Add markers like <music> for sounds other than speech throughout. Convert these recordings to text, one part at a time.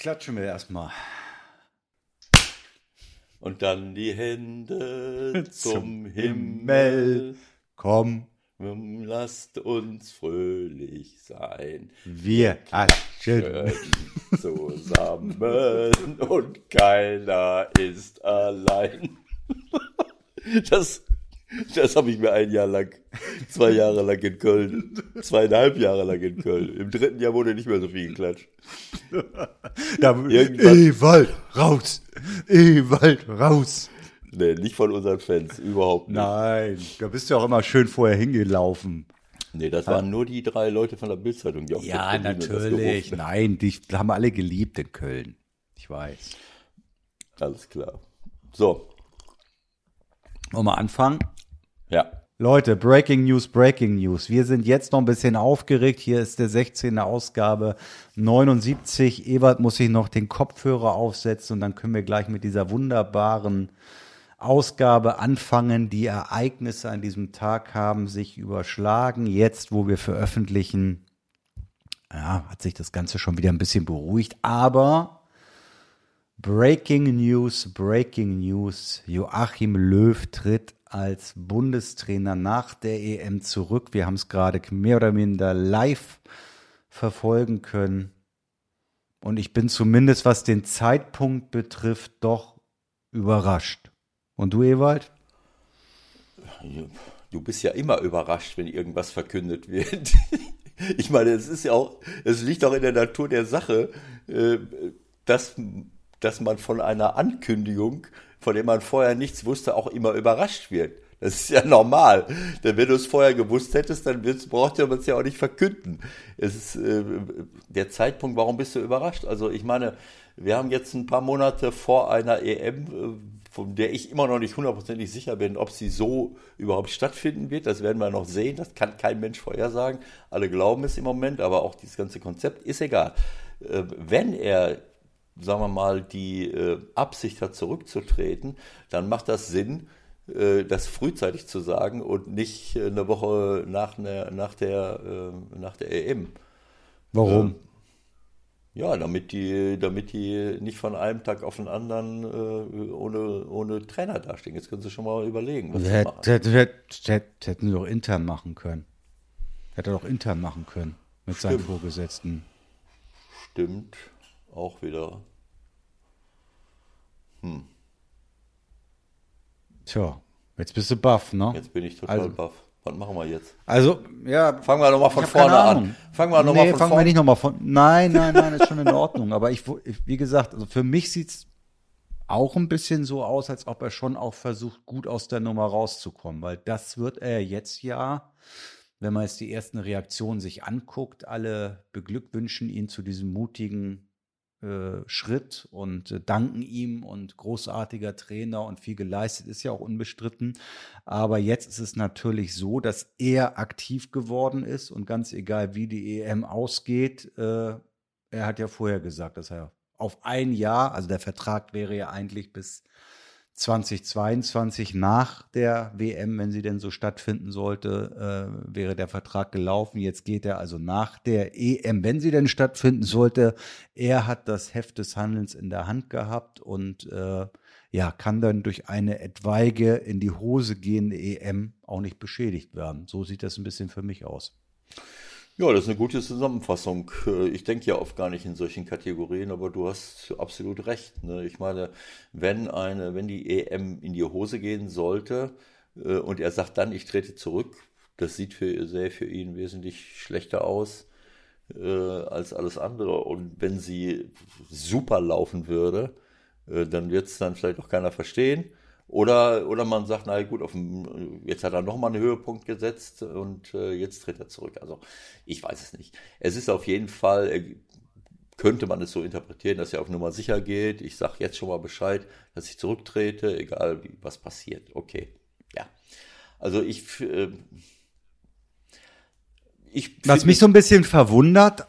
Klatschen wir erstmal. Und dann die Hände <laughs> zum, Zum Himmel. Komm, Lasst uns fröhlich sein. wir klatschen. Zusammen und keiner ist allein. <laughs> Das, das habe ich mir ein Jahr lang, zwei Jahre lang in Köln, zweieinhalb Jahre lang in Köln. Im dritten Jahr wurde nicht mehr so viel geklatscht. Da, Ewald, raus! Ewald, raus! Nee, nicht von unseren Fans, überhaupt nicht. Nein, da bist du auch immer schön vorher hingelaufen. Nee, das waren nur die drei Leute von der Bildzeitung, die der Ja, natürlich. Nein, die haben alle geliebt in Köln. Ich weiß. Alles klar. So, Wollen wir anfangen? Ja. Leute, Breaking News, Breaking News. Wir sind jetzt noch ein bisschen aufgeregt. Hier ist der 16. Ausgabe 79. Ewald muss sich noch den Kopfhörer aufsetzen und dann können wir gleich mit dieser wunderbaren Ausgabe anfangen. Die Ereignisse an diesem Tag haben sich überschlagen. Jetzt, wo wir veröffentlichen, ja, hat sich das Ganze schon wieder ein bisschen beruhigt. Aber Breaking News, Breaking News. Joachim Löw tritt als Bundestrainer nach der EM zurück. Wir haben es gerade mehr oder minder live verfolgen können. Und ich bin zumindest, was den Zeitpunkt betrifft, doch überrascht. Und du, Ewald? Du bist ja immer überrascht, wenn irgendwas verkündet wird. <laughs> Ich meine, es ist ja auch, es liegt auch in der Natur der Sache, äh, dass, dass man von einer Ankündigung, von der man vorher nichts wusste, auch immer überrascht wird. Das ist ja normal. Denn wenn du es vorher gewusst hättest, dann braucht man es ja auch nicht verkünden. Es ist äh, der Zeitpunkt, warum bist du überrascht? Also ich meine, wir haben jetzt ein paar Monate vor einer EM, äh, von der ich immer noch nicht hundertprozentig sicher bin, ob sie so überhaupt stattfinden wird. Das werden wir noch sehen. Das kann kein Mensch vorhersagen. Alle glauben es im Moment, aber auch dieses ganze Konzept ist egal. Äh, Wenn er sagen wir mal, die äh, Absicht hat, zurückzutreten, dann macht das Sinn, äh, das frühzeitig zu sagen und nicht äh, eine Woche nach, der- nach, der, äh, nach der EM. Warum? Ja, damit die, damit die nicht von einem Tag auf den anderen äh, ohne, ohne Trainer dastehen. Jetzt können Sie schon mal überlegen, was Sie Hätte, machen. hätte, hätte, hätten sie doch intern machen können. Hätte er doch intern machen können mit seinen Stimmt. Vorgesetzten. Stimmt, auch wieder. Tja, jetzt bist du baff, ne? Jetzt bin ich total Also- baff. Was machen wir jetzt? Also, ja, Fangen wir nochmal von vorne an. Fangen wir nochmal nee, von fangen wir vorne nicht nochmal von. Nein, nein, nein, ist schon in Ordnung. Aber ich, wie gesagt, also für mich sieht's auch ein bisschen so aus, als ob er schon auch versucht, gut aus der Nummer rauszukommen. Weil das wird er jetzt ja, wenn man jetzt die ersten Reaktionen sich anguckt, alle beglückwünschen ihn zu diesem mutigen Schritt und äh, danken ihm und großartiger Trainer und viel geleistet ist ja auch unbestritten. Aber jetzt ist es natürlich so, dass er aktiv geworden ist und ganz egal, wie die EM ausgeht, äh, er hat ja vorher gesagt, dass er auf ein Jahr, also der Vertrag wäre ja eigentlich bis 2022 nach der WM, wenn sie denn so stattfinden sollte, äh, wäre der Vertrag gelaufen. Jetzt geht er also nach der EM, wenn sie denn stattfinden sollte. Er hat das Heft des Handelns in der Hand gehabt und äh, ja, kann dann durch eine etwaige in die Hose gehende EM auch nicht beschädigt werden. So sieht das ein bisschen für mich aus. Ja, das ist eine gute Zusammenfassung. Äh, Ich denke ja oft gar nicht in solchen Kategorien, aber du hast absolut recht. Ne? Ich meine, wenn eine, wenn die EM in die Hose gehen sollte äh, und er sagt dann, ich trete zurück, das sieht für, sähe für ihn wesentlich schlechter aus äh, als alles andere. Und wenn sie super laufen würde, dann wird es dann vielleicht auch keiner verstehen. Oder, oder man sagt, na gut, auf dem, jetzt hat er nochmal einen Höhepunkt gesetzt und äh, jetzt tritt er zurück. Also ich weiß es nicht. Es ist auf jeden Fall, äh, könnte man es so interpretieren, dass er auf Nummer sicher geht. Ich sage jetzt schon mal Bescheid, dass ich zurücktrete, egal wie, was passiert. Okay, ja. Also ich, äh, ich Was mich so ein bisschen verwundert,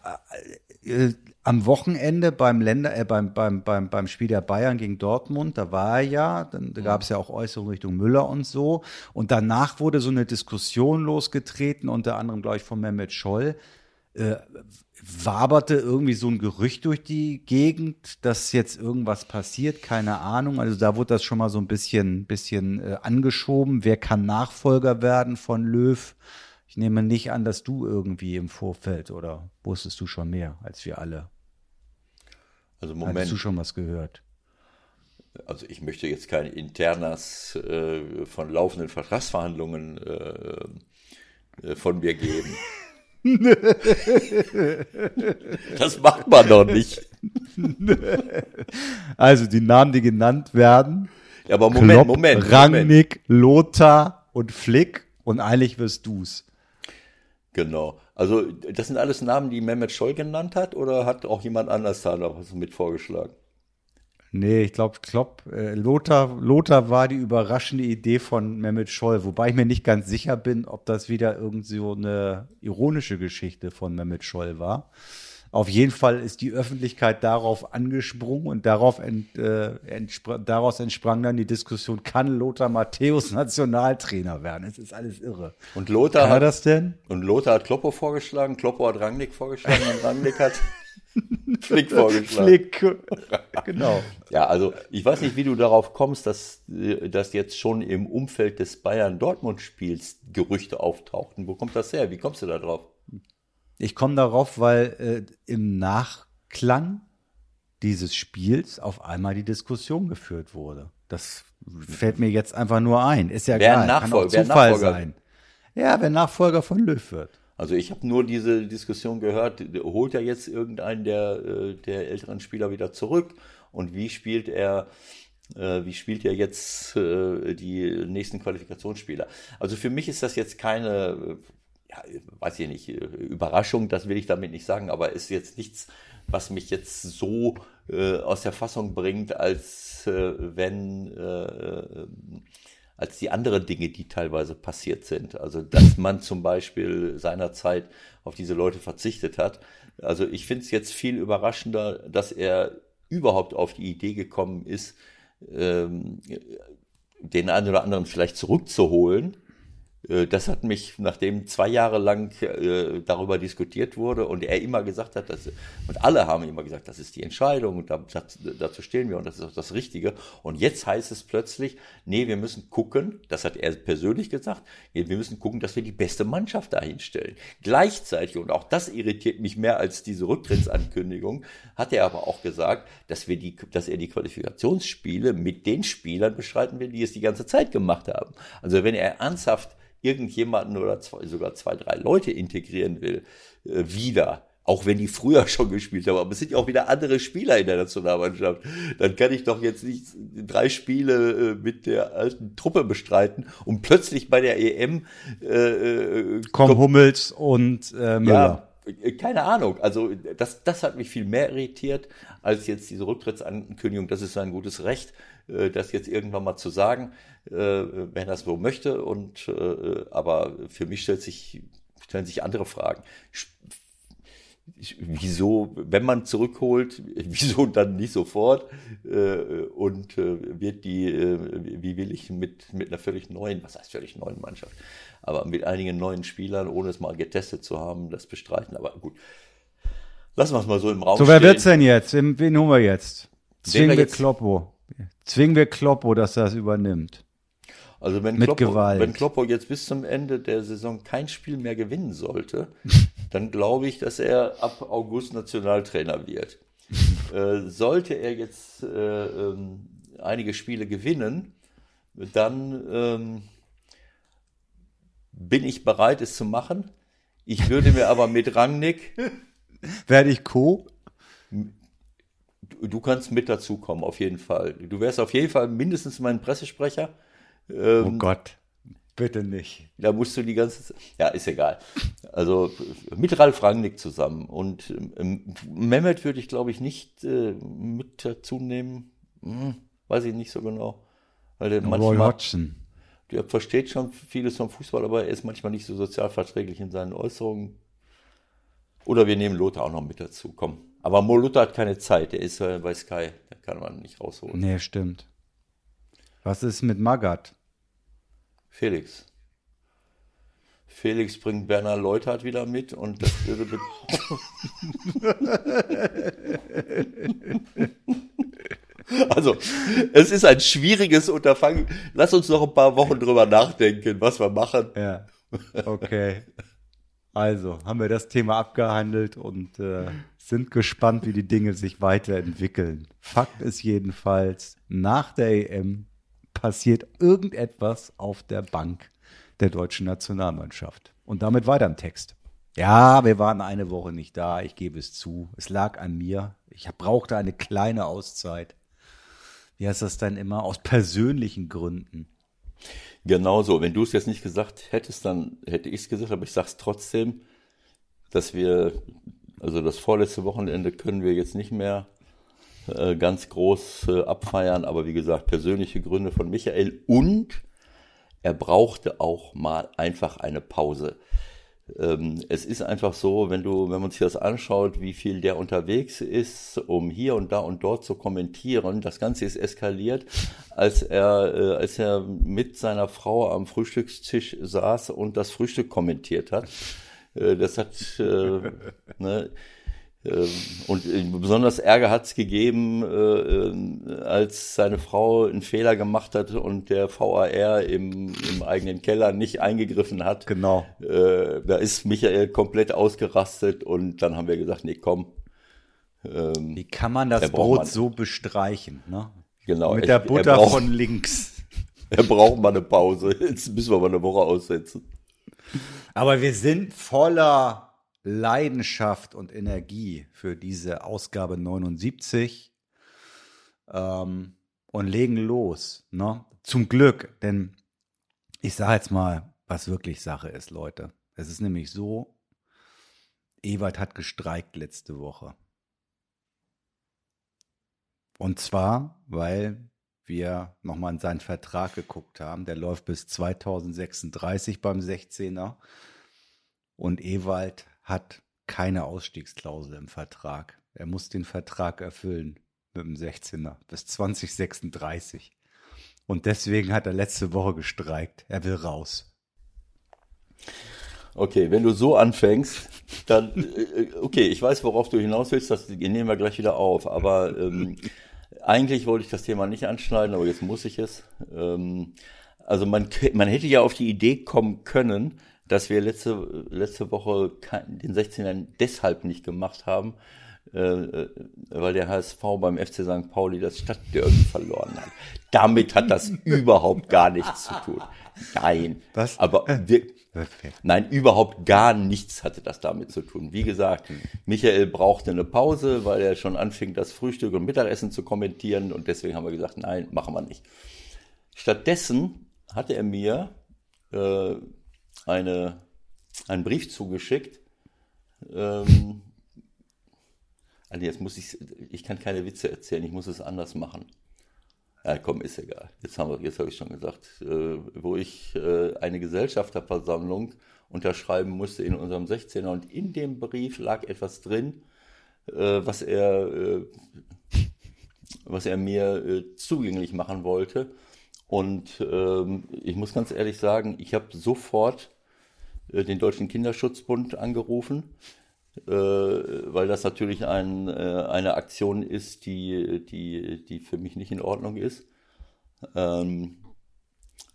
äh, äh, am Wochenende beim Länder, äh, beim, beim, beim, beim Spiel der Bayern gegen Dortmund, da war er ja, dann da gab es ja auch Äußerungen Richtung Müller und so. Und danach wurde so eine Diskussion losgetreten, unter anderem, glaube ich, von Mehmet Scholl. äh, waberte irgendwie so ein Gerücht durch die Gegend, dass jetzt irgendwas passiert, keine Ahnung. Also da wurde das schon mal so ein bisschen, bisschen äh, angeschoben. Wer kann Nachfolger werden von Löw? Ich nehme nicht an, dass du irgendwie im Vorfeld oder wusstest du schon mehr als wir alle? Also Moment. Hast du schon was gehört? Also ich möchte jetzt kein Internas äh, von laufenden Vertragsverhandlungen äh, äh von mir geben. <laughs> das macht man doch nicht. <laughs> Also die Namen, die genannt werden. Ja, aber Moment, Klopp, Moment. Rangnick, Lothar und Flick und eigentlich wirst du's. Genau. Also das sind alles Namen, die Mehmet Scholl genannt hat oder hat auch jemand anders da noch was mit vorgeschlagen? Nee, ich glaube, Klopp, äh, Lothar, Lothar war die überraschende Idee von Mehmet Scholl, wobei ich mir nicht ganz sicher bin, ob das wieder irgendwie so eine ironische Geschichte von Mehmet Scholl war. Auf jeden Fall ist die Öffentlichkeit darauf angesprungen und darauf ent, äh, entspr daraus entsprang dann die Diskussion, kann Lothar Matthäus <laughs> Nationaltrainer werden? Es ist alles irre. Und Lothar kann er das denn? Und Lothar hat Kloppo vorgeschlagen, Kloppo hat Rangnick vorgeschlagen und Rangnick hat <laughs> Flick vorgeschlagen. Flick, genau. Ja, also ich weiß nicht, wie du darauf kommst, dass, dass jetzt schon im Umfeld des Bayern-Dortmund-Spiels Gerüchte auftauchten. Wo kommt das her? Wie kommst du da drauf? Ich komme darauf, weil äh, im Nachklang dieses Spiels auf einmal die Diskussion geführt wurde. Das fällt mir jetzt einfach nur ein. Ist ja wer geil. Nachfolger, Kann Zufall sein. Ja, wer Nachfolger von Löw wird. Also ich habe nur diese Diskussion gehört, holt er jetzt irgendeinen der, äh, der älteren Spieler wieder zurück und wie spielt er äh, wie spielt er jetzt äh, die nächsten Qualifikationsspieler? Also für mich ist das jetzt keine, ja, weiß ich nicht, Überraschung, das will ich damit nicht sagen, aber ist jetzt nichts, was mich jetzt so äh, aus der Fassung bringt, als äh, wenn äh, als die anderen Dinge, die teilweise passiert sind. Also, dass man zum Beispiel seinerzeit auf diese Leute verzichtet hat. Also, ich finde es jetzt viel überraschender, dass er überhaupt auf die Idee gekommen ist, ähm, den einen oder anderen vielleicht zurückzuholen äh, das hat mich, nachdem zwei Jahre lang äh, darüber diskutiert wurde und er immer gesagt hat, dass, und alle haben immer gesagt, das ist die Entscheidung und da, das, dazu stehen wir und das ist auch das Richtige. Und jetzt heißt es plötzlich, nee, wir müssen gucken, das hat er persönlich gesagt, wir müssen gucken, dass wir die beste Mannschaft dahin stellen. Gleichzeitig, und auch das irritiert mich mehr als diese Rücktrittsankündigung, hat er aber auch gesagt, dass wir die, dass er die Qualifikationsspiele mit den Spielern beschreiten will, die es die ganze Zeit gemacht haben. Also wenn er ernsthaft irgendjemanden oder zwei, sogar zwei, drei Leute integrieren will, äh, wieder. Auch wenn die früher schon gespielt haben, aber es sind ja auch wieder andere Spieler in der Nationalmannschaft. Dann kann ich doch jetzt nicht drei Spiele äh, mit der alten Truppe bestreiten und plötzlich bei der EM äh, äh kommen Hummels und äh, Müller. Ja, keine Ahnung. Also das, das hat mich viel mehr irritiert als jetzt diese Rücktrittsankündigung. Das ist sein gutes Recht, äh, das jetzt irgendwann mal zu sagen, äh, wenn er das so möchte. Und aber für mich stellt sich, stellen sich andere Fragen. Wieso, wenn man zurückholt, <laughs> wieso dann nicht sofort? Und wird die, wie will ich mit, mit einer völlig neuen, was heißt völlig neuen Mannschaft? aber mit einigen neuen Spielern, ohne es mal getestet zu haben, das bestreiten. Aber gut, lassen wir es mal so im Raum So, wer stehen. wird's denn jetzt? Wen holen wir jetzt? Zwingen wir Kloppo. Zwingen wir Kloppo, dass er es übernimmt. Also wenn Mit Kloppo, Gewalt. wenn Kloppo jetzt bis zum Ende der Saison kein Spiel mehr gewinnen sollte, <laughs> dann glaube ich, dass er ab August Nationaltrainer wird. <laughs> äh, sollte er jetzt äh, ähm, einige Spiele gewinnen, dann ähm, bin ich bereit, es zu machen. Ich würde mir aber mit Rangnick. <laughs> Werde ich Co? Du, du kannst mit dazukommen, auf jeden Fall. Du wärst auf jeden Fall mindestens mein Pressesprecher. Ähm, oh Gott, bitte nicht. Da musst du die ganze Zeit. Ja, ist egal. Also mit Ralf Rangnick zusammen. Und ähm, Mehmet würde ich, glaube ich, nicht äh, mit dazu nehmen. Hm, weiß ich nicht so genau. Weil der Roy Hodgson der versteht schon vieles vom Fußball, aber er ist manchmal nicht so sozialverträglich in seinen Äußerungen. Oder wir nehmen Lothar auch noch mit dazu, komm. Aber Mo Lothar hat keine Zeit, der ist äh, bei Sky, da kann man nicht rausholen. Nee, stimmt. Was ist mit Magat? Felix. Felix bringt Bernhard Leuthardt wieder mit und das würde. <laughs> also, es ist ein schwieriges Unterfangen. Lass uns noch ein paar Wochen drüber nachdenken, was wir machen. Ja. Okay. Also, haben wir das Thema abgehandelt und äh, sind gespannt, wie die Dinge sich weiterentwickeln. Fakt ist jedenfalls, nach der EM passiert irgendetwas auf der Bank der deutschen Nationalmannschaft. Und damit weiter im Text. Ja, wir waren eine Woche nicht da, ich gebe es zu. Es lag an mir. Ich brauchte eine kleine Auszeit. Wie heißt das dann immer? Aus persönlichen Gründen. Genau so. Wenn du es jetzt nicht gesagt hättest, dann hätte ich es gesagt, aber ich sage es trotzdem, dass wir, also das vorletzte Wochenende können wir jetzt nicht mehr äh, ganz groß äh, abfeiern, aber wie gesagt, persönliche Gründe von Michael und er brauchte auch mal einfach eine Pause. Ähm, es ist einfach so, wenn du, wenn man sich das anschaut, wie viel der unterwegs ist, um hier und da und dort zu kommentieren, das Ganze ist eskaliert, als er, äh, als er mit seiner Frau am Frühstückstisch saß und das Frühstück kommentiert hat. Äh, das hat, äh, <laughs> ne, und äh, besonders Ärger hat es gegeben, äh, äh, als seine Frau einen Fehler gemacht hat und der VAR im, im eigenen Keller nicht eingegriffen hat. Genau. Da ist Michael komplett ausgerastet und dann haben wir gesagt, nee, komm. Ähm, Wie kann man das Brot man, so bestreichen? Ne? Genau. Mit der Butter braucht, von links. <laughs> Er braucht mal eine Pause. Jetzt müssen wir mal eine Woche aussetzen. Aber wir sind voller Leidenschaft und Energie für diese Ausgabe 79 ähm, und legen los. Ne? Zum Glück, denn ich sage jetzt mal, was wirklich Sache ist, Leute. Es ist nämlich so, Ewald hat gestreikt letzte Woche. Und zwar, weil wir nochmal in seinen Vertrag geguckt haben. Der läuft bis 2036 beim 16er. Und Ewald hat keine Ausstiegsklausel im Vertrag. Er muss den Vertrag erfüllen mit dem 16er bis 2036. Und deswegen hat er letzte Woche gestreikt. Er will raus. Okay, wenn du so anfängst, dann, äh, okay, ich weiß, worauf du hinaus willst, das nehmen wir gleich wieder auf, aber ähm, eigentlich wollte ich das Thema nicht anschneiden, aber jetzt muss ich es. Ähm, also man, man hätte ja auf die Idee kommen können, dass wir letzte, letzte Woche den 16er deshalb nicht gemacht haben, äh, äh weil der HSV beim FC St. Pauli das Stadtderby verloren hat. Damit hat das <laughs> überhaupt gar nichts zu tun. Nein. Was? Aber wir, nein, überhaupt gar nichts hatte das damit zu tun. Wie gesagt, Michael brauchte eine Pause, weil er schon anfing, das Frühstück und Mittagessen zu kommentieren und deswegen haben wir gesagt, nein, machen wir nicht. Stattdessen hatte er mir äh, eine, einen Brief zugeschickt. Ähm, also jetzt muss ich, ich kann keine Witze erzählen, ich muss es anders machen. Ja, komm, ist egal. Jetzt haben jetzt habe ich schon gesagt, äh, wo ich äh, eine Gesellschafterversammlung unterschreiben musste in unserem 16er und in dem Brief lag etwas drin, äh, was er, äh, was er mir äh, zugänglich machen wollte. Und ähm, ich muss ganz ehrlich sagen, ich habe sofort äh, den Deutschen Kinderschutzbund angerufen, äh, weil das natürlich ein, äh, eine Aktion ist, die, die, die für mich nicht in Ordnung ist. Ähm,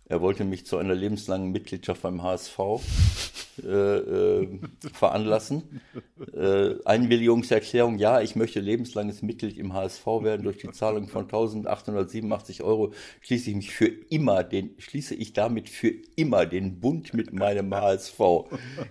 er wollte mich zu einer lebenslangen Mitgliedschaft beim HSV äh, äh, <laughs> veranlassen. Äh, Einwilligungserklärung, ja, ich möchte lebenslanges Mitglied im HSV werden. Durch die Zahlung von 1887 Euro schließe ich mich für immer den, schließe ich damit für immer den Bund mit meinem HSV.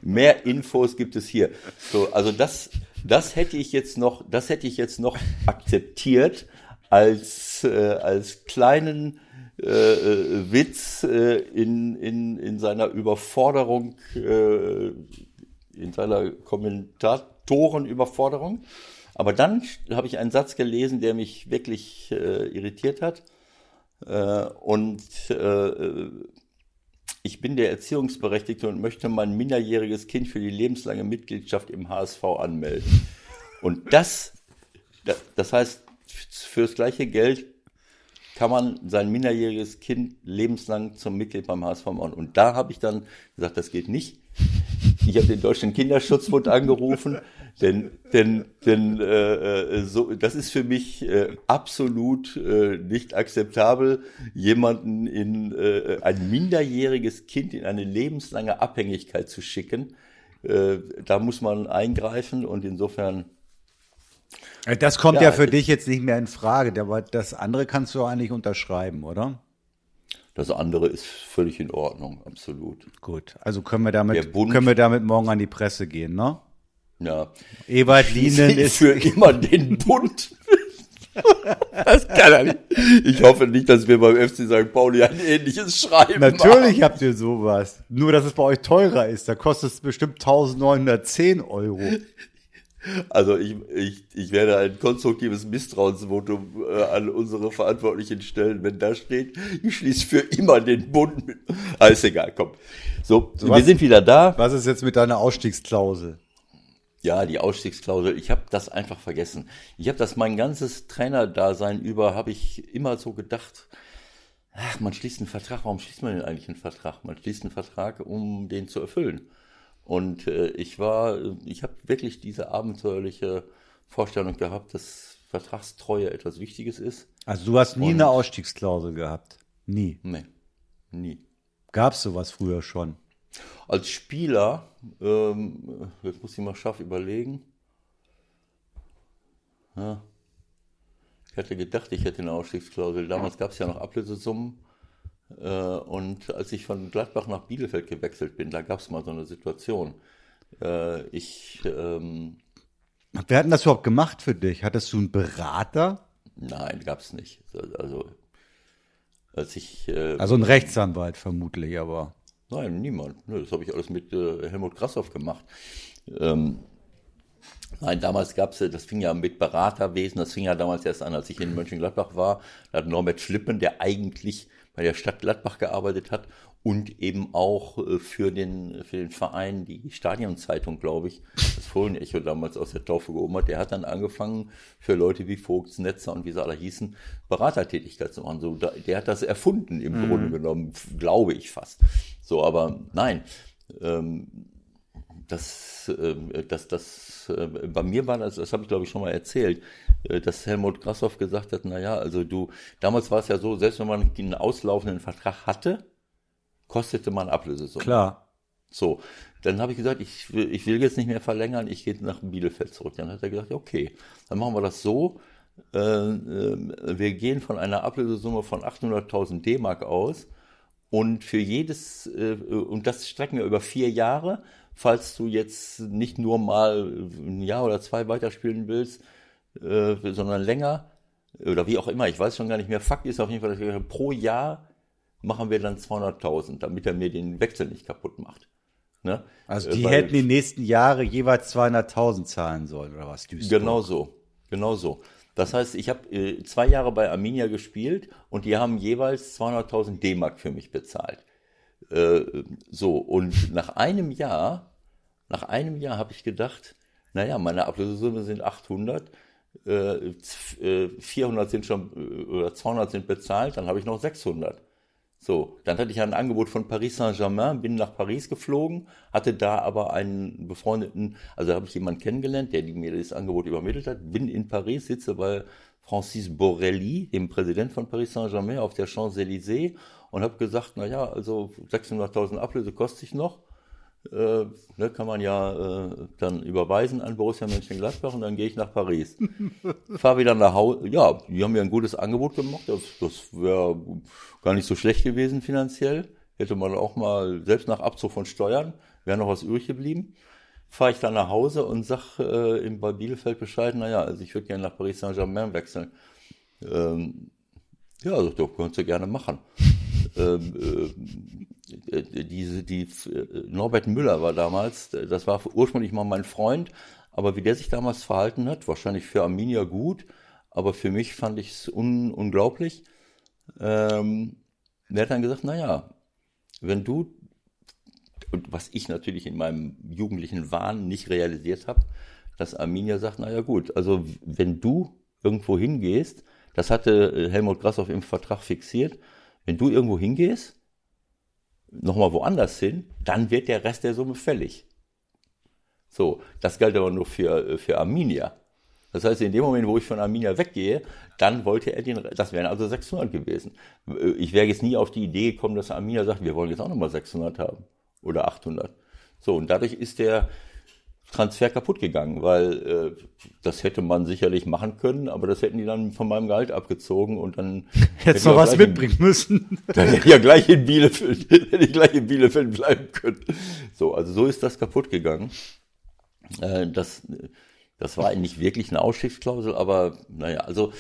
Mehr Infos gibt es hier. So, also das, das hätte ich jetzt noch, das hätte ich jetzt noch akzeptiert als, äh, als kleinen äh, äh, Witz äh, in, in, in seiner Überforderung, äh, in seiner Kommentatorenüberforderung. Aber dann habe ich einen Satz gelesen, der mich wirklich äh, irritiert hat. Äh, und ich bin der Erziehungsberechtigte und möchte mein minderjähriges Kind für die lebenslange Mitgliedschaft im HSV anmelden. Und das, das heißt, fürs gleiche Geld kann man sein minderjähriges Kind lebenslang zum Mitglied beim HSV machen. Und da habe ich dann gesagt, das geht nicht. ich habe den Deutschen Kinderschutzbund angerufen, <laughs> denn, denn, denn äh, äh, so, das ist für mich äh, absolut äh, nicht akzeptabel, jemanden in äh, ein minderjähriges Kind in eine lebenslange Abhängigkeit zu schicken. Äh, da muss man eingreifen und insofern. Das kommt ja, ja für dich jetzt nicht mehr in Frage, aber das andere kannst du eigentlich unterschreiben, oder? Das andere ist völlig in Ordnung, absolut. Gut, also können wir damit, Bund, können wir damit morgen an die Presse gehen, ne? Ja. Ewald Lienen <laughs> ist für immer den Bund. <laughs> das kann er nicht. Ich hoffe nicht, dass wir beim FC St. Pauli ein ähnliches schreiben. Natürlich habt ihr sowas. Nur, dass es bei euch teurer ist. Da kostet es bestimmt 1910 Euro. Also ich, ich, ich werde ein konstruktives Misstrauensvotum äh, an unsere Verantwortlichen stellen, wenn da steht, ich schließe für immer den Bund mit. Alles ah, egal, komm. So, so wir was, sind wieder da. Was ist jetzt mit deiner Ausstiegsklausel? Ja, die Ausstiegsklausel. Ich habe das einfach vergessen. Ich habe das mein ganzes Trainerdasein über, habe ich immer so gedacht, ach, man schließt einen Vertrag. Warum schließt man denn eigentlich einen Vertrag? Man schließt einen Vertrag, um den zu erfüllen. Und äh, ich war, ich habe wirklich diese abenteuerliche Vorstellung gehabt, dass Vertragstreue etwas Wichtiges ist. Also du hast nie Und, eine Ausstiegsklausel gehabt? Nie? Nee, nie. Gab es sowas früher schon? Als Spieler, ähm, jetzt muss ich mal scharf überlegen. Ja. Ich hätte gedacht, ich hätte eine Ausstiegsklausel. Damals gab es ja noch Ablösesummen. Äh, und als ich von Gladbach nach Bielefeld gewechselt bin, da gab es mal so eine Situation. Äh, ich. Ähm, Wer hat denn das überhaupt gemacht für dich? Hattest du einen Berater? Nein, gab es nicht. Also, als ich. Äh, also ein Rechtsanwalt vermutlich, aber. Nein, niemand. Das habe ich alles mit Helmut Grassoff gemacht. Ähm, Nein, damals gab es, das fing ja mit Beraterwesen, das fing ja damals erst an, als ich in Mönchengladbach war. Da hat Norbert Schlippen, der eigentlich bei der Stadt Gladbach gearbeitet hat und eben auch äh, für den, für den Verein die Stadionzeitung, glaube ich, das Fohlen-Echo damals aus der Taufe gehoben hat. Der hat dann angefangen, für Leute wie Vogts, Netzer und wie sie alle hießen, Beratertätigkeit zu machen. So, der hat das erfunden im mhm. Grunde genommen, glaube ich fast. So, aber nein, ähm, das, äh, das, das, äh, bei mir war das, das habe ich glaube ich schon mal erzählt, äh, dass Helmut Grassoff gesagt hat, na ja, also du, damals war es ja so, selbst wenn man einen auslaufenden Vertrag hatte, kostete man Ablösesumme. Klar. So, dann habe ich gesagt, ich will, ich will jetzt nicht mehr verlängern, ich gehe nach Bielefeld zurück. Dann hat er gesagt, okay, dann machen wir das so, äh, wir gehen von einer Ablösesumme von 800.000 D-Mark aus und für jedes, äh, und das strecken wir über vier Jahre, falls du jetzt nicht nur mal ein Jahr oder zwei weiterspielen willst, äh, sondern länger oder wie auch immer, ich weiß schon gar nicht mehr. Fakt ist auf jeden Fall, dass wir pro Jahr machen wir dann 200.000, damit er mir den Wechsel nicht kaputt macht. Ne? Also die Weil, hätten die nächsten Jahre jeweils 200.000 zahlen sollen oder was? Duisburg. Genau so, genau so. Das heißt, ich habe äh, zwei Jahre bei Arminia gespielt und die haben jeweils 200.000 D-Mark für mich bezahlt. Äh, so, und nach einem Jahr, nach einem Jahr habe ich gedacht, naja, meine Ablösesumme sind 800, äh, 400 äh, sind schon, äh, oder 200 sind bezahlt, dann habe ich noch 600. So, dann hatte ich ein Angebot von Paris Saint-Germain, bin nach Paris geflogen, hatte da aber einen befreundeten, also habe ich jemanden kennengelernt, der mir das Angebot übermittelt hat, bin in Paris, sitze bei Francis Borrelli, dem Präsident von Paris Saint-Germain, auf der Champs-Élysées und habe gesagt, na ja, also 600.000 Ablöse kostet ich noch, äh, ne, kann man ja äh, dann überweisen an Borussia Mönchengladbach und dann gehe ich nach Paris. <laughs> Fahr wieder nach Hause. Ja, die haben mir ein gutes Angebot gemacht. Das, das wäre gar nicht so schlecht gewesen finanziell. Hätte man auch mal, selbst nach Abzug von Steuern, wäre noch was übrig geblieben. Fahre ich dann nach Hause und sag äh, in, bei Bielefeld Bescheid, naja, also ich würde gerne nach Paris Saint-Germain wechseln. Ähm, ja, also, das könntest du gerne machen. Ähm, äh, diese, die, äh, Norbert Müller war damals, das war ursprünglich mal mein Freund, aber wie der sich damals verhalten hat, wahrscheinlich für Arminia gut, aber für mich fand ich es un, unglaublich. Ähm, der hat dann gesagt, naja, wenn du, und was ich natürlich in meinem jugendlichen Wahn nicht realisiert habe, dass Arminia sagt, naja gut, also wenn du irgendwo hingehst, das hatte Helmut Grassoff im Vertrag fixiert, wenn du irgendwo hingehst, nochmal woanders hin, dann wird der Rest der Summe fällig. So, das galt aber nur für, für Arminia. Das heißt, in dem Moment, wo ich von Arminia weggehe, dann wollte er den, das wären also 600 gewesen. Ich wäre jetzt nie auf die Idee gekommen, dass Arminia sagt, wir wollen jetzt auch nochmal 600 haben. Oder 800. So, und dadurch ist der Transfer kaputt gegangen, weil äh, das hätte man sicherlich machen können, aber das hätten die dann von meinem Gehalt abgezogen und dann <laughs> jetzt noch was mitbringen in, müssen. <laughs> Dann hätte ich ja gleich in Bielefeld, <laughs> hätte ich gleich in Bielefeld bleiben können. So, also so ist das kaputt gegangen. Äh, das, das war nicht wirklich eine Ausstiegsklausel, aber naja, also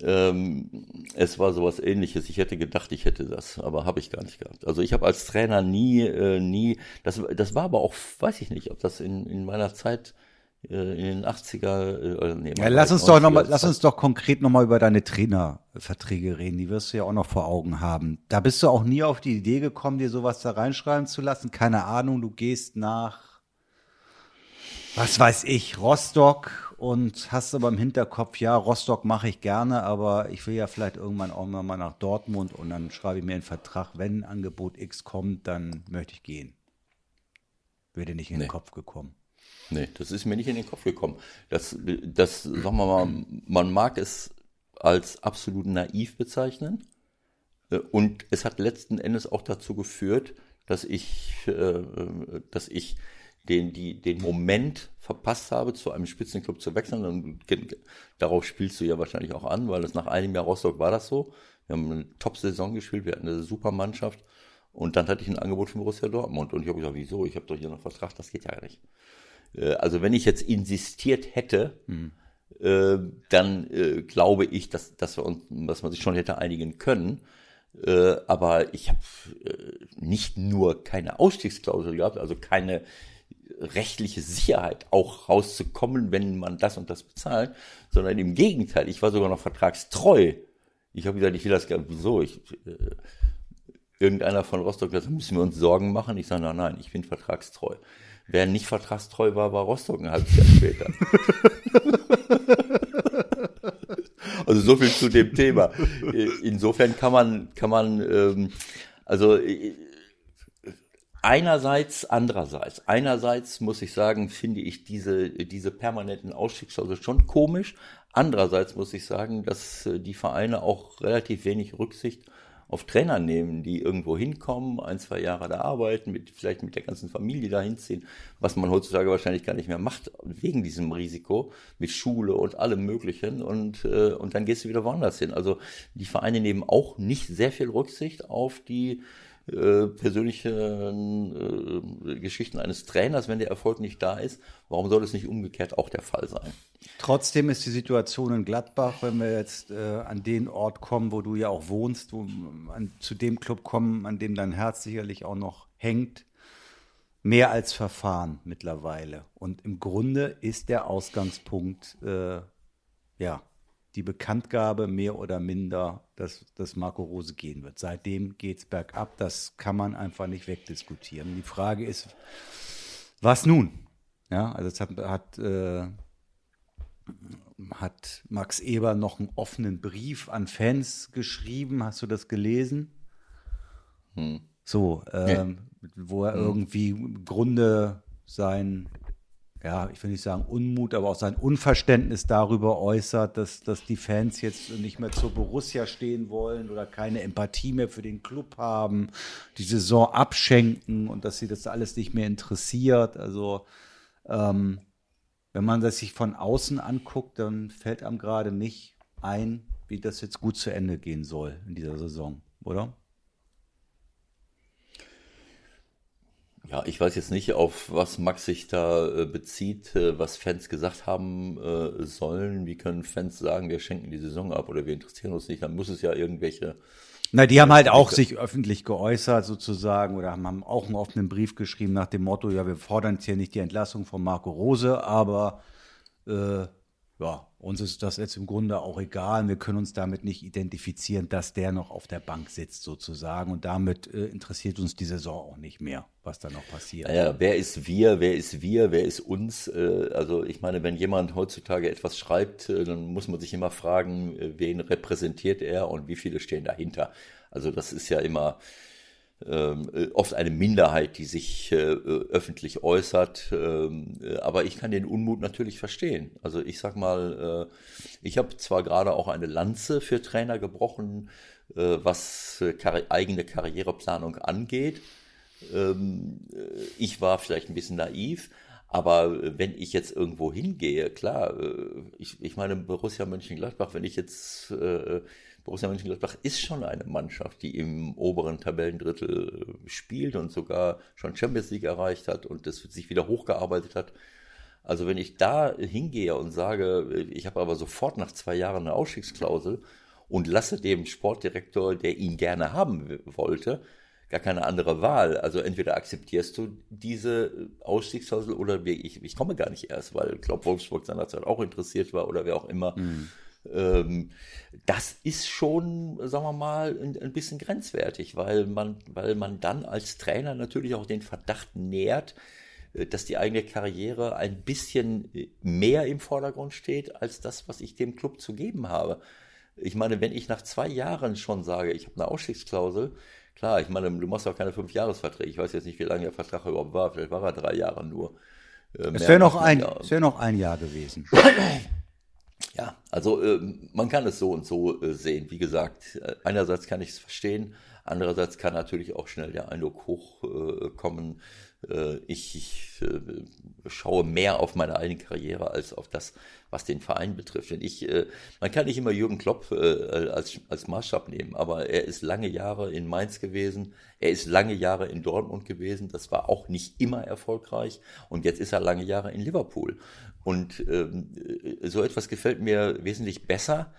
ähm, es war sowas ähnliches. Ich hätte gedacht, ich hätte das, aber habe ich gar nicht gehabt. Also ich habe als Trainer nie, äh, nie, das, das war aber auch, weiß ich nicht, ob das in, in meiner Zeit äh, in den 80er, äh, nee, ja, lass uns doch noch mal, lass uns doch konkret nochmal über deine Trainerverträge reden. Die wirst du ja auch noch vor Augen haben. Da bist du auch nie auf die Idee gekommen, dir sowas da reinschreiben zu lassen. Keine Ahnung, du gehst nach was weiß ich, Rostock und hast aber im Hinterkopf, ja, Rostock mache ich gerne, aber ich will ja vielleicht irgendwann auch mal nach Dortmund und dann schreibe ich mir einen Vertrag, wenn Angebot X kommt, dann möchte ich gehen. Würde nicht in nee. den Kopf gekommen. Nee, das ist mir nicht in den Kopf gekommen. Das, das, sagen wir mal, man mag es als absolut naiv bezeichnen. Äh, und es hat letzten Endes auch dazu geführt, dass ich, äh, dass ich den, die, den Moment verpasst habe, zu einem Spitzenclub zu wechseln. Und darauf spielst du ja wahrscheinlich auch an, weil das nach einem Jahr Rostock war das so. Wir haben eine Top-Saison gespielt, wir hatten eine super Mannschaft. Und dann hatte ich ein Angebot von Borussia Dortmund. Und ich habe gesagt, wieso? Ich habe doch hier noch Vertrag, das geht ja nicht. Äh, also wenn ich jetzt insistiert hätte, mhm. äh, dann äh, glaube ich, dass, dass, wir uns, dass man sich schon hätte einigen können. Äh, aber ich habe äh, nicht nur keine Ausstiegsklausel gehabt, also keine rechtliche Sicherheit auch rauszukommen, wenn man das und das bezahlt, sondern im Gegenteil, ich war sogar noch vertragstreu. Ich habe gesagt, ich will das gar wieso? Ich, äh, irgendeiner von Rostock, das müssen wir uns Sorgen machen. Ich sage, nein, nein, ich bin vertragstreu. Wer nicht vertragstreu war, war Rostock ein halbes Jahr später. <laughs> also so viel zu dem Thema. Insofern kann man, kann man, ähm, also Einerseits, andererseits. Einerseits muss ich sagen, finde ich diese, diese permanenten Ausstiegsklausel schon komisch. Andererseits muss ich sagen, dass äh, die Vereine auch relativ wenig Rücksicht auf Trainer nehmen, die irgendwo hinkommen, ein, zwei Jahre da arbeiten, mit, vielleicht mit der ganzen Familie da hinziehen, was man heutzutage wahrscheinlich gar nicht mehr macht, wegen diesem Risiko, mit Schule und allem Möglichen und, äh, und dann gehst du wieder woanders hin. Also die Vereine nehmen auch nicht sehr viel Rücksicht auf die äh, persönliche äh, Geschichten eines Trainers, wenn der Erfolg nicht da ist. Warum soll es nicht umgekehrt auch der Fall sein? Trotzdem ist die Situation in Gladbach, wenn wir jetzt äh, an den Ort kommen, wo du ja auch wohnst, wo, an, zu dem Club kommen, an dem dein Herz sicherlich auch noch hängt, mehr als Verfahren mittlerweile. Und im Grunde ist der Ausgangspunkt, äh, ja, die Bekanntgabe mehr oder minder, dass, dass Marco Rose gehen wird. Seitdem geht es bergab. Das kann man einfach nicht wegdiskutieren. Die Frage ist, was nun? Ja, also es hat, hat, äh, hat Max Eber noch einen offenen Brief an Fans geschrieben. Hast du das gelesen? Hm. So, ähm, ja. wo er hm. irgendwie im Grunde sein ja, ich will nicht sagen Unmut, aber auch sein Unverständnis darüber äußert, dass, dass die Fans jetzt nicht mehr zur Borussia stehen wollen oder keine Empathie mehr für den Club haben, die Saison abschenken und dass sie das alles nicht mehr interessiert. Also ähm, wenn man das sich von außen anguckt, dann fällt einem gerade nicht ein, wie das jetzt gut zu Ende gehen soll in dieser Saison, oder? Ja, ich weiß jetzt nicht, auf was Max sich da äh, bezieht, äh, was Fans gesagt haben äh, sollen. Wie können Fans sagen, wir schenken die Saison ab oder wir interessieren uns nicht? Dann muss es ja irgendwelche. Na, die haben halt auch sich öffentlich geäußert sozusagen oder haben auch einen offenen Brief geschrieben nach dem Motto, ja, wir fordern jetzt hier nicht die Entlassung von Marco Rose, aber äh, ja, uns ist das jetzt im Grunde auch egal. Wir können uns damit nicht identifizieren, dass der noch auf der Bank sitzt sozusagen. Und damit äh, interessiert uns die Saison auch nicht mehr, was da noch passiert. Naja, wer ist wir? Wer ist wir? Wer ist uns? Äh, also ich meine, wenn jemand heutzutage etwas schreibt, äh, dann muss man sich immer fragen, äh, wen repräsentiert er und wie viele stehen dahinter. Also das ist ja immer oft eine Minderheit, die sich äh, öffentlich äußert. Ähm, äh, aber ich kann den Unmut natürlich verstehen. Also ich sag mal, äh, ich habe zwar gerade auch eine Lanze für Trainer gebrochen, äh, was äh, eigene Karriereplanung angeht. Ähm, ich war vielleicht ein bisschen naiv, aber wenn ich jetzt irgendwo hingehe, klar, ich, ich meine Borussia Mönchengladbach, wenn ich jetzt Borussia Mönchengladbach ist schon eine Mannschaft, die im oberen Tabellendrittel spielt und sogar schon Champions League erreicht hat und das sich wieder hochgearbeitet hat. Also wenn ich da hingehe und sage, ich habe aber sofort nach zwei Jahren eine Ausstiegsklausel und lasse dem Sportdirektor, der ihn gerne haben wollte, gar keine andere Wahl. Also entweder akzeptierst du diese Ausstiegsklausel oder ich, ich komme gar nicht erst, weil Klopp Wolfsburg seinerzeit auch interessiert war oder wer auch immer. Mhm. Ähm, das ist schon, sagen wir mal, ein, bisschen grenzwertig, weil man, weil man dann als Trainer natürlich auch den Verdacht nährt, äh, dass die eigene Karriere ein bisschen äh, mehr im Vordergrund steht als das, was ich dem Club zu geben habe. Ich meine, wenn ich nach zwei Jahren schon sage, ich habe eine Ausstiegsklausel, klar, ich meine, du machst auch keine fünf Jahresverträge. Ich weiß jetzt nicht, wie lange der Vertrag überhaupt war. Vielleicht war er drei Jahre nur. Äh, es wäre noch, ein, wär noch ein Jahr gewesen. <coughs> Ja, also äh, man kann es so und so äh, sehen. Wie gesagt, äh, einerseits kann ich es verstehen, andererseits kann natürlich auch schnell der Eindruck hochkommen, äh, ich, ich äh, schaue mehr auf meine eigene Karriere als auf das, was den Verein betrifft. Denn ich, äh, man kann nicht immer Jürgen Klopp als, als Maßstab nehmen, aber er ist lange Jahre in Mainz gewesen, er ist lange Jahre in Dortmund gewesen, das war auch nicht immer erfolgreich und jetzt ist er lange Jahre in Liverpool. Und ähm, so etwas gefällt mir wesentlich besser,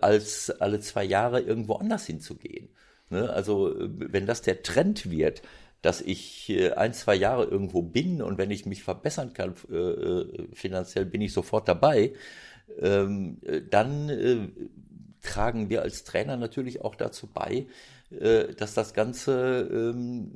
als alle zwei Jahre irgendwo anders hinzugehen. Ne? Also wenn das der Trend wird, dass ich äh, ein, zwei Jahre irgendwo bin und wenn ich mich verbessern kann äh, äh, finanziell, bin ich sofort dabei, ähm, dann äh, tragen wir als Trainer natürlich auch dazu bei, äh, dass das Ganze ähm,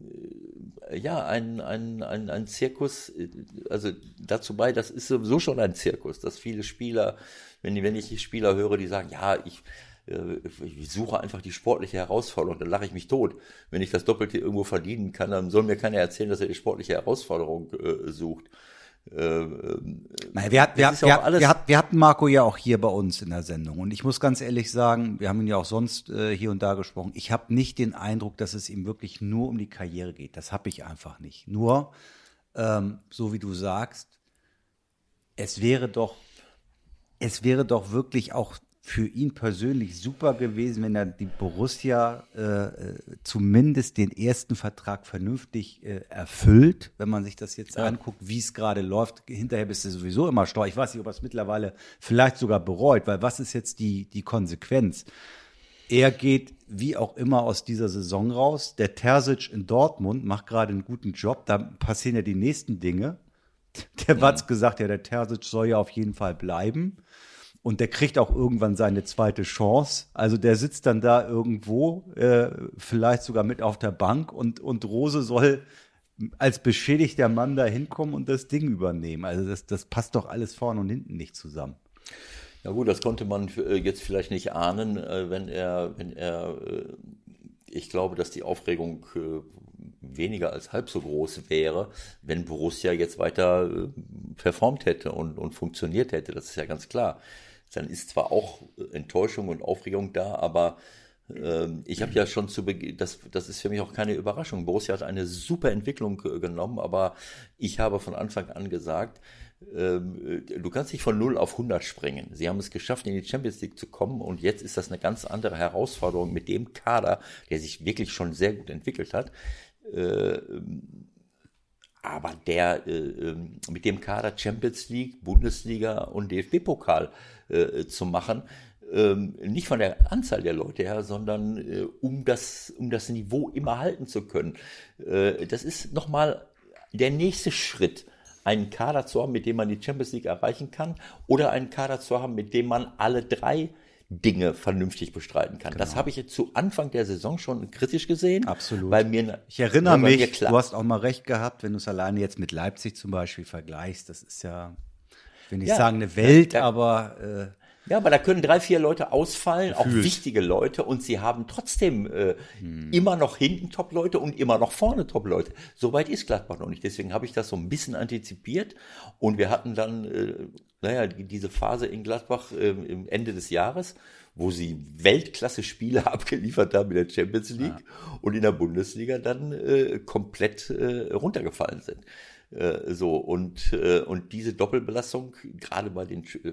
ja ein, ein, ein, ein Zirkus, äh, also dazu bei, das ist sowieso schon ein Zirkus, dass viele Spieler, wenn, wenn ich Spieler höre, die sagen, ja, ich äh, ich suche einfach die sportliche Herausforderung, dann lache ich mich tot. Wenn ich das Doppelte irgendwo verdienen kann, dann soll mir keiner erzählen, dass er die sportliche Herausforderung äh, sucht. Äh, ähm, wir, wir, wir, wir, hatten Marco ja auch hier bei uns in der Sendung und ich muss ganz ehrlich sagen, wir haben ihn ja auch sonst äh, hier und da gesprochen. Ich habe nicht den Eindruck, dass es ihm wirklich nur um die Karriere geht. Das habe ich einfach nicht. Nur, ähm, so wie du sagst, es wäre doch, es wäre doch wirklich auch für ihn persönlich super gewesen, wenn er die Borussia äh, zumindest den ersten Vertrag vernünftig äh, erfüllt. Wenn man sich das jetzt ja. anguckt, wie es gerade läuft, hinterher bist du sowieso immer steuer. Ich weiß nicht, ob er es mittlerweile vielleicht sogar bereut, weil was ist jetzt die, die Konsequenz? Er geht wie auch immer aus dieser Saison raus. Der Terzic in Dortmund macht gerade einen guten Job. Da passieren ja die nächsten Dinge. <laughs> Der. Watz gesagt, ja, der Terzic soll ja auf jeden Fall bleiben. Und der kriegt auch irgendwann seine zweite Chance. Also der sitzt dann da irgendwo, äh, vielleicht sogar mit auf der Bank und, und Rose soll als beschädigter Mann da hinkommen und das Ding übernehmen. Also das, das passt doch alles vorne und hinten nicht zusammen. Ja gut, das konnte man äh, jetzt vielleicht nicht ahnen, äh, wenn er, wenn er, äh, ich glaube, dass die Aufregung weniger als halb so groß wäre, wenn Borussia jetzt weiter performt hätte und, und funktioniert hätte. Das ist ja ganz klar dann ist zwar auch Enttäuschung und Aufregung da, aber ähm, ich habe ja schon zu Beginn, das, das ist für mich auch keine Überraschung. Borussia hat eine super Entwicklung äh, genommen, aber ich habe von Anfang an gesagt, ähm, äh, du kannst nicht von 0 auf 100 springen. Sie haben es geschafft, in die Champions League zu kommen und jetzt ist das eine ganz andere Herausforderung mit dem Kader, der sich wirklich schon sehr gut entwickelt hat. Äh, aber der ähm, mit dem Kader Champions League, Bundesliga und DFB-Pokal äh, zu machen. Ähm, nicht von der Anzahl der Leute her, sondern äh, um, das, um das Niveau immer halten zu können. Äh, das ist nochmal der nächste Schritt, einen Kader zu haben, mit dem man die Champions League erreichen kann, oder einen Kader zu haben, mit dem man alle drei Dinge vernünftig bestreiten kann. Genau. Das habe ich jetzt zu Anfang der Saison schon kritisch gesehen. Absolut. Weil mir, ich erinnere mich, du hast auch mal recht gehabt, wenn du es alleine jetzt mit Leipzig zum Beispiel vergleichst. Das ist ja, ich will nicht ja, sagen eine Welt, ja, aber äh, Ja, aber da können drei, vier Leute ausfallen, Gefühlt. auch wichtige Leute, und sie haben trotzdem äh, immer noch hinten Top-Leute und immer noch vorne Top-Leute. Soweit ist Gladbach noch nicht. Deswegen habe ich das so ein bisschen antizipiert. Und wir hatten dann, äh, naja, die, diese Phase in Gladbach äh, im Ende des Jahres, wo sie Weltklasse-Spiele <laughs> abgeliefert haben in der Champions League und in der Bundesliga dann äh, komplett äh, runtergefallen sind. Äh, so, und, äh, und diese Doppelbelastung, gerade bei den äh,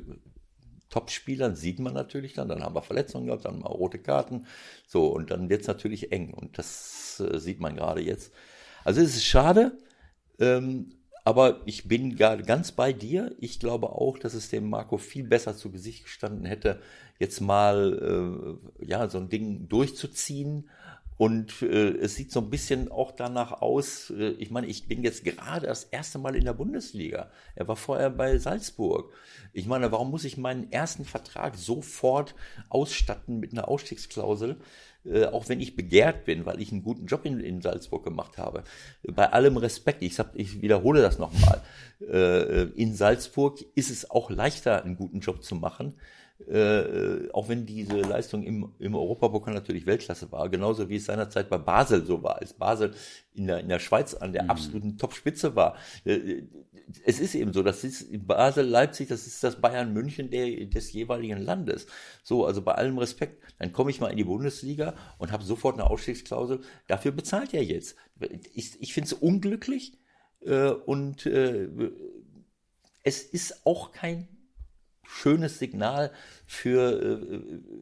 Top-Spielern sieht man natürlich dann, dann haben wir Verletzungen gehabt, dann mal rote Karten, so, und dann wird es natürlich eng und das äh, sieht man gerade jetzt. Also es ist schade, ähm, aber ich bin ganz bei dir. Ich glaube auch, dass es dem Marco viel besser zu Gesicht gestanden hätte, jetzt mal äh, ja so ein Ding durchzuziehen. Und äh, es sieht so ein bisschen auch danach aus. Äh, ich meine, ich bin jetzt gerade das erste Mal in der Bundesliga. Er war vorher bei Salzburg. Ich meine, warum muss ich meinen ersten Vertrag sofort ausstatten mit einer Ausstiegsklausel? Äh, auch wenn ich begehrt bin, weil ich einen guten Job in, in Salzburg gemacht habe. Bei allem Respekt, ich, sag, ich wiederhole das nochmal, äh, in Salzburg ist es auch leichter, einen guten Job zu machen, äh, auch wenn diese Leistung im, im Europapokal natürlich Weltklasse war, genauso wie es seinerzeit bei Basel so war, als Basel in der, in der Schweiz an der absoluten Topspitze war. Äh, es ist eben so, das ist Basel, Leipzig, das ist das Bayern München der, des jeweiligen Landes. So, also bei allem Respekt, dann komme ich mal in die Bundesliga und habe sofort eine Ausstiegsklausel. Dafür bezahlt er jetzt. Ich, ich finde es unglücklich äh, und äh, es ist auch kein schönes Signal für, äh,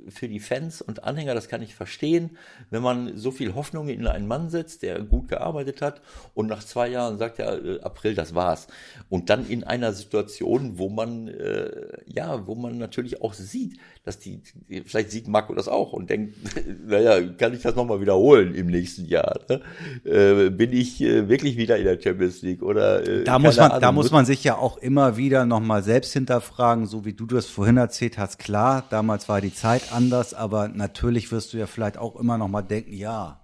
für die Fans und Anhänger, das kann ich verstehen, wenn man so viel Hoffnung in einen Mann setzt, der gut gearbeitet hat und nach zwei Jahren sagt er, äh, April, das war's. Und dann in einer Situation, wo man, äh, ja, wo man natürlich auch sieht, dass die, vielleicht sieht Marco das auch und denkt, <laughs> naja, kann ich das nochmal wiederholen im nächsten Jahr? Ne? Äh, bin ich äh, wirklich wieder in der Champions League oder? Äh, Da muss man, da Ahnung, muss wird- man sich ja auch immer wieder nochmal selbst hinterfragen, so wie du das vorhin erzählt hast. Klar, damals war die Zeit anders, aber natürlich wirst du ja vielleicht auch immer nochmal denken, ja,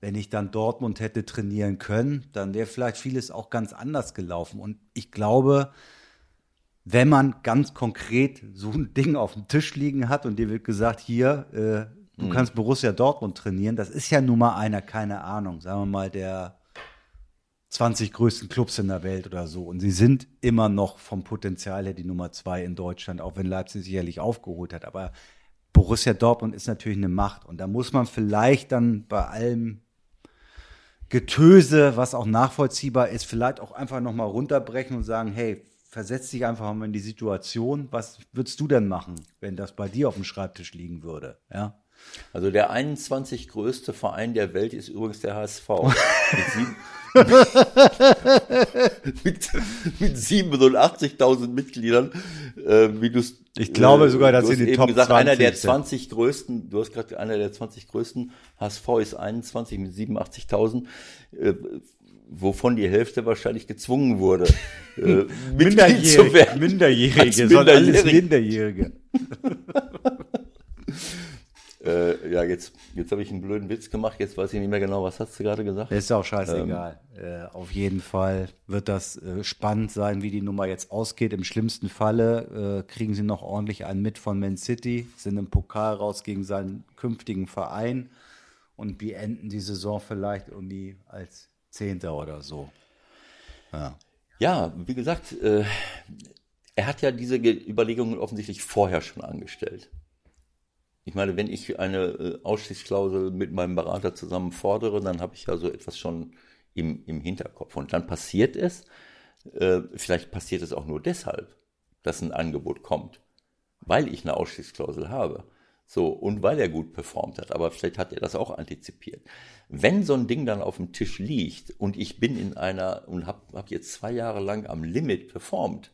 wenn ich dann Dortmund hätte trainieren können, dann wäre vielleicht vieles auch ganz anders gelaufen. Und ich glaube, wenn man ganz konkret so ein Ding auf dem Tisch liegen hat und dir wird gesagt, hier, äh, du kannst Borussia Dortmund trainieren, das ist ja nun mal einer, keine Ahnung, sagen wir mal, der 20 größten Clubs in der Welt oder so. Und sie sind immer noch vom Potenzial her die Nummer zwei in Deutschland, auch wenn Leipzig sicherlich aufgeholt hat. Aber Borussia Dortmund ist natürlich eine Macht. Und da muss man vielleicht dann bei allem Getöse, was auch nachvollziehbar ist, vielleicht auch einfach nochmal runterbrechen und sagen, hey, versetz dich einfach mal in die Situation. Was würdest du denn machen, wenn das bei dir auf dem Schreibtisch liegen würde? Ja. Also der 21 größte Verein der Welt ist übrigens der HSV. <laughs> mit, mit, mit 87.000 Mitgliedern, äh, wie du Ich glaube sogar, dass sie die eben Top gesagt, einer 20 der sind. 20 größten, du hast gerade einer der 20 größten, HSV ist 21 mit 87.000, äh, wovon die Hälfte wahrscheinlich gezwungen wurde, <laughs> äh, Mitglied zu werden. Minderjährige, sondern alles Minderjährige. <laughs> Äh, ja, jetzt, jetzt habe ich einen blöden Witz gemacht, jetzt weiß ich nicht mehr genau, was hast du gerade gesagt? Ist auch scheißegal. äh, auf jeden Fall wird das äh, spannend sein, wie die Nummer jetzt ausgeht. Im schlimmsten Falle äh, kriegen sie noch ordentlich einen mit von Man City, sind im Pokal raus gegen seinen künftigen Verein und beenden die Saison vielleicht irgendwie als Zehnter oder so. Ja. Ja, wie gesagt, äh, er hat ja diese Ge Überlegungen offensichtlich vorher schon angestellt. Ich meine, wenn ich eine äh, Ausstiegsklausel mit meinem Berater zusammen fordere, dann habe ich ja so etwas schon im, im Hinterkopf. Und dann passiert es, äh, vielleicht passiert es auch nur deshalb, dass ein Angebot kommt, weil ich eine Ausstiegsklausel habe. So, und weil er gut performt hat, aber vielleicht hat er das auch antizipiert. Wenn so ein Ding dann auf dem Tisch liegt und ich bin in einer und habe hab jetzt zwei Jahre lang am Limit performt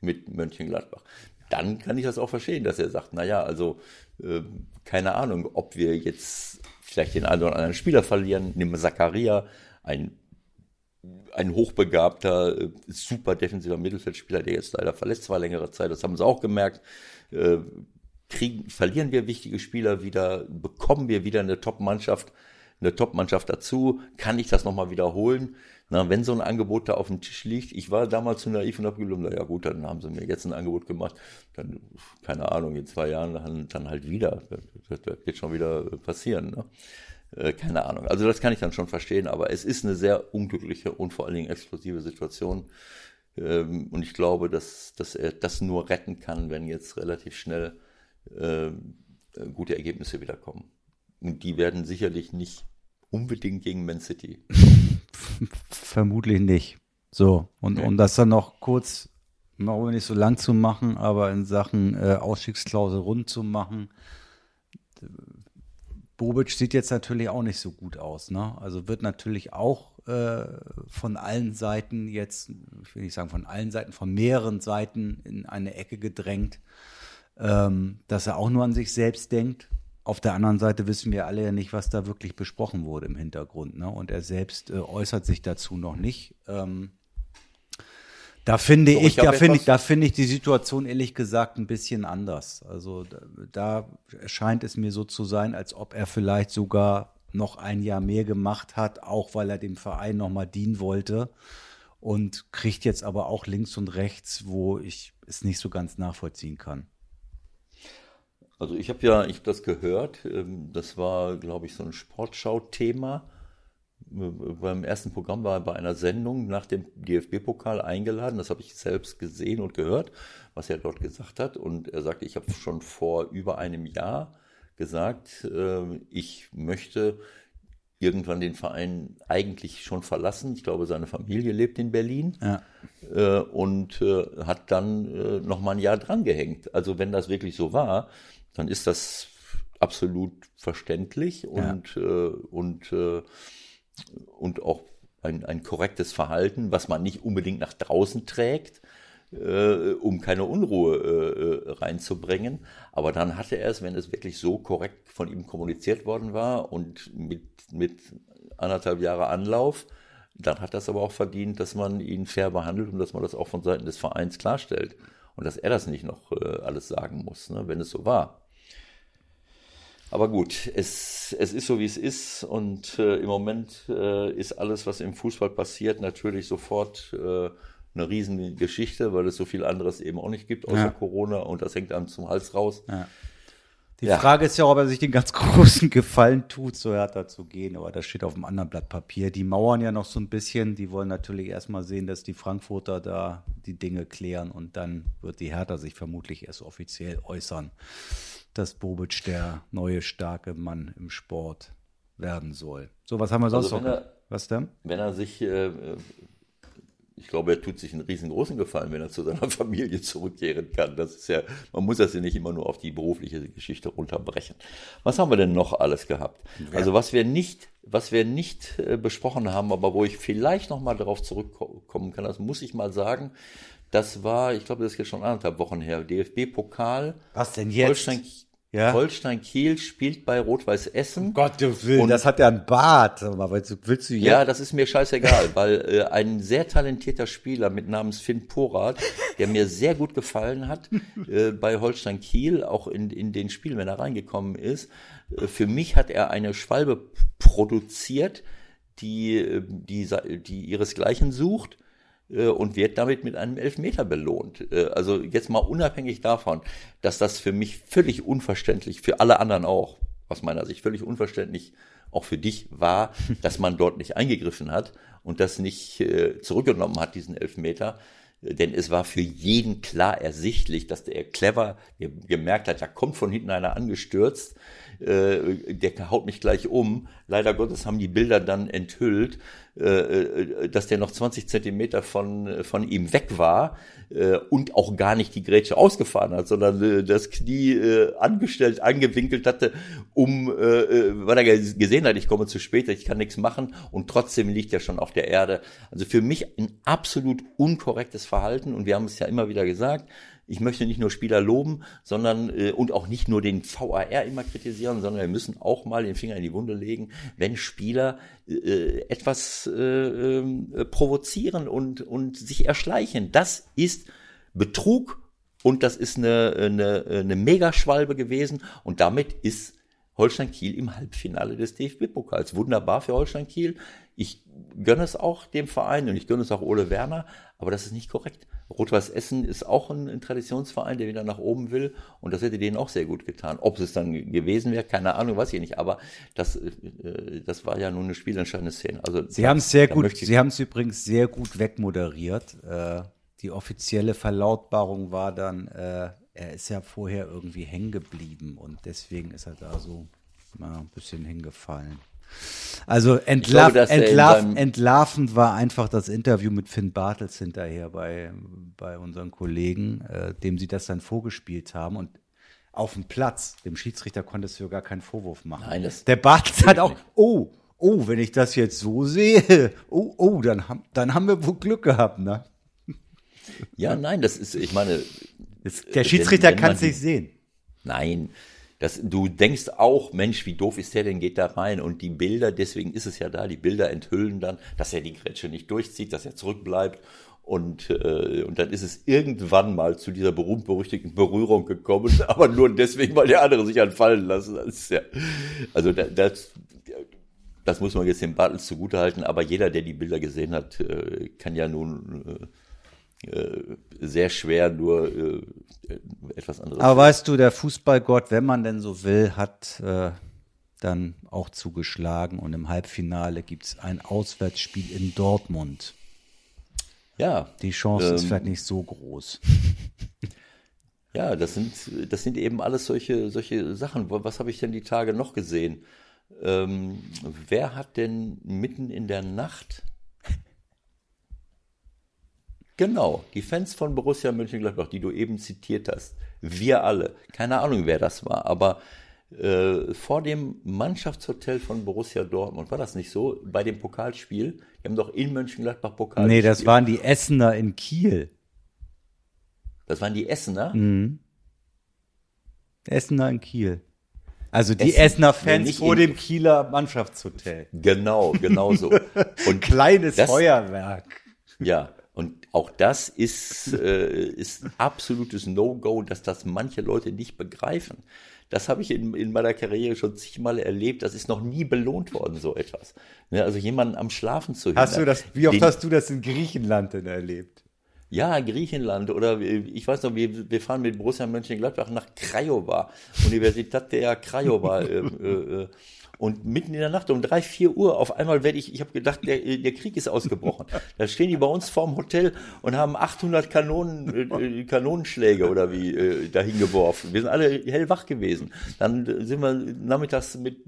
mit Mönchengladbach, dann kann ich das auch verstehen, dass er sagt, naja, also äh, keine Ahnung, ob wir jetzt vielleicht den einen oder anderen Spieler verlieren, nehmen wir Zakaria, ein ein hochbegabter, äh, super defensiver Mittelfeldspieler, der jetzt leider verletzt war längere Zeit, das haben sie auch gemerkt. Äh, kriegen, verlieren wir wichtige Spieler wieder, bekommen wir wieder eine Top-Mannschaft, eine Top-Mannschaft dazu, kann ich das nochmal wiederholen? Na, wenn so ein Angebot da auf dem Tisch liegt, ich war damals zu naiv und habe na ja gut, dann haben sie mir jetzt ein Angebot gemacht, dann, keine Ahnung, in zwei Jahren dann, dann halt wieder. Das, das wird schon wieder passieren. Ne? Äh, keine Ahnung. Also das kann ich dann schon verstehen, aber es ist eine sehr unglückliche und vor allen Dingen explosive Situation. Ähm, und ich glaube, dass, dass er das nur retten kann, wenn jetzt relativ schnell äh, gute Ergebnisse wiederkommen. Und die werden sicherlich nicht unbedingt gegen Man City. <laughs> Vermutlich nicht. So, und okay. um das dann noch kurz, noch nicht so lang zu machen, aber in Sachen äh, Ausstiegsklausel rund zu machen. Bobic sieht jetzt natürlich auch nicht so gut aus, ne? Also wird natürlich auch äh, von allen Seiten jetzt, ich will nicht sagen von allen Seiten, von mehreren Seiten in eine Ecke gedrängt, ähm, dass er auch nur an sich selbst denkt auf der anderen Seite wissen wir alle ja nicht, was da wirklich besprochen wurde im Hintergrund. Ne? Und er selbst äh, äußert sich dazu noch nicht. Ähm, da finde so, ich, da finde ich, da finde ich die Situation ehrlich gesagt ein bisschen anders. Also da, da scheint es mir so zu sein, als ob er vielleicht sogar noch ein Jahr mehr gemacht hat, auch weil er dem Verein noch mal dienen wollte und kriegt jetzt aber auch links und rechts, wo ich es nicht so ganz nachvollziehen kann. Also ich habe ja, ich habe das gehört. Ähm, das war, glaube ich, so ein Sportschau-Thema. Beim ersten Programm war er bei einer Sendung nach dem DFB-Pokal eingeladen. Das habe ich selbst gesehen und gehört, was er dort gesagt hat. Und er sagte, ich habe schon vor über einem Jahr gesagt, ähm, ich möchte irgendwann den Verein eigentlich schon verlassen. Ich glaube, seine Familie lebt in Berlin ja. Äh, und äh, hat dann noch mal ein Jahr drangehängt. Also wenn das wirklich so war, dann ist das absolut verständlich und, ja. äh, und, äh, und auch ein, ein korrektes Verhalten, was man nicht unbedingt nach draußen trägt, äh, um keine Unruhe äh, äh, reinzubringen. Aber dann hatte er es, wenn es wirklich so korrekt von ihm kommuniziert worden war und mit, mit anderthalb Jahre Anlauf, dann hat das aber auch verdient, dass man ihn fair behandelt und dass man das auch von Seiten des Vereins klarstellt. Und dass er das nicht noch äh, alles sagen muss, ne, wenn es so war. Aber gut, es, es ist so, wie es ist. Und äh, im Moment äh, ist alles, was im Fußball passiert, natürlich sofort äh, eine Riesengeschichte, weil es so viel anderes eben auch nicht gibt, außer ja. Corona. Und das hängt einem zum Hals raus. Ja. Die ja. Frage ist ja, ob er sich den ganz <laughs> großen Gefallen tut, so härter zu gehen. Aber das steht auf einem anderen Blatt Papier. Die mauern ja noch so ein bisschen. Die wollen natürlich erstmal sehen, dass die Frankfurter da die Dinge klären. Und dann wird die Hertha sich vermutlich erst offiziell äußern dass Bobic der neue starke Mann im Sport werden soll. So, was haben wir sonst also noch? Er, was denn? Wenn er sich, äh, ich glaube, er tut sich einen riesengroßen Gefallen, wenn er zu seiner <laughs> Familie zurückkehren kann. Das ist ja, man muss das ja nicht immer nur auf die berufliche Geschichte runterbrechen. Was haben wir denn noch alles gehabt? Ja. Also was wir nicht, was wir nicht äh, besprochen haben, aber wo ich vielleicht noch mal darauf zurückkommen kann, das muss ich mal sagen. Das war, ich glaube, das ist jetzt schon anderthalb Wochen her. DFB-Pokal. Was denn jetzt? Holstein, ja? Holstein Kiel spielt bei Rot-Weiß Essen. Um Gottes Willen, das hat ja ein Bart. Willst du jetzt? Ja, das ist mir scheißegal, <laughs> weil äh, ein sehr talentierter Spieler mit namens Finn Porat, der mir sehr gut gefallen hat, <laughs> äh, bei Holstein Kiel, auch in, in den Spielen, wenn er reingekommen ist, äh, für mich hat er eine Schwalbe produziert, die, äh, die, die ihresgleichen sucht und wird damit mit einem Elfmeter belohnt. Äh, also jetzt mal unabhängig davon, dass das für mich völlig unverständlich, für alle anderen auch, aus meiner Sicht völlig unverständlich auch für dich war, <laughs> dass man dort nicht eingegriffen hat und das nicht äh, zurückgenommen hat, diesen Elfmeter. Denn es war für jeden klar ersichtlich, dass der clever gemerkt hat, da kommt von hinten einer angestürzt, der haut mich gleich um. Leider Gottes haben die Bilder dann enthüllt, äh, äh, dass der noch 20 Zentimeter von, von ihm weg war äh, und auch gar nicht die Grätsche ausgefahren hat, sondern das Knie angestellt, angewinkelt hatte, um, weil er gesehen hat, ich komme zu spät, ich kann nichts machen und trotzdem liegt er schon auf der Erde. Also für mich ein absolut unkorrektes Verhalten und wir haben es ja immer wieder gesagt, ich möchte nicht nur Spieler loben, sondern äh, und auch nicht nur den VAR immer kritisieren, sondern wir müssen auch mal den Finger in die Wunde legen, wenn Spieler äh, etwas äh, äh, provozieren und, und sich erschleichen. Das ist Betrug und das ist eine, eine, eine Megaschwalbe gewesen und damit ist Holstein Kiel im Halbfinale des DFB-Pokals. Wunderbar für Holstein Kiel. Ich gönne es auch dem Verein und ich gönne es auch Ole Werner, aber das ist nicht korrekt. Rot-Weiß Essen ist auch ein, ein, Traditionsverein, der wieder nach oben will und das hätte denen auch sehr gut getan. Ob es dann gewesen wäre, keine Ahnung, weiß ich nicht, aber das, äh, das war ja nun eine spielentscheidende Szene. Also Sie haben es sehr gut, Sie haben es übrigens sehr gut wegmoderiert. Äh, die offizielle Verlautbarung war dann, äh, er ist ja vorher irgendwie hängen geblieben und deswegen ist er da so mal ein bisschen hingefallen. Also entlarv, glaube, entlarv, entlarvend war einfach das Interview mit Finn Bartels hinterher bei, bei unseren Kollegen, äh, dem sie das dann vorgespielt haben und auf dem Platz, dem Schiedsrichter konntest du gar keinen Vorwurf machen. Nein, das Der Bartels hat auch, oh, oh, wenn ich das jetzt so sehe, <laughs> oh, oh, dann haben, dann haben wir wohl Glück gehabt, ne? Ja, nein, das ist, ich meine. der Schiedsrichter kann es nicht sehen. Nein, das, du denkst auch, Mensch, wie doof ist der denn, geht da rein. Und die Bilder, deswegen ist es ja da, die Bilder enthüllen dann, dass er die Grätsche nicht durchzieht, dass er zurückbleibt. Und, äh, und dann ist es irgendwann mal zu dieser berühmt-berüchtigten Berührung gekommen, <laughs> aber nur deswegen, weil der andere sich anfallen lassen. Ja, also das, das, das muss man jetzt dem Bartels zugutehalten, aber jeder, der die Bilder gesehen hat, äh, kann ja nun äh, sehr schwer nur äh, etwas anderes. Aber weißt du, der Fußballgott, wenn man denn so will, hat äh, dann auch zugeschlagen und im Halbfinale gibt es ein Auswärtsspiel in Dortmund. Ja. Die Chance ähm, ist vielleicht nicht so groß. <laughs> Ja, das sind, das sind eben alles solche, solche Sachen. Was habe ich denn die Tage noch gesehen? Ähm, wer hat denn mitten in der Nacht Genau, die Fans von Borussia Mönchengladbach, die du eben zitiert hast. Wir alle. Keine Ahnung, wer das war, aber äh, vor dem Mannschaftshotel von Borussia Dortmund, war das nicht so? Bei dem Pokalspiel? Die haben doch in Mönchengladbach Pokal Nee, das waren die Essener in Kiel. Das waren die Essener? Mhm. Essener in Kiel. Also die Essen, Essener Fans vor dem Kieler Mannschaftshotel. Genau, genau so. <laughs> Und Kleines das, Feuerwerk. Ja, und auch das ist, äh, ist ein absolutes No-Go, dass das manche Leute nicht begreifen. Das habe ich in, in meiner Karriere schon zigmal erlebt. Das ist noch nie belohnt worden, so etwas. Ne, also jemanden am Schlafen zu hindern. Hast du das, wie oft den, hast du das in Griechenland denn erlebt? Ja, Griechenland oder ich weiß noch, wir, wir fahren mit Borussia Mönchengladbach nach Craiova, <laughs> Universität der Craiova. äh, äh, und mitten in der Nacht um drei, vier Uhr auf einmal werde ich, ich habe gedacht, der, der Krieg ist ausgebrochen. <laughs> Da stehen die bei uns vorm Hotel und haben 800 Kanonen, äh, Kanonenschläge oder wie äh, dahin geworfen. Wir sind alle hellwach gewesen. Dann sind wir nachmittags mit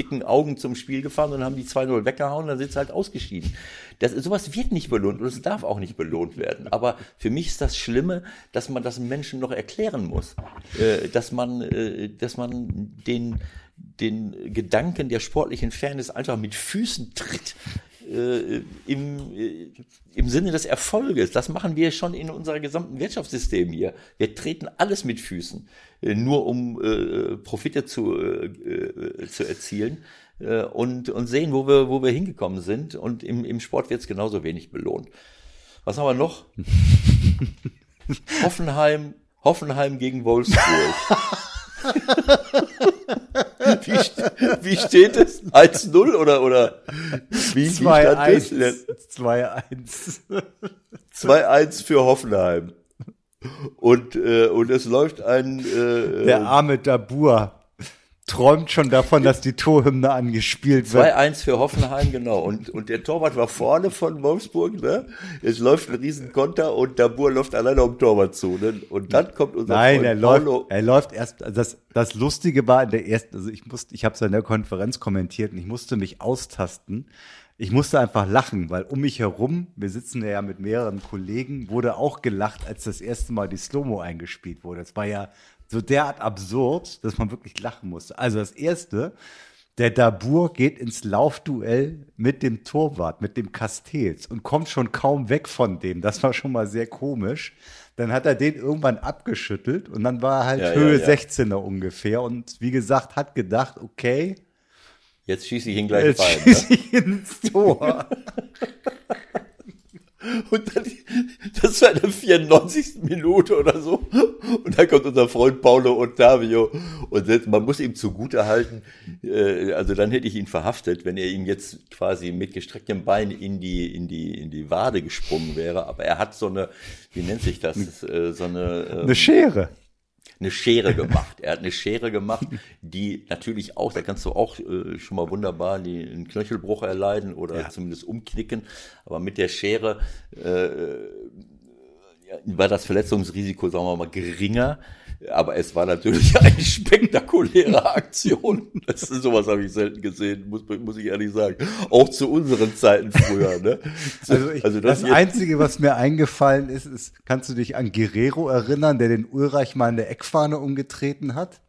dicken Augen zum Spiel gefahren und haben die 2-0 weggehauen, dann sind sie halt ausgeschieden. Das, sowas wird nicht belohnt und es darf auch nicht belohnt werden. Aber für mich ist das Schlimme, dass man das Menschen noch erklären muss. Äh, dass man, äh, dass man den den Gedanken der sportlichen Fairness einfach mit Füßen tritt. Äh, im, äh, im Sinne des Erfolges. Das machen wir schon in unserem gesamten Wirtschaftssystem hier. Wir treten alles mit Füßen, äh, nur um äh, Profite zu, äh, zu erzielen äh, und, und sehen, wo wir, wo wir hingekommen sind. Und im, im Sport wird es genauso wenig belohnt. Was haben wir noch? <laughs> Hoffenheim, Hoffenheim gegen Wolfsburg. <laughs> wie, wie steht es? 1-0 oder, oder wie, 2 wie stand es? 2-1. 2-1 für Hoffenheim. Und, äh, und es läuft ein. Äh, Der arme Dabur träumt schon davon, dass die Torhymne angespielt wird. 2-1 für Hoffenheim, genau. Und, und der Torwart war vorne von Wolfsburg, ne? Es läuft ein Riesenkonter und Dabur läuft alleine um Torwart zu, ne? Und dann kommt unser Nein, Freund er Paulo. läuft, er läuft erst, das, das Lustige war in der ersten, also ich musste, ich habe es in der Konferenz kommentiert und ich musste mich austasten. Ich musste einfach lachen, weil um mich herum, wir sitzen ja mit mehreren Kollegen, wurde auch gelacht, als das erste Mal die Slow-Mo eingespielt wurde. Das war ja so derart absurd, dass man wirklich lachen musste. Also das erste, der Dabur geht ins Laufduell mit dem Torwart, mit dem Castells und kommt schon kaum weg von dem. Das war schon mal sehr komisch. Dann hat er den irgendwann abgeschüttelt und dann war er halt ja, Höhe ja, ja. 16er ungefähr und wie gesagt, hat gedacht, okay. Jetzt schieße ich ihn gleich jetzt rein. Schieße ne? ich ins Tor. <laughs> Und dann, das war in der 94. Minute oder so. Und dann kommt unser Freund Paulo Ottavio. Und jetzt, man muss ihm zugute halten, äh, also dann hätte ich ihn verhaftet, wenn er ihm jetzt quasi mit gestrecktem Bein in die, in die, in die Wade gesprungen wäre. Aber er hat so eine, wie nennt sich das? Äh, so eine, ähm, eine Schere eine Schere gemacht. Er hat eine Schere gemacht, die natürlich auch, da kannst du auch äh, schon mal wunderbar die, einen Knöchelbruch erleiden oder ja. zumindest umknicken. Aber mit der Schere äh, war das Verletzungsrisiko, sagen wir mal, geringer. Aber es war natürlich <laughs> eine spektakuläre Aktion. Das ist, sowas habe ich selten gesehen, muss, muss ich ehrlich sagen. Auch zu unseren Zeiten früher. Ne? <laughs> Also, ich, also das, das Einzige, was mir eingefallen ist, ist, kannst du dich an Guerrero erinnern, der den Ulreich mal in der Eckfahne umgetreten hat?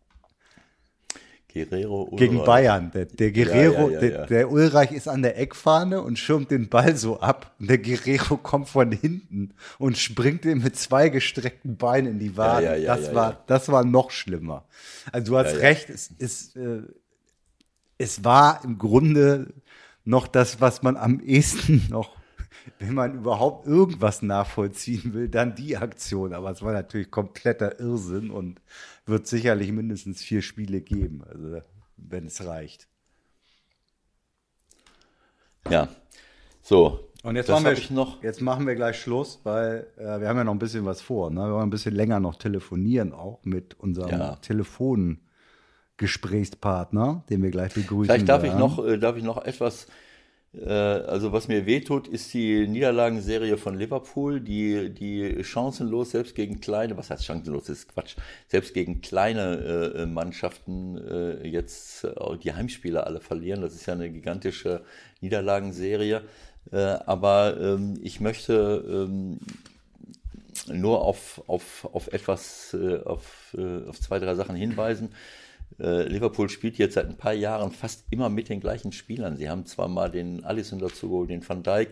Guerrero Ulreich. Gegen Bayern. Der, der Guerrero, ja, ja, ja, der, der, Ulreich ist an der Eckfahne und schirmt den Ball so ab. Und der Guerrero <laughs> kommt von hinten und springt ihm mit zwei gestreckten Beinen in die Wade. das war, das war noch schlimmer. Also du hast recht, es ist, äh, es war im Grunde noch das, was man am ehesten <laughs> noch wenn man überhaupt irgendwas nachvollziehen will, dann die Aktion. Aber es war natürlich kompletter Irrsinn und wird sicherlich mindestens vier Spiele geben, also wenn es reicht. Ja, so. Und jetzt, machen wir, noch. jetzt machen wir gleich Schluss, weil äh, wir haben ja noch ein bisschen was vor. Ne? Wir wollen ein bisschen länger noch telefonieren, auch mit unserem ja. Telefongesprächspartner, den wir gleich begrüßen. Vielleicht darf werden. ich noch, äh, darf ich noch etwas äh, also was mir wehtut, ist die Niederlagenserie von Liverpool, die, die chancenlos selbst gegen kleine, was heißt chancenlos, das ist Quatsch, selbst gegen kleine äh, Mannschaften äh, jetzt äh, die Heimspiele alle verlieren. Das ist ja eine gigantische Niederlagenserie. Äh, aber ähm, ich möchte ähm, nur auf, auf, auf etwas, äh, auf, äh, auf zwei, drei Sachen hinweisen. Äh, Liverpool spielt jetzt seit ein paar Jahren fast immer mit den gleichen Spielern. Sie haben zwar mal den Allison dazu geholt, den Van Dijk.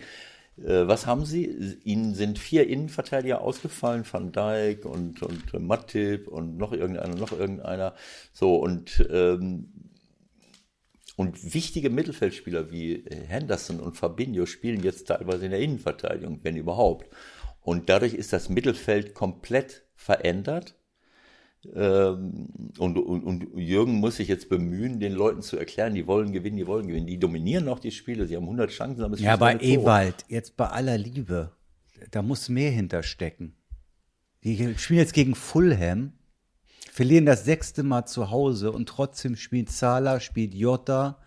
Äh, was haben sie? Ihnen sind vier Innenverteidiger ausgefallen, Van Dijk und, und Matip und noch irgendeiner, noch irgendeiner. So, und, ähm, und wichtige Mittelfeldspieler wie Henderson und Fabinho spielen jetzt teilweise in der Innenverteidigung, wenn überhaupt. Und dadurch ist das Mittelfeld komplett verändert. Ähm, und, und, und, Jürgen muss sich jetzt bemühen, den Leuten zu erklären, die wollen gewinnen, die wollen gewinnen. Die dominieren noch die Spiele, sie haben 100 Chancen. Aber ja, bei Ewald, jetzt bei aller Liebe, da muss mehr hinterstecken. Die spielen jetzt gegen Fulham, verlieren das sechste Mal zu Hause und trotzdem spielt Salah, spielt Jota,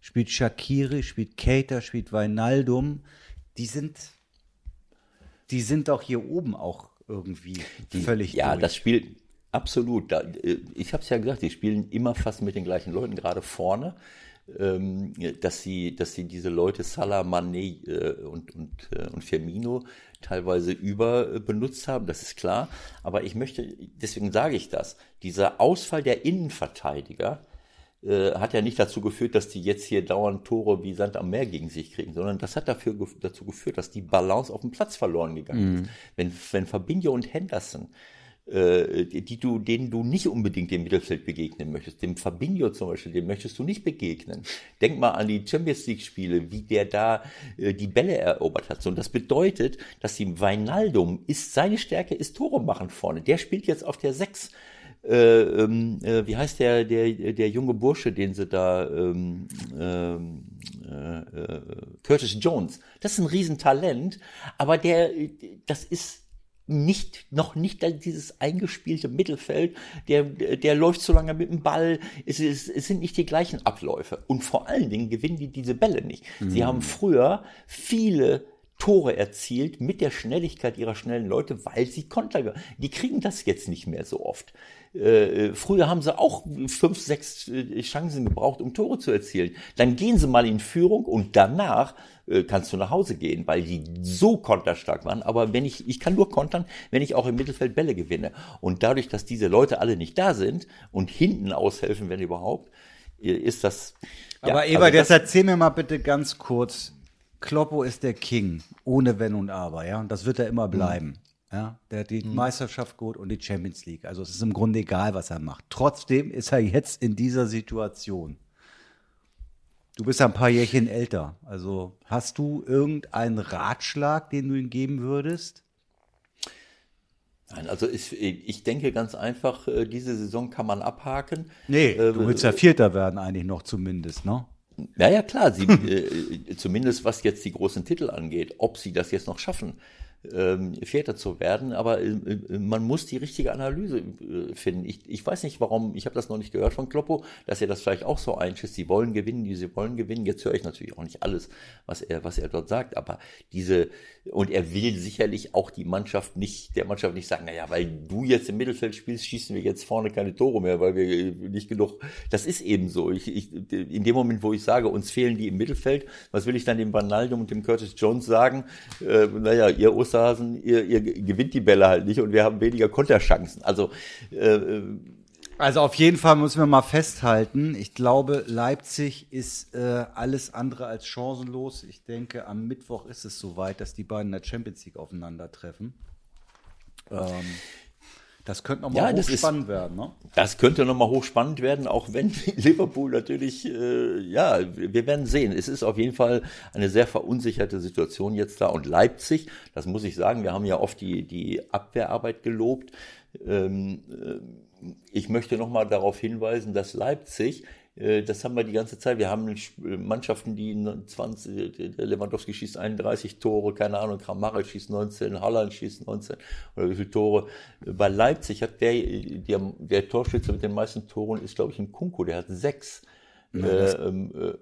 spielt Shakiri, spielt Keita, spielt Weinaldum. Die sind, die sind doch hier oben auch irgendwie die, völlig Ja, durch. das Spiel, Absolut. Äh, ich habe es ja gesagt, die spielen immer fast mit den gleichen Leuten, gerade vorne. Ähm, dass sie, dass sie diese Leute Salah, Mané äh, und, und, äh, und Firmino teilweise über benutzt haben, das ist klar. Aber ich möchte, deswegen sage ich das, dieser Ausfall der Innenverteidiger hat ja nicht dazu geführt, dass die jetzt hier dauernd Tore wie Sand am Meer gegen sich kriegen, sondern das hat dafür, dazu geführt, dass die Balance auf dem Platz verloren gegangen ist. Mhm. Wenn, wenn Fabinho und Henderson äh, die du, denen du nicht unbedingt im Mittelfeld begegnen möchtest. Dem Fabinho zum Beispiel, dem möchtest du nicht begegnen. Denk mal an die Champions League Spiele, wie der da äh, die Bälle erobert hat. Und das bedeutet, dass die Weinaldum ist, seine Stärke ist Tore machen vorne. Der spielt jetzt auf der 6. Äh, ähm, äh, wie heißt der, der, der junge Bursche, den sie da, ähm, ähm äh, äh, Curtis Jones. Das ist ein Riesentalent, aber der, das ist nicht, noch nicht dieses eingespielte Mittelfeld, der, der läuft so lange mit dem Ball, es, ist, es sind nicht die gleichen Abläufe. Und vor allen Dingen gewinnen die diese Bälle nicht. Mhm. Sie haben früher viele Tore erzielt mit der Schnelligkeit ihrer schnellen Leute, weil sie Konter, die kriegen das jetzt nicht mehr so oft. Äh, früher haben sie auch fünf, sechs äh, Chancen gebraucht, um Tore zu erzielen. Dann gehen sie mal in Führung und danach äh, kannst du nach Hause gehen, weil die so konterstark waren. Aber wenn ich, ich kann nur kontern, wenn ich auch im Mittelfeld Bälle gewinne. Und dadurch, dass diese Leute alle nicht da sind und hinten aushelfen, wenn überhaupt, ist das. Ja, Aber Eva, also jetzt erzähl mir mal bitte ganz kurz. Kloppo ist der King, ohne Wenn und Aber, ja. Und das wird er immer bleiben. Mhm. Ja, der hat die mhm. Meisterschaft gut und die Champions League. Also es ist im Grunde egal, was er macht. Trotzdem ist er jetzt in dieser Situation. Du bist ein paar Jährchen älter. Also hast du irgendeinen Ratschlag, den du ihm geben würdest? Nein, also ich, ich denke ganz einfach, äh, diese Saison kann man abhaken. Nee, du äh, willst ja Vierter werden eigentlich noch zumindest, ne? Ja, ja, klar, sie, <laughs> äh, zumindest was jetzt die großen Titel angeht, ob sie das jetzt noch schaffen, ähm, Vierter zu werden, aber äh, äh, man muss die richtige Analyse äh, finden. Ich, ich weiß nicht, warum, ich habe das noch nicht gehört von Kloppo, dass er das vielleicht auch so einschätzt. Sie wollen gewinnen, die sie wollen gewinnen. Jetzt höre ich natürlich auch nicht alles, was er, was er dort sagt, aber diese, und er will sicherlich auch die Mannschaft nicht, der Mannschaft nicht sagen, naja, weil du jetzt im Mittelfeld spielst, schießen wir jetzt vorne keine Tore mehr, weil wir nicht genug, das ist eben so. Ich, ich, in dem Moment, wo ich sage, uns fehlen die im Mittelfeld, was will ich dann dem Vanaldum und dem Curtis Jones sagen? Äh, naja, ihr Oster Osterhasen, ihr, ihr gewinnt die Bälle halt nicht und wir haben weniger Konterchancen. Also äh, also auf jeden Fall müssen wir mal festhalten. Ich glaube, Leipzig ist äh, alles andere als chancenlos. Ich denke, am Mittwoch ist es soweit, dass die beiden in der Champions League aufeinandertreffen. Ähm, das könnte nochmal ja, hochspannend ist, werden, ne? Das könnte nochmal hochspannend werden, auch wenn <laughs> Liverpool natürlich, äh, ja, wir werden sehen. Es ist auf jeden Fall eine sehr verunsicherte Situation jetzt da. Und Leipzig, das muss ich sagen, wir haben ja oft die, die Abwehrarbeit gelobt. Ähm, äh, ich möchte nochmal darauf hinweisen, dass Leipzig das haben wir die ganze Zeit. Wir haben Mannschaften, die 20, Lewandowski schießt 31 Tore, keine Ahnung, Kramaric schießt 19, Holland schießt 19 oder wie viele Tore. Bei Leipzig hat der, der, der Torschütze mit den meisten Toren ist, glaube ich, ein Kunko, der hat sechs. Ja, äh, äh,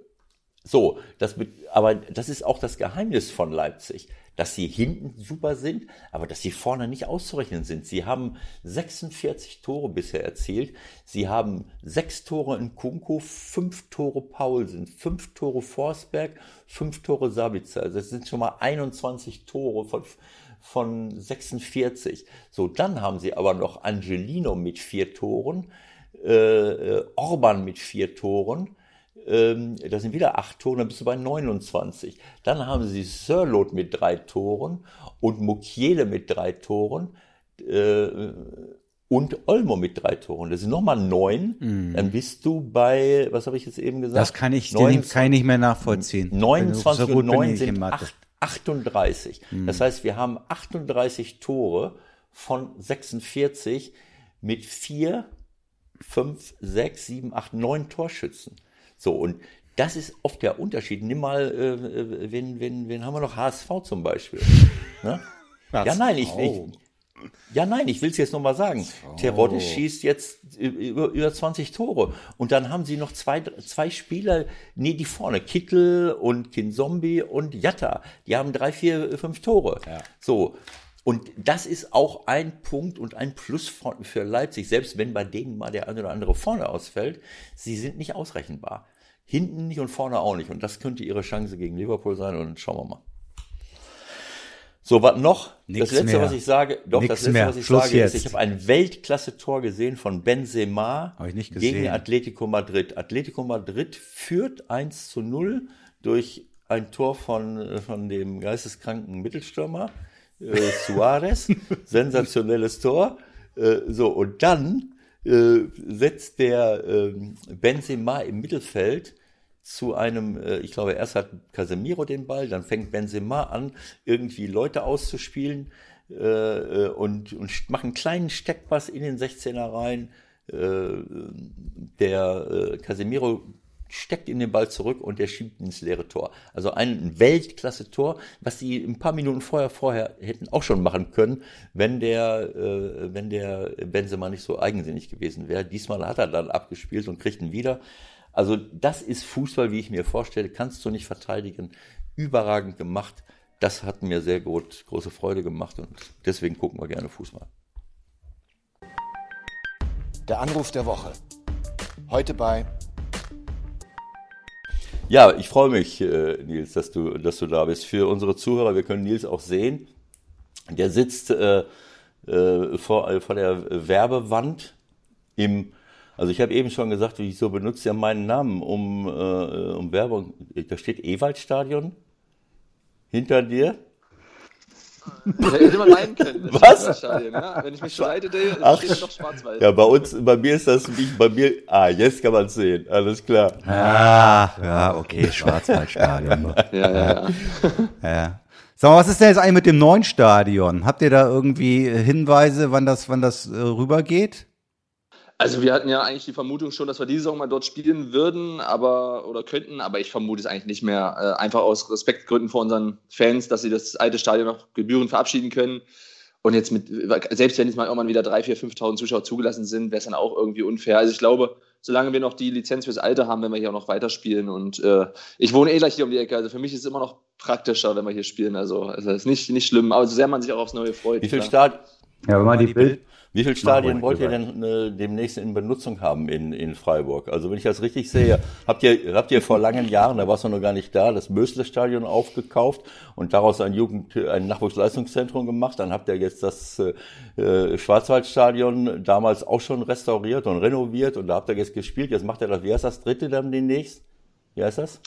so, das, aber das ist auch das Geheimnis von Leipzig dass sie hinten super sind, aber dass sie vorne nicht auszurechnen sind. Sie haben 46 Tore bisher erzielt. Sie haben sechs Tore in Kunko, fünf Tore Paulsen, fünf Tore Forsberg, fünf Tore Sabitzer. Also das sind schon mal 21 Tore von, von 46. So, dann haben sie aber noch Angelino mit vier Toren, äh, äh Orban mit vier Toren, ähm, das sind wieder acht Tore, dann bist du bei 29. Dann haben sie Sörlot mit drei Toren und Mukiele mit drei Toren äh, und Olmo mit drei Toren. Das sind nochmal neun. Mm. Dann bist du bei, was habe ich jetzt eben gesagt? Das kann ich, 29, kann ich nicht mehr nachvollziehen. 29 so und 9 sind 8, 38. Mm. Das heißt, wir haben 38 Tore von 46 mit vier, fünf, sechs, sieben, acht, neun Torschützen. So, und das ist oft der Unterschied. Nimm mal, äh, äh wen, wen, wen haben wir noch? HSV zum Beispiel. <laughs> Ne? ja, nein, ich, ich, ja, nein, ich will es jetzt nochmal sagen. Oh. Terodde schießt jetzt über, über 20 Tore. Und dann haben sie noch zwei, zwei Spieler, nee, die vorne, Kittel und Kinzombie und Jatta. Die haben drei, vier, fünf Tore. Ja. So. Und das ist auch ein Punkt und ein Plus für Leipzig, selbst wenn bei denen mal der eine oder andere vorne ausfällt. Sie sind nicht ausrechenbar. Hinten nicht und vorne auch nicht. Und das könnte ihre Chance gegen Liverpool sein. Und schauen wir mal. So, was noch? Nix das letzte, mehr. was ich sage, doch, Nix das letzte, mehr. was ich Schluss sage, jetzt. ist, ich habe ein Weltklasse-Tor gesehen von Benzema gegen Atletico Madrid. Atletico Madrid führt 1 zu 0 durch ein Tor von, von dem geisteskranken Mittelstürmer äh, Suarez. <laughs> Sensationelles Tor. Äh, so, und dann äh, setzt der äh, Benzema im Mittelfeld zu einem, äh, ich glaube, erst hat Casemiro den Ball, dann fängt Benzema an, irgendwie Leute auszuspielen äh, äh und, und macht einen kleinen Steckpass in den 16er rein. Äh, der äh, Casemiro steckt in den Ball zurück und der schiebt ins leere Tor. Also ein Weltklasse-Tor, was sie ein paar Minuten vorher vorher hätten auch schon machen können, wenn der äh, wenn der Benzema nicht so eigensinnig gewesen wäre. Diesmal hat er dann abgespielt und kriegt ihn wieder. Also das ist Fußball, wie ich mir vorstelle, kannst du nicht verteidigen. Überragend gemacht. Das hat mir sehr gut, große Freude gemacht und deswegen gucken wir gerne Fußball. Der Anruf der Woche. Heute bei ja, ich freue mich, äh, Nils, dass du, dass du da bist. Für unsere Zuhörer, wir können Nils auch sehen. Der sitzt äh, äh, vor, äh, vor der Werbewand im, also ich habe eben schon gesagt, wieso benutzt er meinen Namen um, äh, um Werbung? Da steht Ewaldstadion hinter dir. Hätte man meinen können. Was? ja? Wenn ich mich drehe, Ach, steht noch schwarz-weiß. Ja, bei uns, bei mir ist das nicht, bei mir, ah, jetzt kann man es sehen, alles klar. Ah, ja, okay, Schwarzwaldstadion. <laughs> Ja, ja, ja. <laughs> ja. Sag mal, was ist denn jetzt eigentlich mit dem neuen Stadion? Habt ihr da irgendwie Hinweise, wann das, wann das äh, rübergeht? Also wir hatten ja eigentlich die Vermutung schon, dass wir diese Saison mal dort spielen würden, aber oder könnten, aber ich vermute es eigentlich nicht mehr. Äh, einfach aus Respektgründen vor unseren Fans, dass sie das alte Stadion noch gebührend verabschieden können. Und jetzt mit, selbst wenn jetzt mal irgendwann wieder 3.000, 4.000, 5.000 Zuschauer zugelassen sind, wäre es dann auch irgendwie unfair. Also ich glaube, solange wir noch die Lizenz fürs Alte haben, wenn wir hier auch noch weiterspielen. Und äh, ich wohne eh gleich hier um die Ecke, also für mich ist es immer noch praktischer, wenn wir hier spielen. Also es also ist nicht, nicht schlimm, aber so sehr man sich auch aufs Neue freut. Wie viel Start? Ja, wenn man die Bild wie viele Stadien wollt ihr denn äh, demnächst in Benutzung haben in, in Freiburg? Also wenn ich das richtig sehe, habt ihr, habt ihr vor langen Jahren, da warst du noch gar nicht da, das Mösle-Stadion aufgekauft und daraus ein Jugend, ein Nachwuchsleistungszentrum gemacht. Dann habt ihr jetzt das äh, Schwarzwaldstadion damals auch schon restauriert und renoviert und da habt ihr jetzt gespielt. Jetzt macht ihr das, wie heißt das dritte dann demnächst? Wie heißt das?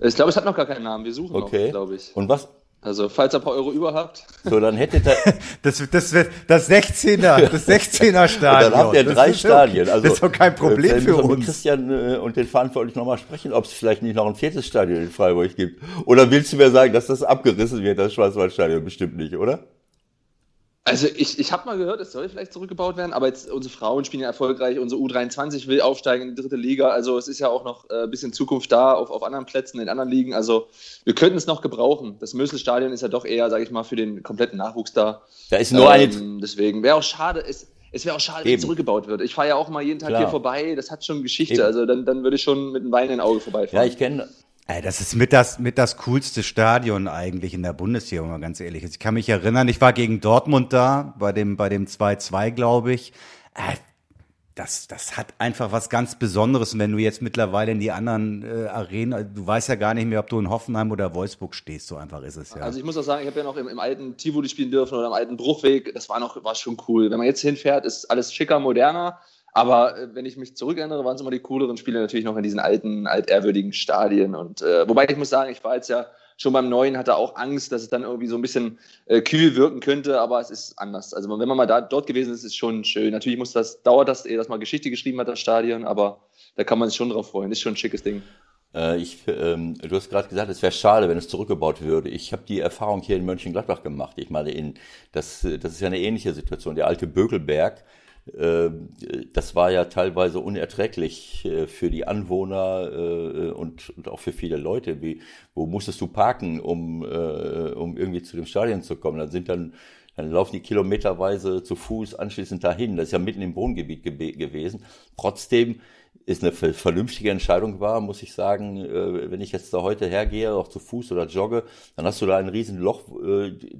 Ich glaube, es hat noch gar keinen Namen. Wir suchen okay. noch, glaube ich. Und was, also, falls ihr ein paar Euro über habt. So, dann hättet ihr. <laughs> das, das, das 16er, das 16er Stadion. dann habt ihr drei das Stadien. Also, das ist doch kein Problem für uns. Mit Christian äh, und den Verantwortlichen nochmal sprechen, ob es vielleicht nicht noch ein viertes Stadion in Freiburg gibt. Oder willst du mir sagen, dass das abgerissen wird, das Schwarzwaldstadion? Bestimmt nicht, oder? Also ich, ich habe mal gehört, es soll vielleicht zurückgebaut werden, aber jetzt unsere Frauen spielen ja erfolgreich, unsere U23 will aufsteigen in die dritte Liga, also es ist ja auch noch ein äh, bisschen Zukunft da auf, auf anderen Plätzen, in anderen Ligen, also wir könnten es noch gebrauchen. Das Möselstadion ist ja doch eher, sage ich mal, für den kompletten Nachwuchs da. Da ist nur ähm, eine... Deswegen wäre auch schade, es, es wäre auch schade, wenn es zurückgebaut wird. Ich fahre ja auch mal jeden Tag Klar. hier vorbei, das hat schon Geschichte, Eben. also dann, dann würde ich schon mit einem Wein in Auge vorbeifahren. Ja, ich kenne Ey, das ist mit das, mit das coolste Stadion eigentlich in der Bundesliga, wenn man ganz ehrlich ist. Ich kann mich erinnern, ich war gegen Dortmund da, bei dem, bei dem 2-2, glaube ich. Äh, das, das hat einfach was ganz Besonderes. Und wenn du jetzt mittlerweile in die anderen äh, Arenen, du weißt ja gar nicht mehr, ob du in Hoffenheim oder Wolfsburg stehst, so einfach ist es ja. Also ich muss auch sagen, ich habe ja noch im, im alten Tivoli spielen dürfen oder im alten Bruchweg, das war noch, war schon cool. Wenn man jetzt hinfährt, ist alles schicker, moderner. Aber äh, wenn ich mich zurückerinnere, waren es immer die cooleren Spiele natürlich noch in diesen alten, altehrwürdigen Stadien. Und äh, wobei ich muss sagen, ich war jetzt ja schon beim neuen, hatte auch Angst, dass es dann irgendwie so ein bisschen äh, kühl wirken könnte, aber es ist anders. Also wenn man mal da, dort gewesen ist, ist es schon schön. Natürlich muss das, dauert das, ehe das mal Geschichte geschrieben hat, das Stadion, aber da kann man sich schon drauf freuen. Ist schon ein schickes Ding. Äh, ich, ähm, du hast gerade gesagt, es wäre schade, wenn es zurückgebaut würde. Ich habe die Erfahrung hier in Mönchengladbach gemacht. Ich meine, in, das, das ist ja eine ähnliche Situation. Der alte Bökelberg, das war ja teilweise unerträglich äh, für die Anwohner äh, und, auch für viele Leute. Wie, wo musstest du parken, um, äh, um irgendwie zu dem Stadion zu kommen? Dann sind dann dann laufen die kilometerweise zu Fuß anschließend dahin. Das ist ja mitten im Wohngebiet ge gewesen. Trotzdem ist eine vernünftige Entscheidung war, muss ich sagen, wenn ich jetzt da heute hergehe, auch zu Fuß oder jogge, dann hast du da ein Riesenloch,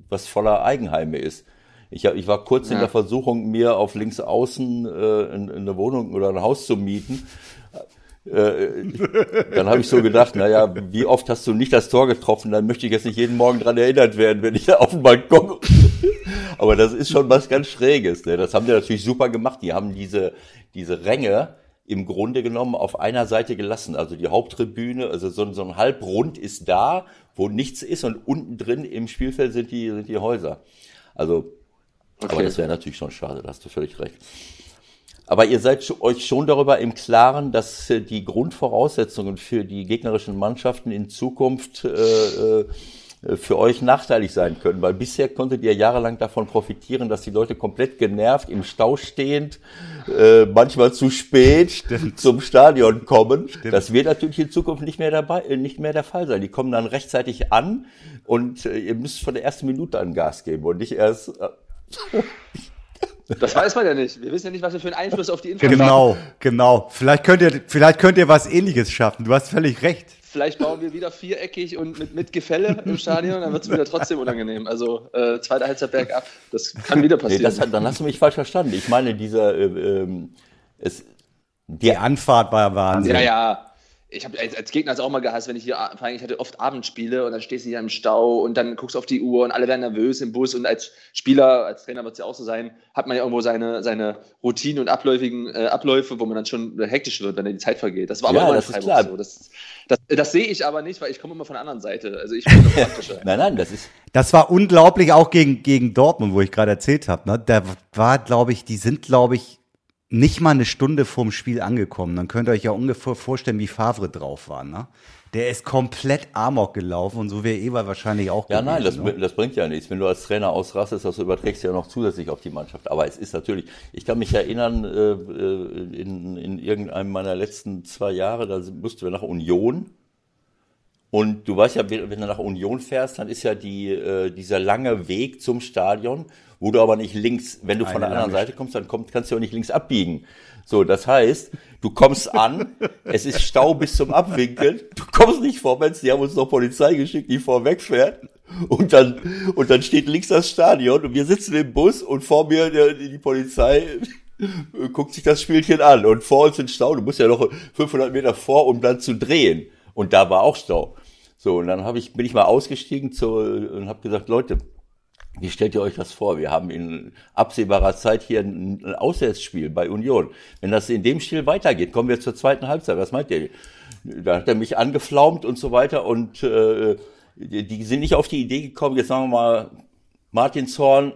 was voller Eigenheime ist. Ich, hab, ich war kurz ja. in der Versuchung, mir auf links außen äh, eine Wohnung oder ein Haus zu mieten. Äh, dann habe ich so gedacht, naja, wie oft hast du nicht das Tor getroffen? Dann möchte ich jetzt nicht jeden Morgen dran erinnert werden, wenn ich da auf den Balkon. Aber das ist schon was ganz Schräges. Ne? Das haben die natürlich super gemacht. Die haben diese, diese Ränge im Grunde genommen auf einer Seite gelassen. Also die Haupttribüne, also so, so ein Halbrund ist da, wo nichts ist und unten drin im Spielfeld sind die, sind die Häuser. Also Okay. Aber das wäre natürlich schon schade, da hast du völlig recht. Aber ihr seid euch schon darüber im Klaren, dass äh, die Grundvoraussetzungen für die gegnerischen Mannschaften in Zukunft äh, äh, für euch nachteilig sein können, weil bisher konntet ihr jahrelang davon profitieren, dass die Leute komplett genervt im Stau stehend, äh, manchmal zu spät Stimmt. zum Stadion kommen. Stimmt. Das wird natürlich in Zukunft nicht mehr dabei, äh, nicht mehr der Fall sein. Die kommen dann rechtzeitig an und äh, ihr müsst von der ersten Minute an Gas geben und nicht erst <laughs> das weiß man ja nicht. Wir wissen ja nicht, was wir für einen Einfluss auf die Infrastruktur Genau, genau. Vielleicht könnt ihr, vielleicht könnt ihr was ähnliches schaffen. Du hast völlig recht. Vielleicht bauen wir wieder viereckig und mit, mit Gefälle im Stadion, dann wird es wieder trotzdem unangenehm. Also äh, zweiter Halbzeit bergab, das kann wieder passieren. Nee, das, dann hast du mich falsch verstanden. Ich meine, dieser äh, ähm, es, die Anfahrt war Wahnsinn. Ja, ja ich habe als, als, Gegner es auch mal gehasst, wenn ich hier, vor allem ich hatte oft Abendspiele und dann stehst du hier im Stau und dann guckst du auf die Uhr und alle werden nervös im Bus und als Spieler, als Trainer wird es ja auch so sein, hat man ja irgendwo seine, seine Routinen und abläufigen äh, Abläufe, wo man dann schon hektisch wird, wenn die Zeit vergeht. Das war aber ja, immer das ist klar. so. Das, das, das sehe ich aber nicht, weil ich komme immer von der anderen Seite. Also ich bin praktischer. <laughs> nein, nein, das ist. Das war unglaublich auch gegen, gegen Dortmund, wo ich gerade erzählt habe. Ne? Da war, glaube ich, die sind, glaube ich, nicht mal eine Stunde vorm Spiel angekommen. Dann könnt ihr euch ja ungefähr vorstellen, wie Favre drauf war. Ne? Der ist komplett amok gelaufen und so wäre Eber wahrscheinlich auch Ja, gewesen, nein, das, ne? das, bringt ja nichts. Wenn du als Trainer ausrastest, das überträgst du ja noch zusätzlich auf die Mannschaft. Aber es ist natürlich, ich kann mich erinnern, äh, äh, in, in irgendeinem meiner letzten zwei Jahre, da mussten wir nach Union. Und du weißt ja, wenn du nach Union fährst, dann ist ja die, äh, dieser lange Weg zum Stadion wo du aber nicht links, wenn du von der anderen Seite kommst, dann komm, kannst du auch nicht links abbiegen. So, das heißt, du kommst an, es ist Stau bis zum Abwinkeln, du kommst nicht vorwärts, die haben uns noch Polizei geschickt, die vorweg fährt. Und dann, und dann steht links das Stadion und wir sitzen im Bus und vor mir der, die Polizei guckt sich das Spielchen an und vor uns sind Stau. Du musst ja noch 500 Meter vor, um dann zu drehen. Und da war auch Stau. So, und dann hab ich, bin ich mal ausgestiegen zu, und habe gesagt, Leute, wie stellt ihr euch das vor? Wir haben in absehbarer Zeit hier ein Auswärtsspiel bei Union. Wenn das in dem Stil weitergeht, kommen wir zur zweiten Halbzeit. Was meint ihr? Da hat er mich angeflaumt und so weiter und äh, die sind nicht auf die Idee gekommen, jetzt sagen wir mal, Martin Zorn.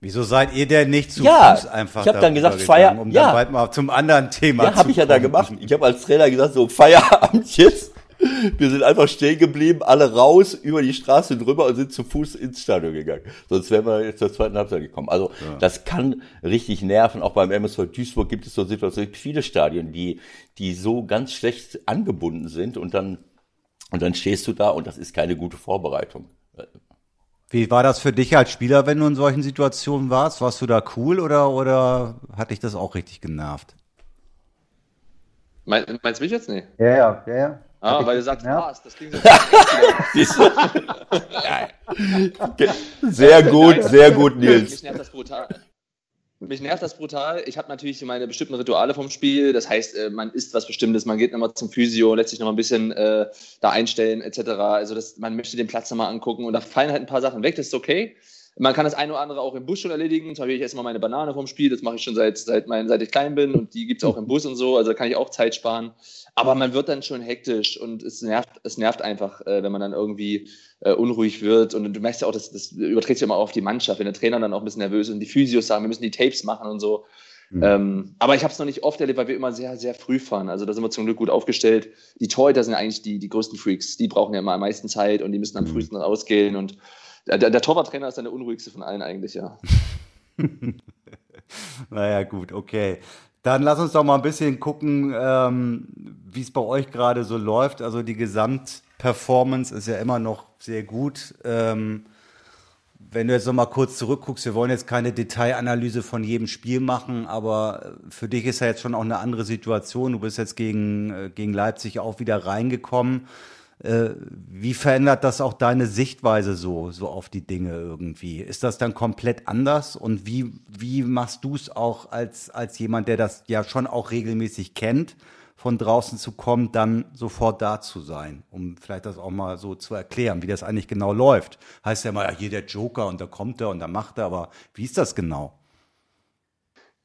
Wieso seid ihr denn nicht zu ja, Fuß einfach? Ich habe dann gesagt, Feier, um ja, dann bald mal zum anderen Thema ja, habe ich ja da gemacht. Ich habe als Trainer gesagt, so Feierabend jetzt. Wir sind einfach stehen geblieben, alle raus, über die Straße drüber und sind zu Fuß ins Stadion gegangen. Sonst wären wir jetzt zur zweiten Halbzeit gekommen. Also ja. das kann richtig nerven. Auch beim MSV Duisburg gibt es so Situationen, viele Stadien, die, die so ganz schlecht angebunden sind und dann, und dann stehst du da und das ist keine gute Vorbereitung. Wie war das für dich als Spieler, wenn du in solchen Situationen warst? Warst du da cool oder, oder hat dich das auch richtig genervt? Meinst du mich jetzt? Nee. Ja, ja, ja, ja. Ah, weil du sagst, ja. Pass, das klingt so. <laughs> sehr gut, sehr gut, Nils. Mich nervt das brutal. Mich nervt das brutal. Ich habe natürlich meine bestimmten Rituale vom Spiel. Das heißt, äh, man isst was Bestimmtes, man geht nochmal zum Physio, lässt sich nochmal ein bisschen äh, da einstellen, etc. Also das, man möchte den Platz nochmal angucken und da fallen halt ein paar Sachen weg, das ist okay. Man kann das eine oder andere auch im Bus schon erledigen. Zum Beispiel, ich esse mal meine Banane vom Spiel, das mache ich schon seit, seit, mein, seit ich klein bin und die gibt es auch im Bus und so, also da kann ich auch Zeit sparen. Aber man wird dann schon hektisch und es nervt, es nervt einfach, äh, wenn man dann irgendwie äh, unruhig wird. Und du merkst ja auch, das, das überträgt sich immer auf die Mannschaft, wenn der Trainer dann auch ein bisschen nervös ist und die Physios sagen, wir müssen die Tapes machen und so. Mhm. Ähm, aber ich habe es noch nicht oft erlebt, weil wir immer sehr, sehr früh fahren. Also da sind wir zum Glück gut aufgestellt. Die Torhüter sind eigentlich die, die größten Freaks. Die brauchen ja immer am meisten Zeit und die müssen am mhm. frühesten rausgehen. Und der, der Torwarttrainer ist dann der unruhigste von allen eigentlich, ja. <laughs> naja, gut, okay. Dann lass uns doch mal ein bisschen gucken, ähm, wie es bei euch gerade so läuft. Also die Gesamtperformance ist ja immer noch sehr gut. Ähm, wenn du jetzt noch mal kurz zurückguckst, wir wollen jetzt keine Detailanalyse von jedem Spiel machen, aber für dich ist ja jetzt schon auch eine andere Situation. Du bist jetzt gegen, äh, gegen Leipzig auch wieder reingekommen. Äh, wie verändert das auch deine Sichtweise so, so auf die Dinge irgendwie? Ist das dann komplett anders? Und wie, wie machst du es auch als, als jemand, der das ja schon auch regelmäßig kennt, von draußen zu kommen, dann sofort da zu sein? Um vielleicht das auch mal so zu erklären, wie das eigentlich genau läuft. Heißt ja mal, ja, hier der Joker und da kommt er und da macht er, aber wie ist das genau?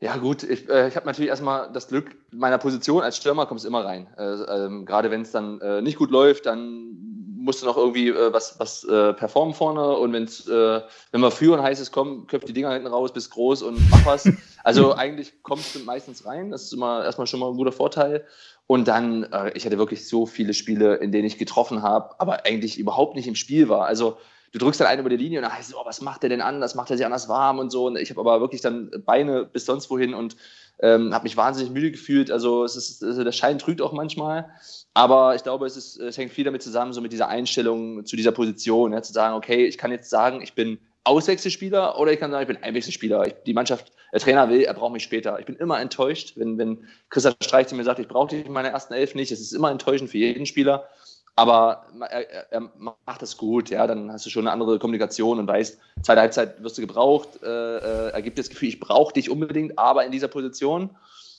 Ja, gut, ich, äh, ich habe natürlich erstmal das Glück, meiner Position als Stürmer kommst immer rein. Äh, ähm, Gerade wenn es dann äh, nicht gut läuft, dann musst du noch irgendwie äh, was, was äh, performen vorne und wenn's, äh, wenn wir führen, heißt es, komm, köpf die Dinger hinten raus, bist groß und mach was. <laughs> Also eigentlich kommst du meistens rein, das ist immer erstmal schon mal ein guter Vorteil. Und dann, ich hatte wirklich so viele Spiele, in denen ich getroffen habe, aber eigentlich überhaupt nicht im Spiel war. Also du drückst dann einen über die Linie und dann heißt es, oh, was macht der denn anders? Macht er sich anders warm und so. Und ich habe aber wirklich dann Beine bis sonst wohin und ähm, habe mich wahnsinnig müde gefühlt. Also es ist, also der Schein trügt auch manchmal. Aber ich glaube, es, ist, es hängt viel damit zusammen, so mit dieser Einstellung zu dieser Position, ja, zu sagen, okay, ich kann jetzt sagen, ich bin Auswechselspieler oder ich kann sagen, ich bin Einwechselspieler. Ich, die Mannschaft, der Trainer will, er braucht mich später. Ich bin immer enttäuscht, wenn, wenn Christian Streich zu mir sagt, ich brauche dich in meiner ersten Elf nicht. Es ist immer enttäuschend für jeden Spieler. Aber er, er, macht das gut, ja, dann hast du schon eine andere Kommunikation und weißt, zweite Halbzeit wirst du gebraucht, äh, äh, er gibt das Gefühl, ich brauche dich unbedingt, aber in dieser Position.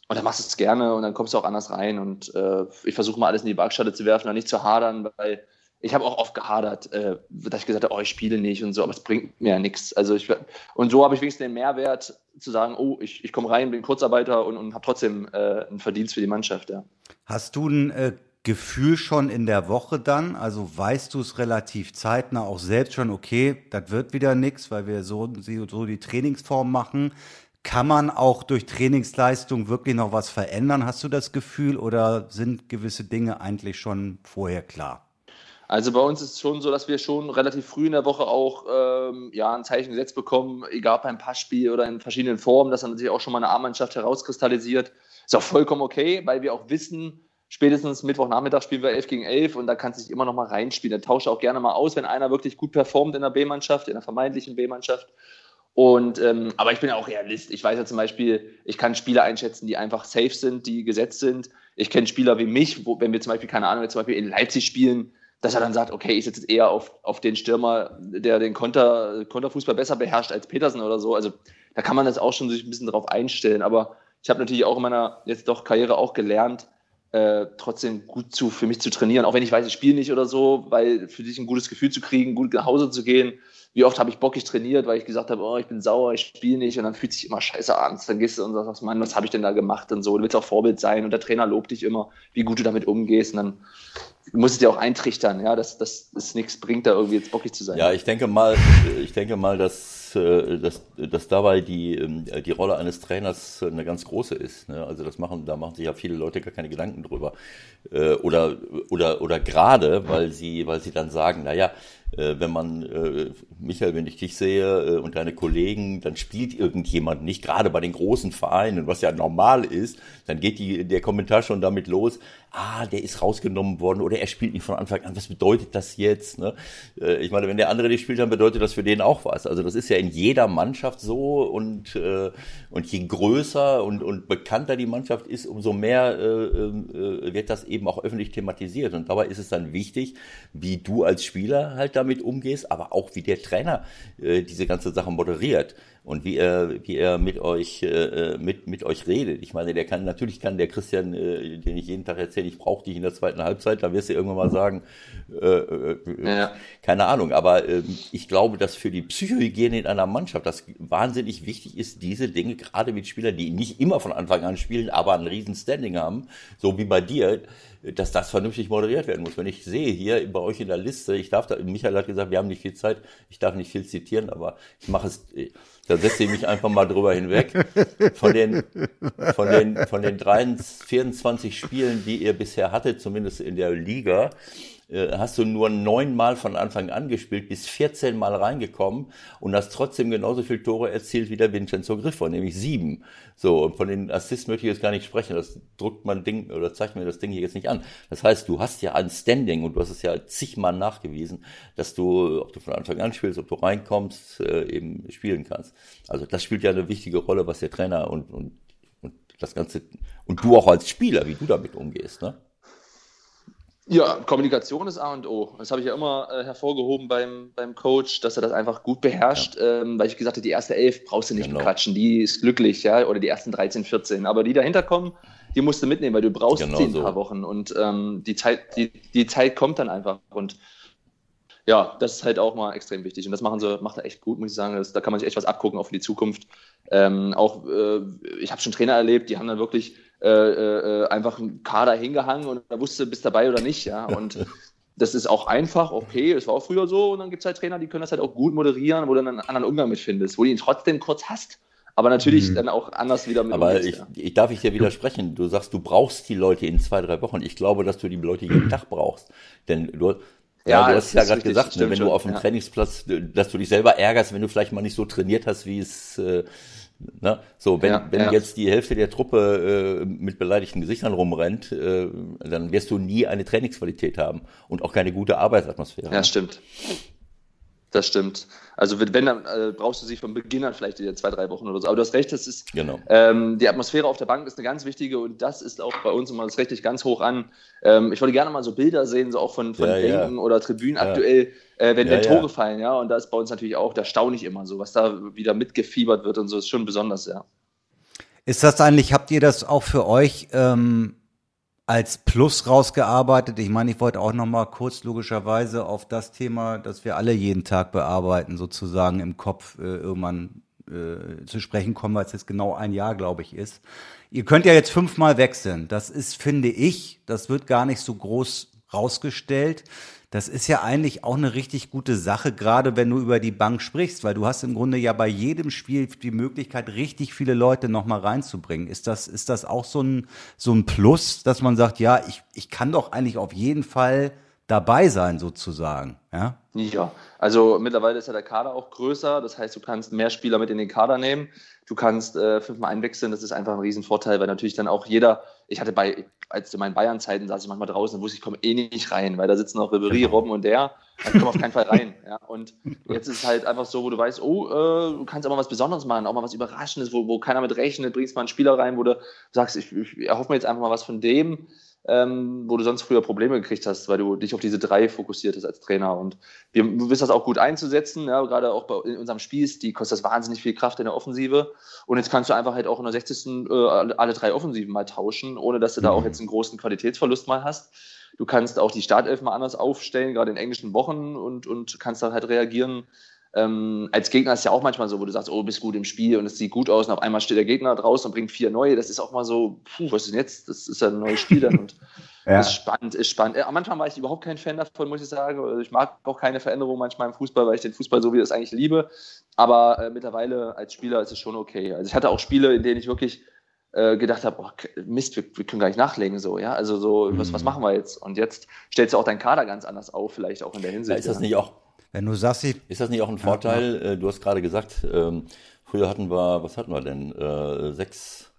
und dann machst du es gerne und dann kommst du auch anders rein. Und äh, ich versuche mal alles in die Waagschale zu werfen, dann nicht zu hadern, weil ich habe auch oft gehadert, äh, dass ich gesagt habe, oh, ich spiele nicht und so, aber es bringt mir ja nichts. Also ich, und so habe ich wenigstens den Mehrwert zu sagen, oh, ich, ich komme rein, bin Kurzarbeiter und, und habe trotzdem äh, einen Verdienst für die Mannschaft. Ja. Hast du ein äh, Gefühl schon in der Woche dann? Also weißt du es relativ zeitnah auch selbst schon, okay, das wird wieder nichts, weil wir so, so die Trainingsform machen. Kann man auch durch Trainingsleistung wirklich noch was verändern, hast du das Gefühl, oder sind gewisse Dinge eigentlich schon vorher klar? Also bei uns ist es schon so, dass wir schon relativ früh in der Woche auch ähm, ja, ein Zeichen gesetzt bekommen, egal beim Passspiel oder in verschiedenen Formen, dass dann sich auch schon mal eine A-Mannschaft herauskristallisiert. Ist auch vollkommen okay, weil wir auch wissen, spätestens Mittwochnachmittag spielen wir 11 gegen 11 und da kann sich immer noch mal reinspielen. Da tausche auch gerne mal aus, wenn einer wirklich gut performt in der B-Mannschaft, in der vermeintlichen B-Mannschaft. Und ähm, aber ich bin ja auch Realist. Ich weiß ja zum Beispiel, ich kann Spieler einschätzen, die einfach safe sind, die gesetzt sind. Ich kenne Spieler wie mich, wo, wenn wir zum Beispiel, keine Ahnung, zum Beispiel in Leipzig spielen, dass er dann sagt, okay, ich setze jetzt eher auf, auf den Stürmer, der den Konter, Konterfußball besser beherrscht als Petersen oder so. Also da kann man das auch schon sich ein bisschen drauf einstellen. Aber ich habe natürlich auch in meiner jetzt doch Karriere auch gelernt, äh, trotzdem gut zu, für mich zu trainieren, auch wenn ich weiß, ich spiele nicht oder so, weil für dich ein gutes Gefühl zu kriegen, gut nach Hause zu gehen. Wie oft habe ich bockig trainiert, weil ich gesagt habe, oh, ich bin sauer, ich spiele nicht und dann fühlt sich immer scheiße an. Dann gehst du und sagst, Mann, was habe ich denn da gemacht und so. Du willst auch Vorbild sein und der Trainer lobt dich immer, wie gut du damit umgehst und dann du musst es ja auch eintrichtern, ja, dass, es nichts bringt, da irgendwie jetzt bockig zu sein. Ja, ich denke mal, ich denke mal, dass, dass, dass dabei die, ähm, die Rolle eines Trainers eine ganz große ist. Ne? Also das machen, da machen sich ja viele Leute gar keine Gedanken drüber. Äh, oder, oder, oder gerade, weil sie, weil sie dann sagen, naja, äh, wenn man, äh, Michael, wenn ich dich sehe äh, und deine Kollegen, dann spielt irgendjemand nicht, gerade bei den großen Vereinen, was ja normal ist, dann geht die, der Kommentar schon damit los, ah, der ist rausgenommen worden oder er spielt nicht von Anfang an, was bedeutet das jetzt? Ne? Äh, ich meine, wenn der andere nicht spielt, dann bedeutet das für den auch was. Also das ist ja in jeder Mannschaft so und, äh, und je größer und, und bekannter die Mannschaft ist, umso mehr äh, äh, wird das eben auch öffentlich thematisiert. Und dabei ist es dann wichtig, wie du als Spieler halt damit umgehst, aber auch wie der Trainer äh, diese ganze Sache moderiert und wie er, wie er mit euch, äh, mit, mit euch redet. Ich meine, der kann, natürlich kann der Christian, äh, den ich jeden Tag erzähle, ich brauche dich in der zweiten Halbzeit, da wirst du irgendwann mal sagen, äh, äh, ja. keine Ahnung, aber äh, ich glaube, dass für die Psychohygiene in einer Mannschaft das wahnsinnig wichtig ist, diese Dinge, gerade mit Spielern, die nicht immer von Anfang an spielen, aber ein riesen Standing haben, so wie bei dir, dass das vernünftig moderiert werden muss. Wenn ich sehe hier bei euch in der Liste, ich darf da, Michael hat gesagt, wir haben nicht viel Zeit, ich darf nicht viel zitieren, aber ich mache es, da setze ich mich einfach mal drüber hinweg. Von den, von den, von den 23, 24 Spielen, die ihr bisher hattet, zumindest in der Liga, hast du nur neunmal von Anfang an gespielt, bist 14 Mal reingekommen und hast trotzdem genauso viele Tore erzielt wie der Vincenzo Griffo, nämlich sieben. So, und von den Assists möchte ich jetzt gar nicht sprechen, das druckt man Ding oder zeigt mir das Ding hier jetzt nicht an. Das heißt, du hast ja ein Standing und du hast es ja zigmal nachgewiesen, dass du, ob du von Anfang an spielst, ob du reinkommst, äh, eben spielen kannst. Also das spielt ja eine wichtige Rolle, was der Trainer und, und, und das Ganze, und du auch als Spieler, wie du damit umgehst, ne? Ja, Kommunikation ist A und O. Das habe ich ja immer äh, hervorgehoben beim, beim Coach, dass er das einfach gut beherrscht, ja. ähm, weil ich gesagt habe, die erste Elf brauchst du nicht genau. bequatschen, die ist glücklich, ja, oder die ersten 13, 14. Aber die dahinter kommen, die musst du mitnehmen, weil du brauchst genau sie ein so. paar Wochen und ähm, die, Zeit, die, die Zeit kommt dann einfach. Und ja, das ist halt auch mal extrem wichtig. Und das machen sie, macht er echt gut, muss ich sagen. Das, da kann man sich echt was abgucken, auch für die Zukunft. Ähm, auch, äh, ich habe schon Trainer erlebt, die haben dann wirklich äh, äh, einfach einen Kader hingehangen und da wusste, bist dabei oder nicht, ja. Und <laughs> das ist auch einfach, okay, das war auch früher so. Und dann gibt es halt Trainer, die können das halt auch gut moderieren, wo du dann einen anderen Umgang mit findest, wo du ihn trotzdem kurz hast. Aber natürlich mhm. dann auch anders wieder mit. Aber ich, ja. ich darf ich dir widersprechen. Du sagst, du brauchst die Leute in zwei, drei Wochen. Ich glaube, dass du die Leute jeden <clears throat> Tag brauchst. Denn du, ja, ja du hast ja gerade gesagt, ne, wenn du auf dem ja. Trainingsplatz, dass du dich selber ärgerst, wenn du vielleicht mal nicht so trainiert hast, wie es äh, Ne? So, wenn, ja, wenn ja. jetzt die Hälfte der Truppe äh, mit beleidigten Gesichtern rumrennt, äh, dann wirst du nie eine Trainingsqualität haben und auch keine gute Arbeitsatmosphäre. Ja, stimmt. Das stimmt. Also wenn, dann äh, brauchst du sie von Beginn an vielleicht in zwei, drei Wochen oder so. Aber du hast recht, das ist genau. ähm, die Atmosphäre auf der Bank ist eine ganz wichtige und das ist auch bei uns immer das richtig ganz hoch an. Ähm, ich wollte gerne mal so Bilder sehen, so auch von, von ja, Bänken ja. oder Tribünen ja. aktuell, äh, wenn, wenn Tore fallen, ja. Und da ist bei uns natürlich auch, da staune ich immer so, was da wieder mitgefiebert wird und so, ist schon besonders, ja. Ist das eigentlich, habt ihr das auch für euch ähm, als Plus rausgearbeitet? Ich meine, ich wollte auch noch mal kurz logischerweise auf das Thema, das wir alle jeden Tag bearbeiten, sozusagen im Kopf äh, irgendwann äh, zu sprechen kommen, weil es jetzt genau ein Jahr, glaube ich, ist. Ihr könnt ja jetzt fünfmal wechseln. Das ist, finde ich, das wird gar nicht so groß rausgestellt. Das ist ja eigentlich auch eine richtig gute Sache, gerade wenn du über die Bank sprichst, weil du hast im Grunde ja bei jedem Spiel die Möglichkeit, richtig viele Leute nochmal reinzubringen. Ist das, ist das auch so ein, so ein Plus, dass man sagt, ja, ich, ich kann doch eigentlich auf jeden Fall dabei sein, sozusagen, ja? Ja, also mittlerweile ist ja der Kader auch größer, das heißt, du kannst mehr Spieler mit in den Kader nehmen. Du kannst äh, fünfmal einwechseln, das ist einfach ein Riesenvorteil, weil natürlich dann auch jeder, ich hatte bei, als in meinen Bayern-Zeiten saß ich manchmal draußen und wusste, ich komme eh nicht rein, weil da sitzen auch Ribery, genau. Robben und der, ich komme auf keinen Fall rein. <laughs> Ja? Und jetzt ist es halt einfach so, wo du weißt, oh, äh, du kannst aber was Besonderes machen, auch mal was Überraschendes, wo, wo keiner mit rechnet, bringst mal einen Spieler rein, wo du sagst, ich, ich erhoffe mir jetzt einfach mal was von dem ähm, wo du sonst früher Probleme gekriegt hast, weil du dich auf diese drei fokussiert hast als Trainer. Und wir, du wirst das auch gut einzusetzen, ja, gerade auch bei, in unserem Spiel, die kostet das wahnsinnig viel Kraft in der Offensive. Und jetzt kannst du einfach halt auch in der 60. Äh, alle drei Offensiven mal tauschen, ohne dass du da auch mhm. jetzt einen großen Qualitätsverlust mal hast. Du kannst auch die Startelf mal anders aufstellen, gerade in englischen Wochen und, und kannst dann halt reagieren. Ähm, als Gegner ist ja auch manchmal so, wo du sagst, oh, bist gut im Spiel und es sieht gut aus und auf einmal steht der Gegner draußen und bringt vier neue. Das ist auch mal so, puh, was ist denn jetzt? Das ist ja ein neues Spiel dann und <laughs> ja. ist spannend, ist spannend. Am Anfang war ich überhaupt kein Fan davon, muss ich sagen. Also ich mag auch keine Veränderung manchmal im Fußball, weil ich den Fußball so wie das eigentlich liebe. Aber äh, mittlerweile als Spieler ist es schon okay. Also ich hatte auch Spiele, in denen ich wirklich äh, gedacht habe, oh, Mist, wir, wir, können gar nicht nachlegen, so, ja. Also so, was, was mhm. machen wir jetzt? Und jetzt stellst du auch deinen Kader ganz anders auf, vielleicht auch in der Hinsicht. Ja, ist das nicht auch wenn du sagst, ich ist das nicht auch ein Vorteil? Ja, du hast gerade gesagt, ähm, früher hatten wir, was hatten wir denn? Äh, sechs,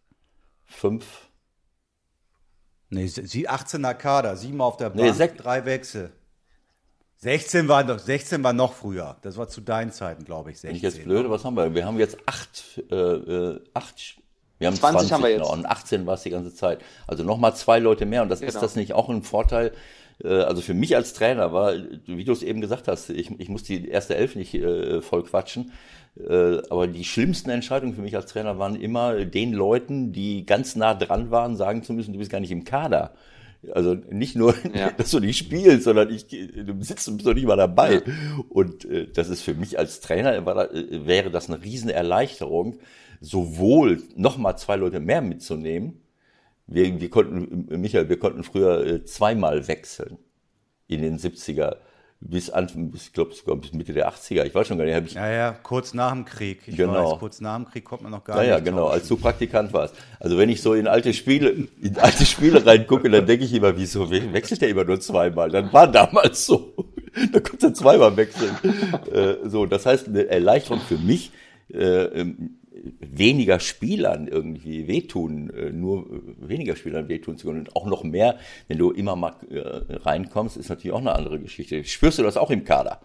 fünf? Nee, 18er Kader, sieben auf der Bank, nee, drei Wechsel. 16 war, noch, 16 war noch früher. Das war zu deinen Zeiten, glaube ich. 16. Bin ich jetzt blöd, was haben wir? Wir haben jetzt acht, äh, äh acht wir haben 20, 20 haben wir jetzt. und 18 war es die ganze Zeit. Also nochmal zwei Leute mehr. Und das genau. ist das nicht auch ein Vorteil, äh, also für mich als Trainer war, wie du es eben gesagt hast, ich, ich muss die erste Elf nicht äh, voll quatschen. Äh, aber die schlimmsten Entscheidungen für mich als Trainer waren immer den Leuten, die ganz nah dran waren, sagen zu müssen, du bist gar nicht im Kader. Also nicht nur, <laughs> ja. dass du nicht spielst, sondern ich, du sitzt und bist doch nicht mal dabei. Ja. Und äh, das ist für mich als Trainer, war, äh, wäre das eine Riesenerleichterung, sowohl nochmal zwei Leute mehr mitzunehmen, wir, wir konnten, Michael, wir konnten früher äh, zweimal wechseln in den 70er bis Anfang, bis, ich glaube sogar bis Mitte der 80er. Ich weiß schon gar nicht. Ich, ja, ja, kurz nach dem Krieg. Ich genau. weiß, kurz nach dem Krieg kommt man noch gar ja, nicht. Ja, genau, als du Praktikant warst. Also wenn ich so in alte Spiele, in alte Spiele reingucke, dann denke ich immer, wieso wechselt der immer nur zweimal? Dann war damals so. <laughs> da konnte er zweimal wechseln. äh, so, das heißt, eine Erleichterung für mich, äh, ähm, weniger Spielern irgendwie wehtun, äh, nur weniger Spielern wehtun zu können. Und auch noch mehr, wenn du immer mal äh, reinkommst, ist natürlich auch eine andere Geschichte. Spürst du das auch im Kader?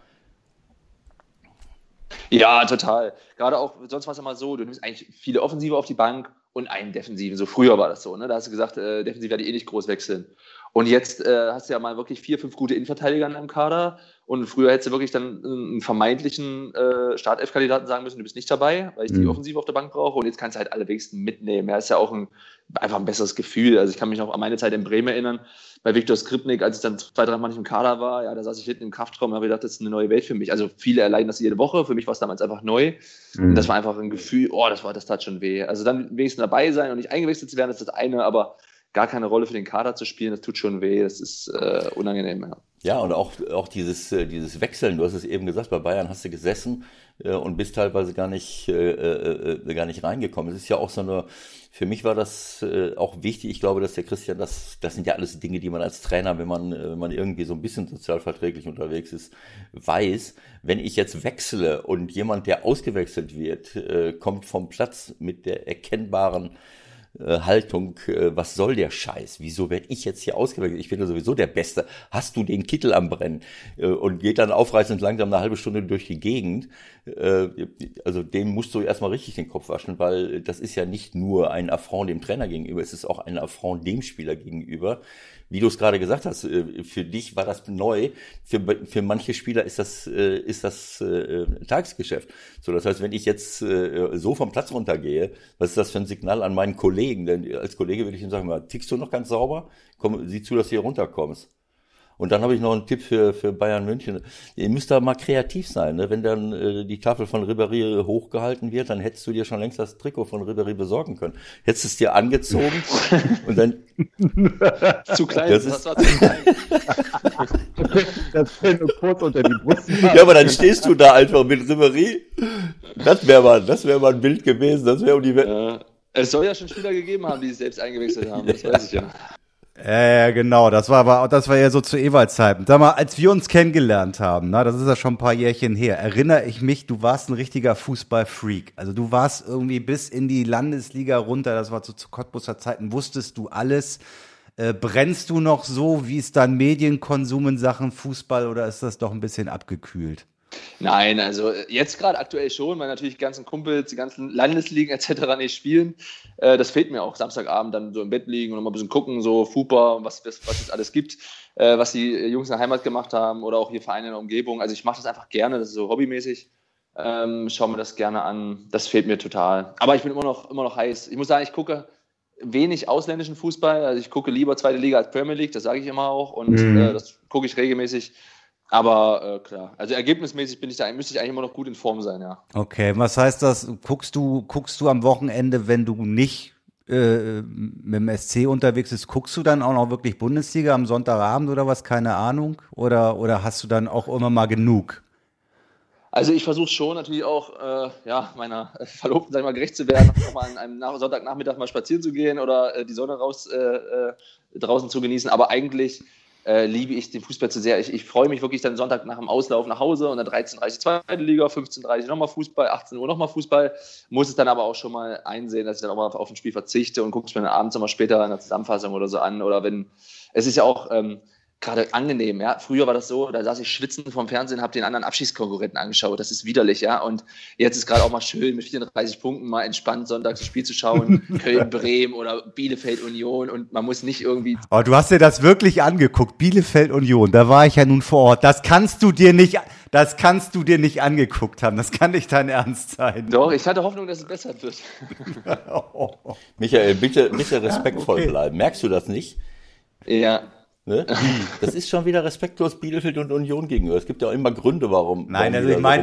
Ja, total. Gerade auch, sonst war es immer so, du nimmst eigentlich viele Offensive auf die Bank und einen Defensiven. So früher war das so, ne? Da hast du gesagt, äh, defensiv werde ich eh nicht groß wechseln. Und jetzt äh, hast du ja mal wirklich vier, fünf gute Innenverteidiger in deinem Kader. Und früher hättest du wirklich dann einen vermeintlichen äh, Startelf-Kandidaten sagen müssen, du bist nicht dabei, weil ich mhm. die Offensive auf der Bank brauche. Und jetzt kannst du halt alle wenigsten mitnehmen. Ja, ist ja auch ein, einfach ein besseres Gefühl. Also ich kann mich noch an meine Zeit in Bremen erinnern, bei Viktor Skripnik, als ich dann zwei, drei Mal nicht im Kader war, ja, da saß ich hinten im Kraftraum und habe gedacht, das ist eine neue Welt für mich. Also viele erleiden das jede Woche. Für mich war es damals einfach neu. Mhm. Und das war einfach ein Gefühl, oh, das war, das tat schon weh. Also dann wenigstens dabei sein und nicht eingewechselt zu werden, das ist das eine, aber gar keine Rolle für den Kader zu spielen, das tut schon weh, das ist äh, unangenehm. Ja. ja, und auch, auch dieses, äh, dieses Wechseln, du hast es eben gesagt, bei Bayern hast du gesessen äh, und bist teilweise gar nicht, äh, äh, gar nicht reingekommen. Es ist ja auch so eine, für mich war das auch wichtig, ich glaube, dass der Christian, das, das sind ja alles Dinge, die man als Trainer, wenn man, wenn man irgendwie so ein bisschen sozialverträglich unterwegs ist, weiß, wenn ich jetzt wechsle und jemand, der ausgewechselt wird, kommt vom Platz mit der erkennbaren äh, Haltung, äh, was soll der Scheiß? Wieso werde ich jetzt hier ausgewählt? Ich bin ja sowieso der Beste. Hast du den Kittel am Brennen? Äh, und geht dann aufreißend langsam eine halbe Stunde durch die Gegend. Äh, also dem musst du erstmal richtig den Kopf waschen, weil das ist ja nicht nur ein Affront dem Trainer gegenüber, es ist auch ein Affront dem Spieler gegenüber wie du es gerade gesagt hast, äh, für dich war das neu. Für, für manche Spieler ist das, äh, ist das äh, Tagesgeschäft. So, das heißt, wenn ich jetzt äh, so vom Platz runtergehe, was ist das für ein Signal an meinen Kollegen? Denn als Kollege würde ich ihm sagen, mal, tickst du noch ganz sauber? Komm, sieh zu, dass du hier runterkommst. Und dann habe ich noch einen Tipp für, für Bayern München. Ihr müsst da mal kreativ sein. Ne? Wenn dann äh, die Tafel von Ribéry hochgehalten wird, dann hättest du dir schon längst das Trikot von Ribéry besorgen können. Hättest es dir angezogen <laughs> und dann... <laughs> zu klein. Das, ist, war zu klein. <laughs> Das fällt nur kurz unter die Brust. ja, aber dann stehst du da einfach mit Ribéry. Das wäre mal, das wäre mal ein Bild gewesen. Das wäre um die Welt. Ja. Es soll ja schon Spieler gegeben haben, die sich selbst eingewechselt haben. Das weiß ich ja. Ja, ja, genau. Das war aber, das war ja so zu Ewalds Zeiten. Sag mal, als wir uns kennengelernt haben, na, das ist ja schon ein paar Jährchen her, erinnere ich mich, du warst ein richtiger Fußballfreak. Also du warst irgendwie bis in die Landesliga runter, das war so zu Cottbusser Zeiten, wusstest du alles. Äh, brennst du noch so, wie es dann Medienkonsum in Sachen Fußball oder ist das doch ein bisschen abgekühlt? Nein, also jetzt gerade aktuell schon, weil natürlich die ganzen Kumpels, die ganzen Landesligen etc. nicht spielen. Äh, das fehlt mir auch, Samstagabend dann so im Bett liegen und noch mal ein bisschen gucken, so Fupa, was, was, was es alles gibt, äh, was die Jungs in der Heimat gemacht haben oder auch hier Vereine in der Umgebung. Also ich mache das einfach gerne, das ist so hobbymäßig. Ähm, schau mir das gerne an. Das fehlt mir total. Aber ich bin immer noch, immer noch heiß. Ich muss sagen, ich gucke wenig ausländischen Fußball. Also ich gucke lieber zweite Liga als Premier League, das sage ich immer auch. Und Mhm. äh, das gucke ich regelmäßig. Aber äh, klar, also ergebnismäßig bin ich da, müsste ich eigentlich immer noch gut in Form sein, ja. Okay, was heißt das? Guckst du, guckst du am Wochenende, wenn du nicht äh, mit dem SC unterwegs bist, guckst du dann auch noch wirklich Bundesliga am Sonntagabend oder was? Keine Ahnung? Oder, oder hast du dann auch immer mal genug? Also ich versuche schon natürlich auch, äh, ja, meiner <laughs> Verlobten, sag ich mal, gerecht zu werden, auch mal an einem Nach Sonntagnachmittag mal spazieren zu gehen oder äh, die Sonne raus äh, äh, draußen zu genießen. Aber eigentlich äh, liebe ich den Fußball zu sehr. Ich, ich freue mich wirklich dann Sonntag nach dem Auslauf nach Hause und dann 13.30 Uhr zweite Liga, 15.30 Uhr nochmal Fußball, 18 Uhr nochmal Fußball. Muss es dann aber auch schon mal einsehen, dass ich dann auch mal auf ein Spiel verzichte und gucke es mir dann abends nochmal später in der Zusammenfassung oder so an. Oder wenn, es ist ja auch ähm, gerade angenehm, ja. Früher war das so, da saß ich schwitzend vom Fernsehen, habe den anderen Abschiedskonkurrenten angeschaut. Das ist widerlich, ja. Und jetzt ist gerade auch mal schön, mit 34 Punkten mal entspannt Sonntag das Spiel zu schauen. <laughs> Köln, Bremen oder Bielefeld Union und man muss nicht irgendwie Oh, du hast dir das wirklich angeguckt, Bielefeld Union, da war ich ja nun vor Ort. Das kannst du dir nicht, das kannst du dir nicht angeguckt haben. Das kann nicht dein Ernst sein. Doch, ich hatte Hoffnung, dass es besser wird. <laughs> Michael, bitte, bitte respektvoll okay. bleiben. Merkst du das nicht? Ja. Ne? <laughs> Das ist schon wieder respektlos Bielefeld und Union gegenüber. Es gibt ja auch immer Gründe, warum, Nein, warum also ich meine-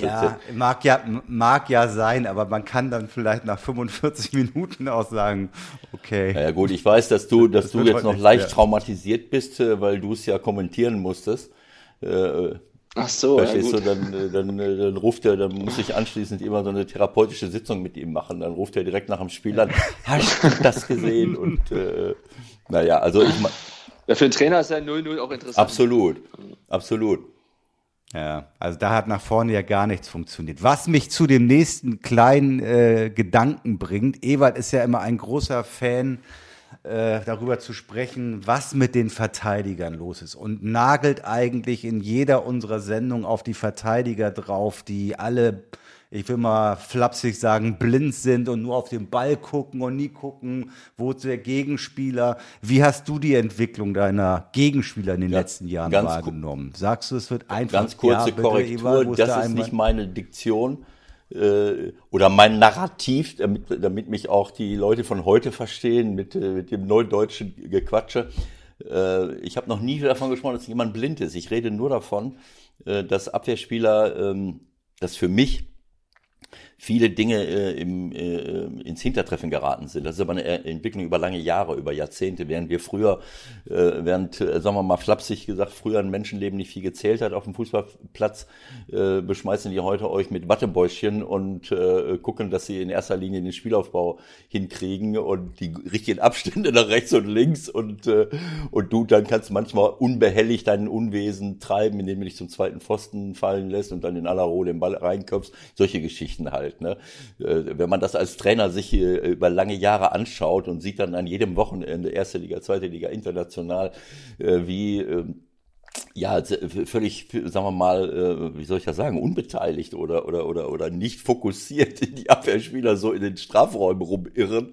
Ja, sind. mag ja, mag ja sein, aber man kann dann vielleicht nach 45 <laughs> Minuten auch sagen, okay. Ja, ja gut, ich weiß, dass du, dass du wird jetzt noch leicht werden. traumatisiert bist, äh, weil du es ja kommentieren musstest. Äh, Ach so, ja Verstehst gut. du, dann, äh, dann, dann ruft er, dann muss ich anschließend immer so eine therapeutische Sitzung mit ihm machen. Dann ruft er direkt nach dem Spiel an, hast du das gesehen? Und äh, naja, also ich ma- Ja, für den Trainer ist ja 0-0 auch interessant. absolut, absolut. Ja, also da hat nach vorne ja gar nichts funktioniert. Was mich zu dem nächsten kleinen äh, Gedanken bringt, Ewald ist ja immer ein großer Fan, äh, darüber zu sprechen, was mit den Verteidigern los ist und nagelt eigentlich in jeder unserer Sendungen auf die Verteidiger drauf, die alle, ich will mal flapsig sagen, blind sind und nur auf den Ball gucken und nie gucken, wo der Gegenspieler. Wie hast du die Entwicklung deiner Gegenspieler in den Ja, letzten Jahren wahrgenommen? Sagst du, es wird einfach Ganz kurze Ja, bitte, Korrektur, wo das der ist nicht meine Diktion äh, oder mein Narrativ, damit, damit mich auch die Leute von heute verstehen mit, äh, mit dem neudeutschen Gequatsche. Äh, ich habe noch nie davon gesprochen, dass jemand blind ist. Ich rede nur davon, äh, dass Abwehrspieler, ähm, das für mich viele Dinge äh, im, äh, ins Hintertreffen geraten sind. Das ist aber eine Entwicklung über lange Jahre, über Jahrzehnte, während wir früher, äh, während, äh, sagen wir mal flapsig gesagt, früher ein Menschenleben nicht viel gezählt hat auf dem Fußballplatz, äh, beschmeißen die heute euch mit Wattebäuschen und äh, gucken, dass sie in erster Linie den Spielaufbau hinkriegen und die richtigen Abstände nach rechts und links und, äh, und du dann kannst manchmal unbehelligt deinen Unwesen treiben, indem du dich zum zweiten Pfosten fallen lässt und dann in aller Ruhe den Ball reinköpfst. Solche Geschichten halt. Ne? Äh, Wenn man das als Trainer sich äh, über lange Jahre anschaut und sieht dann an jedem Wochenende, erste Liga, zweite Liga, international, äh, wie ähm, ja, völlig, sagen wir mal, wie soll ich das sagen, unbeteiligt oder, oder, oder, oder nicht fokussiert <laughs> die Abwehrspieler so in den Strafräumen rumirren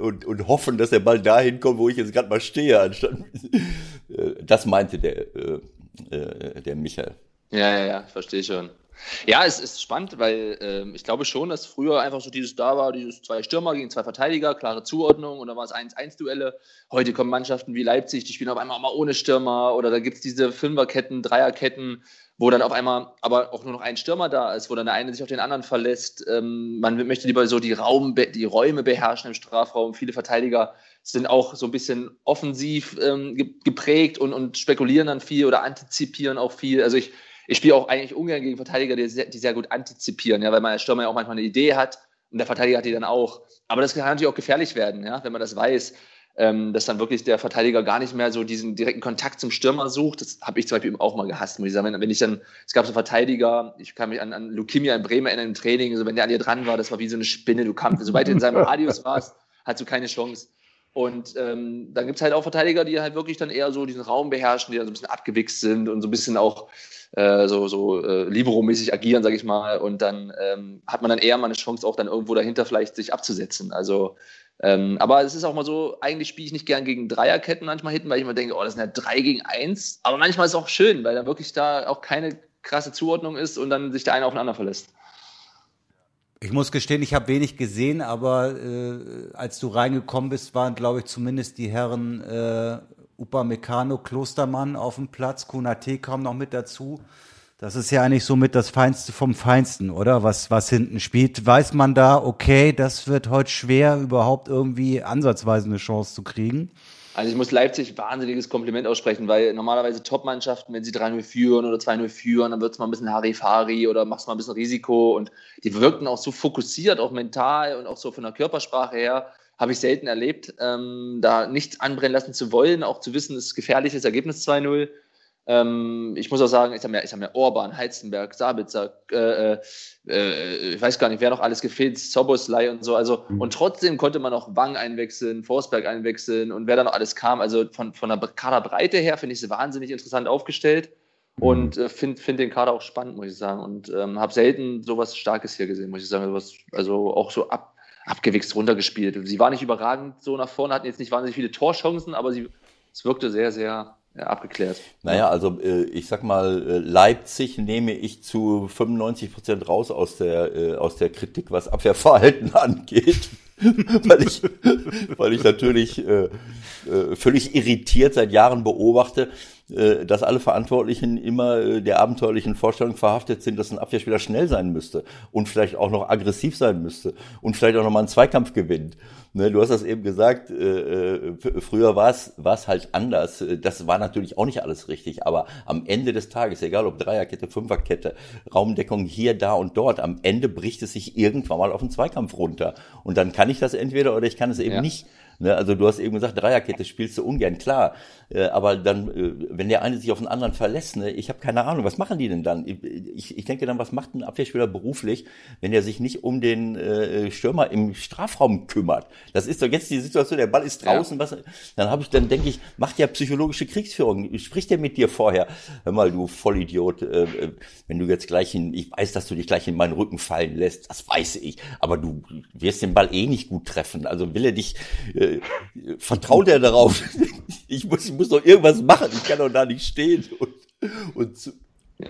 und, und hoffen, dass der Ball dahin kommt, wo ich jetzt gerade mal stehe, anstatt. <laughs> Das meinte der, der Michael. Ja, ja, ja, verstehe schon. Ja, es ist spannend, weil ähm, ich glaube schon, dass früher einfach so dieses da war, dieses zwei Stürmer gegen zwei Verteidiger, klare Zuordnung und dann war es 1-1-Duelle. Heute kommen Mannschaften wie Leipzig, die spielen auf einmal auch mal ohne Stürmer oder da gibt es diese Fünferketten, Dreierketten, wo dann auf einmal aber auch nur noch ein Stürmer da ist, wo dann der eine sich auf den anderen verlässt. Ähm, man möchte lieber so die, Raum, die Räume beherrschen im Strafraum. Viele Verteidiger sind auch so ein bisschen offensiv ähm, geprägt und, und spekulieren dann viel oder antizipieren auch viel. Also ich ich spiele auch eigentlich ungern gegen Verteidiger, die sehr, die sehr gut antizipieren, ja, weil man als Stürmer ja auch manchmal eine Idee hat und der Verteidiger hat die dann auch. Aber das kann natürlich auch gefährlich werden, ja, wenn man das weiß, ähm, dass dann wirklich der Verteidiger gar nicht mehr so diesen direkten Kontakt zum Stürmer sucht. Das habe ich zum Beispiel auch mal gehasst, muss ich sagen. Wenn, wenn ich dann, es gab so Verteidiger, ich kann mich an, an Lukimia in Bremen erinnern im Training, also wenn der an dir dran war, das war wie so eine Spinne, du kamst, sobald du in seinem <laughs> Radius warst, hast du keine Chance. Und ähm, dann gibt es halt auch Verteidiger, die halt wirklich dann eher so diesen Raum beherrschen, die dann so ein bisschen abgewichst sind und so ein bisschen auch äh, so, so äh, Libero-mäßig agieren, sage ich mal. Und dann ähm, hat man dann eher mal eine Chance, auch dann irgendwo dahinter vielleicht sich abzusetzen. Also, ähm, aber es ist auch mal so, eigentlich spiele ich nicht gern gegen Dreierketten manchmal hinten, weil ich immer denke, oh, das sind ja drei gegen eins. Aber manchmal ist es auch schön, weil da wirklich da auch keine krasse Zuordnung ist und dann sich der eine auf den anderen verlässt. Ich muss gestehen, ich habe wenig gesehen, aber äh, als du reingekommen bist, waren, glaube ich, zumindest die Herren äh, Upamecano, Klostermann auf dem Platz, Kunate kam noch mit dazu. Das ist ja eigentlich so mit das Feinste vom Feinsten, oder? Was, was hinten spielt. Weiß man da, okay, das wird heute schwer, überhaupt irgendwie ansatzweise eine Chance zu kriegen? Also ich muss Leipzig wahnsinniges Kompliment aussprechen, weil normalerweise Top-Mannschaften, wenn sie 3-0 führen oder 2-0 führen, dann wird es mal ein bisschen Harifari oder machst mal ein bisschen Risiko und die wirkten auch so fokussiert, auch mental und auch so von der Körpersprache her habe ich selten erlebt, ähm, da nichts anbrennen lassen zu wollen, auch zu wissen, es ist gefährliches Ergebnis 2-0. Ähm, ich muss auch sagen, ich habe mir, hab mir Orban, Heizenberg, Sabitzer, äh, äh, ich weiß gar nicht, wer noch alles gefehlt, Soboslai und so. Also, mhm. und trotzdem konnte man auch Wang einwechseln, Forsberg einwechseln und wer da noch alles kam. Also von, von der Kaderbreite her finde ich sie wahnsinnig interessant aufgestellt mhm. und äh, finde find den Kader auch spannend, muss ich sagen. Und ähm, habe selten sowas Starkes hier gesehen, muss ich sagen. Also, also auch so ab, abgewichst runtergespielt. Sie war nicht überragend so nach vorne, hatten jetzt nicht wahnsinnig viele Torchancen, aber sie, es wirkte sehr, sehr ja, abgeklärt. Naja, also äh, ich sag mal, äh, Leipzig nehme ich zu 95 Prozent raus aus der, äh, aus der Kritik, was Abwehrverhalten <laughs> angeht. weil, ich, weil ich natürlich äh, völlig irritiert seit Jahren beobachte, dass alle Verantwortlichen immer äh, der abenteuerlichen Vorstellung verhaftet sind, dass ein Abwehrspieler schnell sein müsste und vielleicht auch noch aggressiv sein müsste und vielleicht auch noch mal einen Zweikampf gewinnt. Ne, du hast das eben gesagt, äh, äh früher war es halt anders. Das war natürlich auch nicht alles richtig, aber am Ende des Tages, egal ob Dreierkette, Fünferkette, Raumdeckung hier, da und dort, am Ende bricht es sich irgendwann mal auf den Zweikampf runter. Und dann kann ich das entweder oder ich kann es eben ja. nicht. Ne? Also du hast eben gesagt, Dreierkette spielst du ungern, klar. Äh, aber dann, äh, wenn der eine sich auf den anderen verlässt, ne, ich habe keine Ahnung, was machen die denn dann? Ich, ich denke dann, was macht ein Abwehrspieler beruflich, wenn er sich nicht um den äh, Stürmer im Strafraum kümmert? Das ist doch jetzt die Situation, der Ball ist draußen, ja. was, dann habe ich, dann denke ich, macht ja psychologische Kriegsführung. Spricht der mit dir vorher? Hör mal, du Vollidiot, äh, äh, wenn du jetzt gleich in, ich weiß, dass du dich gleich in meinen Rücken fallen lässt, das weiß ich, aber du wirst den Ball eh nicht gut treffen. Also will er dich äh, vertraut er darauf? <laughs> ich, muss, ich muss doch irgendwas machen, ich kann doch da nicht stehen. Und, und zu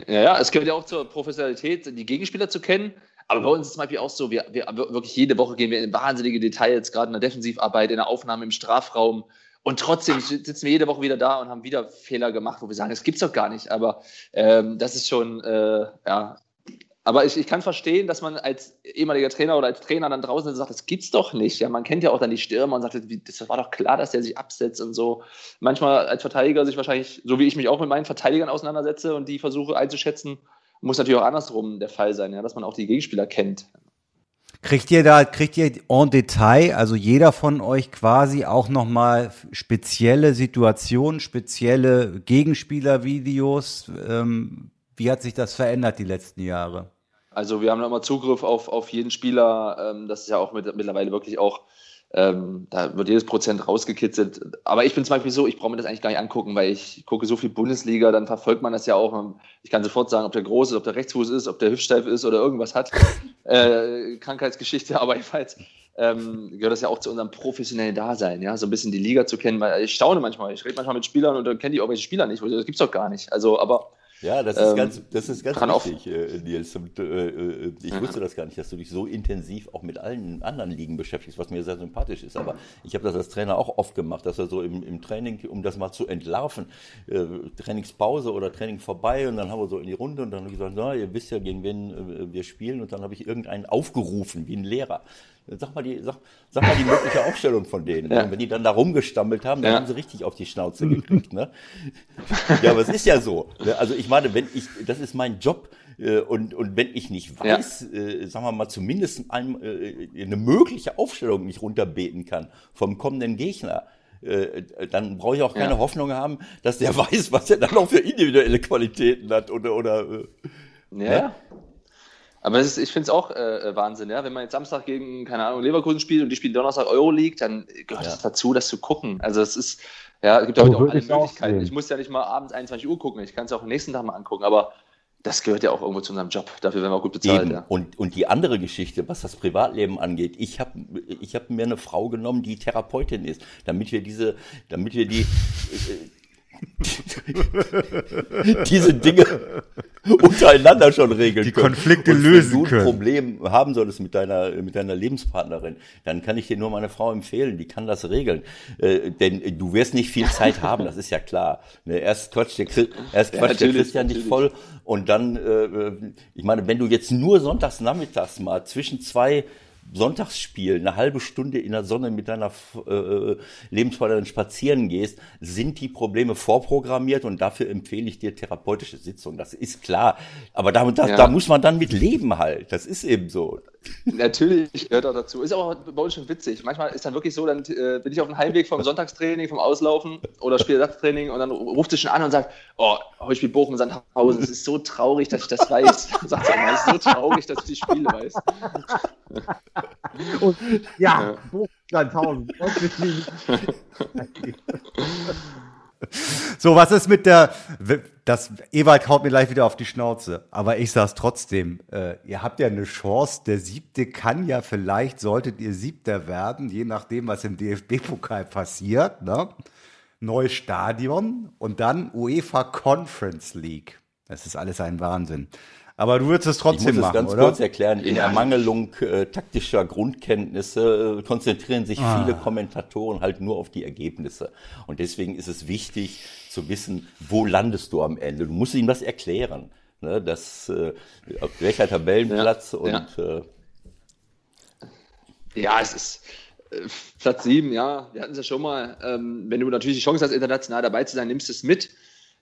ja, ja, es gehört ja auch zur Professionalität, die Gegenspieler zu kennen. Aber bei uns ist es zum Beispiel auch so, wir, wir wirklich jede Woche gehen wir in wahnsinnige Details, gerade in der Defensivarbeit, in der Aufnahme im Strafraum. Und trotzdem sitzen wir jede Woche wieder da und haben wieder Fehler gemacht, wo wir sagen, das gibt's doch gar nicht. Aber ähm, das ist schon, äh, ja, aber ich, ich kann verstehen, dass man als ehemaliger Trainer oder als Trainer dann draußen sagt, das gibt's doch nicht. Ja, man kennt ja auch dann die Stürmer und sagt, das war doch klar, dass der sich absetzt und so. Manchmal als Verteidiger sich wahrscheinlich, so wie ich mich auch mit meinen Verteidigern auseinandersetze und die versuche einzuschätzen, muss natürlich auch andersrum der Fall sein, ja, dass man auch die Gegenspieler kennt. Kriegt ihr da, kriegt ihr en Detail, also jeder von euch quasi auch nochmal spezielle Situationen, spezielle Gegenspielervideos? Ähm, wie hat sich das verändert die letzten Jahre? Also wir haben immer Zugriff auf, auf jeden Spieler. Ähm, das ist ja auch mit, mittlerweile wirklich auch ähm, da wird jedes Prozent rausgekitzelt. Aber ich bin zum Beispiel so, ich brauche mir das eigentlich gar nicht angucken, weil ich gucke so viel Bundesliga, dann verfolgt man das ja auch. Ich kann sofort sagen, ob der groß ist, ob der Rechtsfuß ist, ob der hüftsteif ist oder irgendwas hat. <laughs> äh, Krankheitsgeschichte, aber jedenfalls ähm, gehört das ja auch zu unserem professionellen Dasein, ja, so ein bisschen die Liga zu kennen, weil ich staune manchmal, ich rede manchmal mit Spielern und dann kenne die irgendwelche Spieler nicht, das gibt's doch gar nicht. Also, aber ja, das ist ähm, ganz, das ist ganz wichtig, äh, Nils. Und, äh, äh ich mhm. wusste das gar nicht, dass du dich so intensiv auch mit allen anderen Ligen beschäftigst, was mir sehr sympathisch ist. Aber ich habe das als Trainer auch oft gemacht, dass er so im, im Training, um das mal zu entlarven, äh, Trainingspause oder Training vorbei und dann haben wir so in die Runde und dann habe ich gesagt, na, ihr wisst ja, gegen wen äh, wir spielen und dann habe ich irgendeinen aufgerufen, wie ein Lehrer. Sag mal die, sag, sag mal die mögliche Aufstellung von denen. Ja. Wenn die dann da rumgestammelt haben, dann ja. haben sie richtig auf die Schnauze gekriegt. Ne? ja, aber es ist ja so. Ne? Also ich meine, wenn ich, das ist mein Job. Äh, und, und wenn ich nicht weiß, ja. äh, sagen wir mal, zumindest ein, äh, eine mögliche Aufstellung nicht runterbeten kann vom kommenden Gegner, äh, dann brauche ich auch keine ja. Hoffnung haben, dass der <laughs> weiß, was er dann noch für individuelle Qualitäten hat oder oder äh, ja. ja. Aber ist, ich finde es auch äh, Wahnsinn, ja. Wenn man jetzt Samstag gegen, keine Ahnung, Leverkusen spielt und die spielen Donnerstag Euroleague, dann gehört ja. das dazu, das zu gucken. Also es ist, ja, es gibt heute auch alle Möglichkeiten. Ich muss ja nicht mal abends 21 Uhr gucken, ich kann es auch am nächsten Tag mal angucken, aber das gehört ja auch irgendwo zu unserem Job. Dafür werden wir auch gut bezahlt. Ja. Und, und die andere Geschichte, was das Privatleben angeht, ich habe ich hab mir eine Frau genommen, die Therapeutin ist, damit wir diese, damit wir die, äh, <laughs> diese Dinge untereinander schon regeln Die Konflikte können. lösen wenn du ein Problem haben solltest mit deiner, mit deiner Lebenspartnerin, dann kann ich dir nur meine Frau empfehlen, die kann das regeln. Äh, denn du wirst nicht viel Zeit <laughs> haben, das ist ja klar. Ne, erst quatscht der, erst quatscht ja, der Christian dich voll und dann, äh, ich meine, wenn du jetzt nur sonntags nachmittags mal zwischen zwei Sonntagsspiel eine halbe Stunde in der Sonne mit deiner äh, Lebenspartnerin spazieren gehst, sind die Probleme vorprogrammiert und dafür empfehle ich dir therapeutische Sitzungen. Das ist klar. Aber da, da, ja. da muss man dann mit leben halt. Das ist eben so. Natürlich gehört auch dazu. Ist auch bei uns schon witzig. Manchmal ist dann wirklich so, dann äh, bin ich auf dem Heimweg vom Sonntagstraining, vom Auslaufen oder Spielersatztraining und dann ruft sie schon an und sagt, oh, heute spielt Bochum Sandhausen. Es ist so traurig, dass ich das weiß. <laughs> Sagt sie, es ist so traurig, dass ich die Spiele weiß. <laughs> Und, ja, ja. Bochum Sandhausen. So, was ist mit der, das, Ewald haut mir gleich wieder auf die Schnauze, aber ich sag's trotzdem, äh, ihr habt ja eine Chance, der Siebte kann ja vielleicht, solltet ihr Siebter werden, je nachdem, was im DFB-Pokal passiert, ne? Neues Stadion und dann UEFA Conference League. Das ist alles ein Wahnsinn. Aber du würdest es trotzdem machen, Ich muss es ganz oder? kurz erklären. In ja. Ermangelung äh, taktischer Grundkenntnisse äh, konzentrieren sich ah. viele Kommentatoren halt nur auf die Ergebnisse. Und deswegen ist es wichtig zu wissen, wo landest du am Ende. Du musst ihm das erklären. Ne, das, äh, auf welcher Tabellenplatz ja. und ja. Äh, ja, es ist äh, Platz sieben, ja, wir hatten es ja schon mal. Ähm, wenn du natürlich die Chance hast, international dabei zu sein, nimmst du es mit.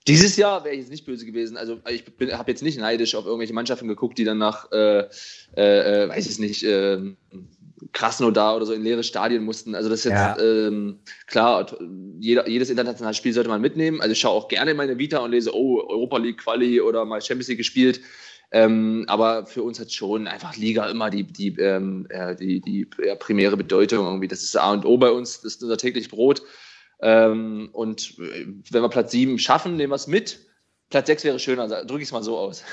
Dieses Jahr wäre ich jetzt nicht böse gewesen. Also ich habe jetzt nicht neidisch auf irgendwelche Mannschaften geguckt, die dann nach, äh, äh, äh weiß ich nicht, äh, Krasnodar oder so in leere Stadien mussten. Also das ist jetzt ja. ähm, klar, jeder, jedes internationale Spiel sollte man mitnehmen. Also ich schaue auch gerne meine Vita und lese, oh, Europa League Quali oder mal Champions League gespielt. Ähm, aber für uns hat schon einfach Liga immer die, die, ähm, die, die ja, primäre Bedeutung irgendwie. Das ist A und O bei uns, das ist unser täglich Brot. Ähm, und äh, wenn wir Platz 7 schaffen, nehmen wir es mit. Platz 6 wäre schöner, drücke ich es mal so aus.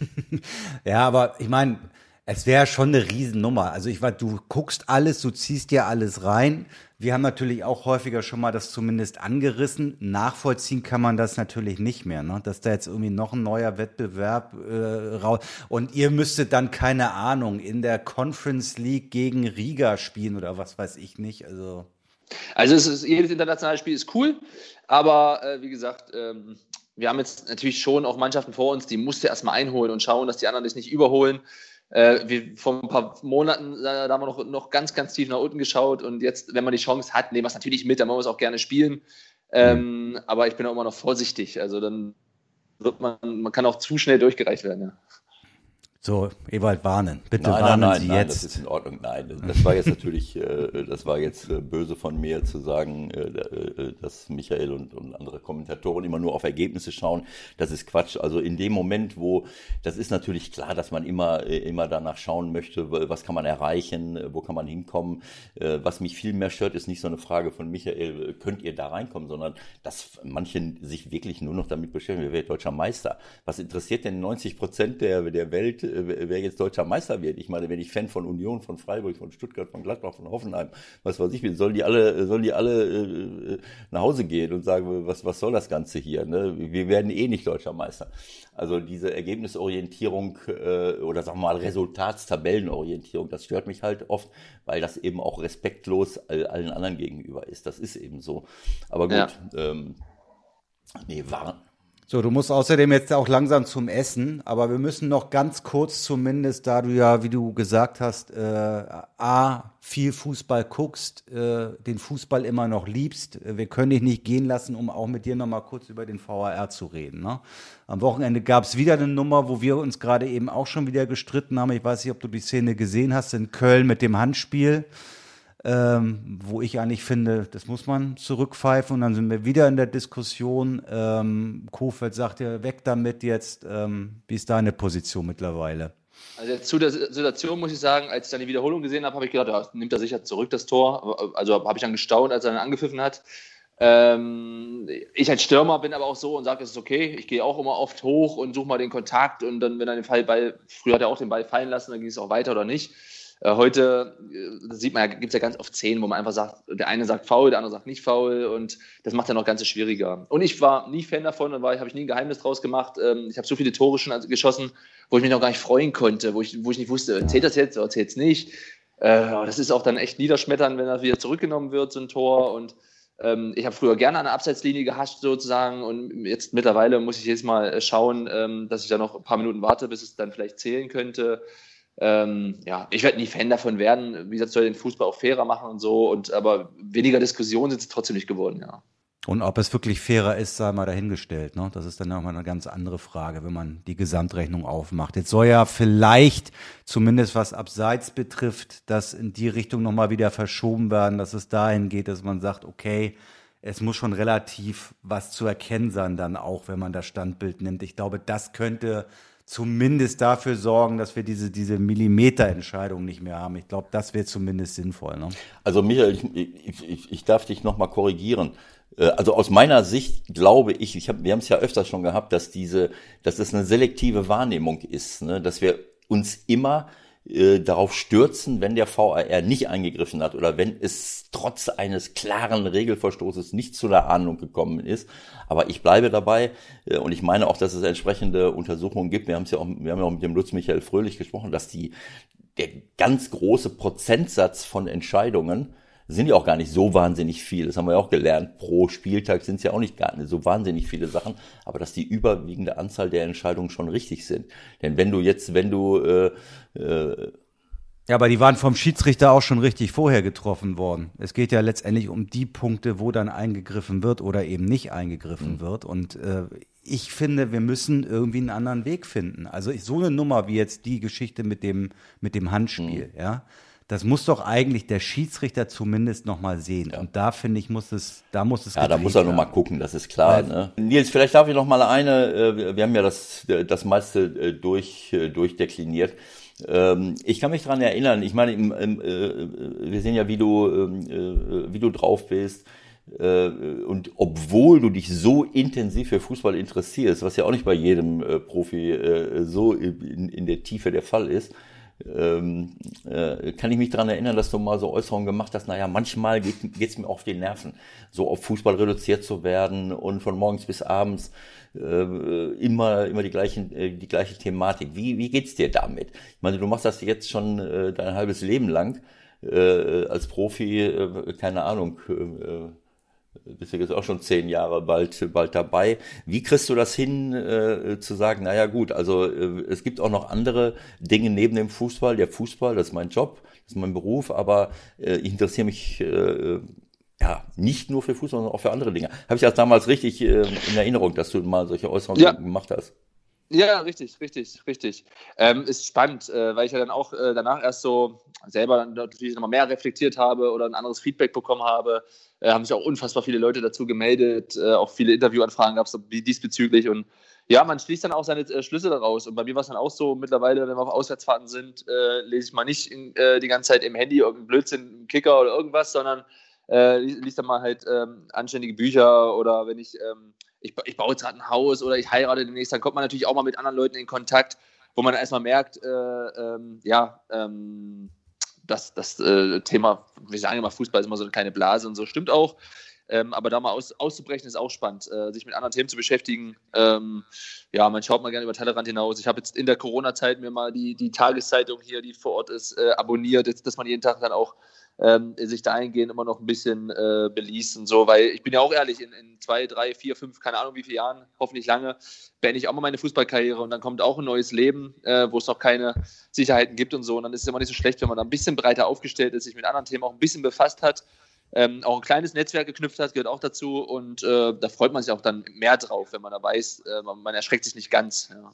<laughs> ja, aber ich meine, es wäre schon eine Riesennummer. Also ich weiß, du guckst alles, du ziehst dir alles rein. Wir haben natürlich auch häufiger schon mal das zumindest angerissen. Nachvollziehen kann man das natürlich nicht mehr, ne? dass da jetzt irgendwie noch ein neuer Wettbewerb äh, raus. Und ihr müsstet dann keine Ahnung in der Conference League gegen Riga spielen oder was weiß ich nicht. Also also ist, jedes internationale Spiel ist cool, aber äh, wie gesagt, ähm, wir haben jetzt natürlich schon auch Mannschaften vor uns, die musst du erstmal einholen und schauen, dass die anderen dich nicht überholen. Äh, wir, vor ein paar Monaten, da haben wir noch, noch ganz, ganz tief nach unten geschaut und jetzt, wenn man die Chance hat, nehmen wir es natürlich mit, dann wollen wir es auch gerne spielen. Ähm, aber ich bin auch immer noch vorsichtig. Also dann wird man, man kann auch zu schnell durchgereicht werden. Ja. So, Ewald warnen. Bitte nein, warnen nein, nein, Sie nein, jetzt. das ist in Ordnung. Nein, das war jetzt natürlich, äh, das war jetzt äh, böse von mir zu sagen, äh, äh, dass Michael und, und andere Kommentatoren immer nur auf Ergebnisse schauen. Das ist Quatsch. Also in dem Moment, wo, das ist natürlich klar, dass man immer, äh, immer danach schauen möchte, was kann man erreichen, wo kann man hinkommen. Äh, was mich viel mehr stört, ist nicht so eine Frage von Michael, äh, könnt ihr da reinkommen, sondern dass manche sich wirklich nur noch damit beschäftigen, wer wird deutscher Meister. Was interessiert denn 90 Prozent der, der Welt, äh, wer jetzt deutscher Meister wird. Ich meine, wenn ich Fan von Union, von Freiburg, von Stuttgart, von Gladbach, von Hoffenheim, was weiß ich will, sollen die alle, sollen die alle äh, nach Hause gehen und sagen, was, was soll das Ganze hier? Ne? Wir werden eh nicht deutscher Meister. Also diese Ergebnisorientierung äh, oder sagen wir mal Resultatstabellenorientierung, das stört mich halt oft, weil das eben auch respektlos allen anderen gegenüber ist. Das ist eben so. Aber gut, ja. ähm, nee, war, so, du musst außerdem jetzt auch langsam zum Essen, aber wir müssen noch ganz kurz zumindest, da du ja, wie du gesagt hast, äh, A, viel Fußball guckst, äh, den Fußball immer noch liebst. Wir können dich nicht gehen lassen, um auch mit dir noch mal kurz über den VAR zu reden. Ne? Am Wochenende gab es wieder eine Nummer, wo wir uns gerade eben auch schon wieder gestritten haben. Ich weiß nicht, ob du die Szene gesehen hast in Köln mit dem Handspiel ähm, wo ich eigentlich finde, das muss man zurückpfeifen und dann sind wir wieder in der Diskussion. Ähm, Kofeld sagt ja, weg damit jetzt. Ähm, wie ist deine Position mittlerweile? Also zu der Situation muss ich sagen, als ich dann die Wiederholung gesehen habe, habe ich gedacht, ja, nimmt er sicher zurück das Tor. Also habe ich dann gestaunt, als er dann angepfiffen hat. Ähm, ich als Stürmer bin aber auch so und sage, es ist okay. Ich gehe auch immer oft hoch und suche mal den Kontakt und dann, wenn er den Ball, früher hat er auch den Ball fallen lassen, dann ging es auch weiter oder nicht. Äh, heute äh, sieht man ja, gibt es ja ganz oft Szenen, wo man einfach sagt, der eine sagt faul, der andere sagt nicht faul und das macht ja noch ganz schwieriger. Und ich war nie Fan davon und habe ich nie ein Geheimnis draus gemacht. Ähm, ich habe so viele Tore schon geschossen, wo ich mich noch gar nicht freuen konnte, wo ich, wo ich nicht wusste, zählt das jetzt oder zählt es nicht. Äh, das ist auch dann echt niederschmetternd, wenn das wieder zurückgenommen wird, so ein Tor und ähm, ich habe früher gerne an der Abseitslinie gehascht sozusagen und jetzt mittlerweile muss ich jedes Mal schauen, ähm, dass ich da noch ein paar Minuten warte, bis es dann vielleicht zählen könnte. Ähm, ja, ich werde nie Fan davon werden. Wie gesagt, soll den Fußball auch fairer machen und so. Und aber weniger Diskussionen sind es trotzdem nicht geworden, ja. Und ob es wirklich fairer ist, sei mal dahingestellt. Ne? Das ist dann nochmal eine ganz andere Frage, wenn man die Gesamtrechnung aufmacht. Jetzt soll ja vielleicht, zumindest was Abseits betrifft, das in die Richtung nochmal wieder verschoben werden, dass es dahin geht, dass man sagt, okay, es muss schon relativ was zu erkennen sein, dann auch, wenn man das Standbild nimmt. Ich glaube, das könnte zumindest dafür sorgen, dass wir diese, diese Millimeterentscheidung nicht mehr haben. Ich glaube, das wäre zumindest sinnvoll. Ne? Also Michael, ich, ich, ich darf dich nochmal korrigieren. Äh, also aus meiner Sicht glaube ich, ich hab, wir haben es ja öfters schon gehabt, dass diese, dass das eine selektive Wahrnehmung ist, ne? dass wir uns immer äh, darauf stürzen, wenn der VAR nicht eingegriffen hat oder wenn es trotz eines klaren Regelverstoßes nicht zu einer Ahnung gekommen ist. Aber ich bleibe dabei äh, und ich meine auch, dass es entsprechende Untersuchungen gibt. Wir haben es ja auch, wir haben ja auch mit dem Lutz Michael Fröhlich gesprochen, dass die der ganz große Prozentsatz von Entscheidungen sind ja auch gar nicht so wahnsinnig viel. Das haben wir ja auch gelernt. Pro Spieltag sind es ja auch nicht gar nicht so wahnsinnig viele Sachen, aber dass die überwiegende Anzahl der Entscheidungen schon richtig sind. Denn wenn du jetzt, wenn du äh, äh, ja, aber die waren vom Schiedsrichter auch schon richtig vorher getroffen worden. Es geht ja letztendlich um die Punkte, wo dann eingegriffen wird oder eben nicht eingegriffen mhm. wird. Und äh, ich finde, wir müssen irgendwie einen anderen Weg finden. Also so eine Nummer wie jetzt die Geschichte mit dem, mit dem Handspiel, mhm. ja das muss doch eigentlich der Schiedsrichter zumindest noch mal sehen. Ja. Und da finde ich, muss es, da muss es. Ja, da muss er noch mal gucken, das ist klar. Ne? Nils, vielleicht darf ich noch mal eine. Äh, wir haben ja das, das meiste äh, durch äh, durchdekliniert. Ähm, ich kann mich dran erinnern. Ich meine, wir sehen ja, wie du ähm, wie du drauf bist. Und obwohl du dich so intensiv für Fußball interessierst, was ja auch nicht bei jedem Profi so in der Tiefe der Fall ist, ähm, äh, kann ich mich daran erinnern, dass du mal so Äußerungen gemacht hast, naja, manchmal geht es mir auf die Nerven, so auf Fußball reduziert zu werden und von morgens bis abends äh, immer, immer die, gleichen, äh, die gleiche Thematik. Wie, wie geht's dir damit? Ich meine, du machst das jetzt schon äh, dein halbes Leben lang äh, als Profi, äh, keine Ahnung, äh, bist ja jetzt auch schon zehn Jahre bald, bald dabei. Wie kriegst du das hin, äh, zu sagen, naja gut, also äh, es gibt auch noch andere Dinge neben dem Fußball. Der Fußball, das ist mein Job, das ist mein Beruf, aber äh, ich interessiere mich äh, ja nicht nur für Fußball, sondern auch für andere Dinge. Habe ich das damals richtig äh, in Erinnerung, dass du mal solche Äußerungen ja. gemacht hast? Ja, richtig, richtig, richtig. Ähm, ist spannend, äh, weil ich ja dann auch äh, danach erst so selber natürlich nochmal mehr reflektiert habe oder ein anderes Feedback bekommen habe. Äh, haben sich auch unfassbar viele Leute dazu gemeldet, äh, auch viele Interviewanfragen gab es diesbezüglich und ja, man schließt dann auch seine äh, Schlüsse daraus. Und bei mir war es dann auch so, mittlerweile, wenn wir auf Auswärtsfahrten sind, äh, lese ich mal nicht in, die ganze Zeit im Handy irgendeinen Blödsinn, Kicker oder irgendwas, sondern liest dann mal halt ähm, anständige Bücher oder wenn ich ähm, ich, ich baue jetzt gerade ein Haus oder ich heirate demnächst, dann kommt man natürlich auch mal mit anderen Leuten in Kontakt, wo man erstmal merkt, äh, ähm, ja, ähm, dass das äh, Thema, wir sagen immer, Fußball ist immer so eine kleine Blase und so, stimmt auch. Ähm, aber da mal aus, auszubrechen ist auch spannend, äh, sich mit anderen Themen zu beschäftigen. Ähm, ja, man schaut mal gerne über Tellerrand hinaus. Ich habe jetzt in der Corona-Zeit mir mal die, die Tageszeitung hier, die vor Ort ist, äh, abonniert, jetzt, dass man jeden Tag dann auch ähm, sich dahingehend immer noch ein bisschen äh, beließen. So, weil ich bin ja auch ehrlich, in, in, zwei, drei, vier, fünf, keine Ahnung wie viele Jahren, hoffentlich lange, beende ich auch mal meine Fußballkarriere und dann kommt auch ein neues Leben, äh, wo es noch keine Sicherheiten gibt und so. Und dann ist es immer nicht so schlecht, wenn man da ein bisschen breiter aufgestellt ist, sich mit anderen Themen auch ein bisschen befasst hat. Ähm, auch ein kleines Netzwerk geknüpft hat, gehört auch dazu und äh, da freut man sich auch dann mehr drauf, wenn man da weiß, äh, man, man, erschreckt sich nicht ganz. Ja.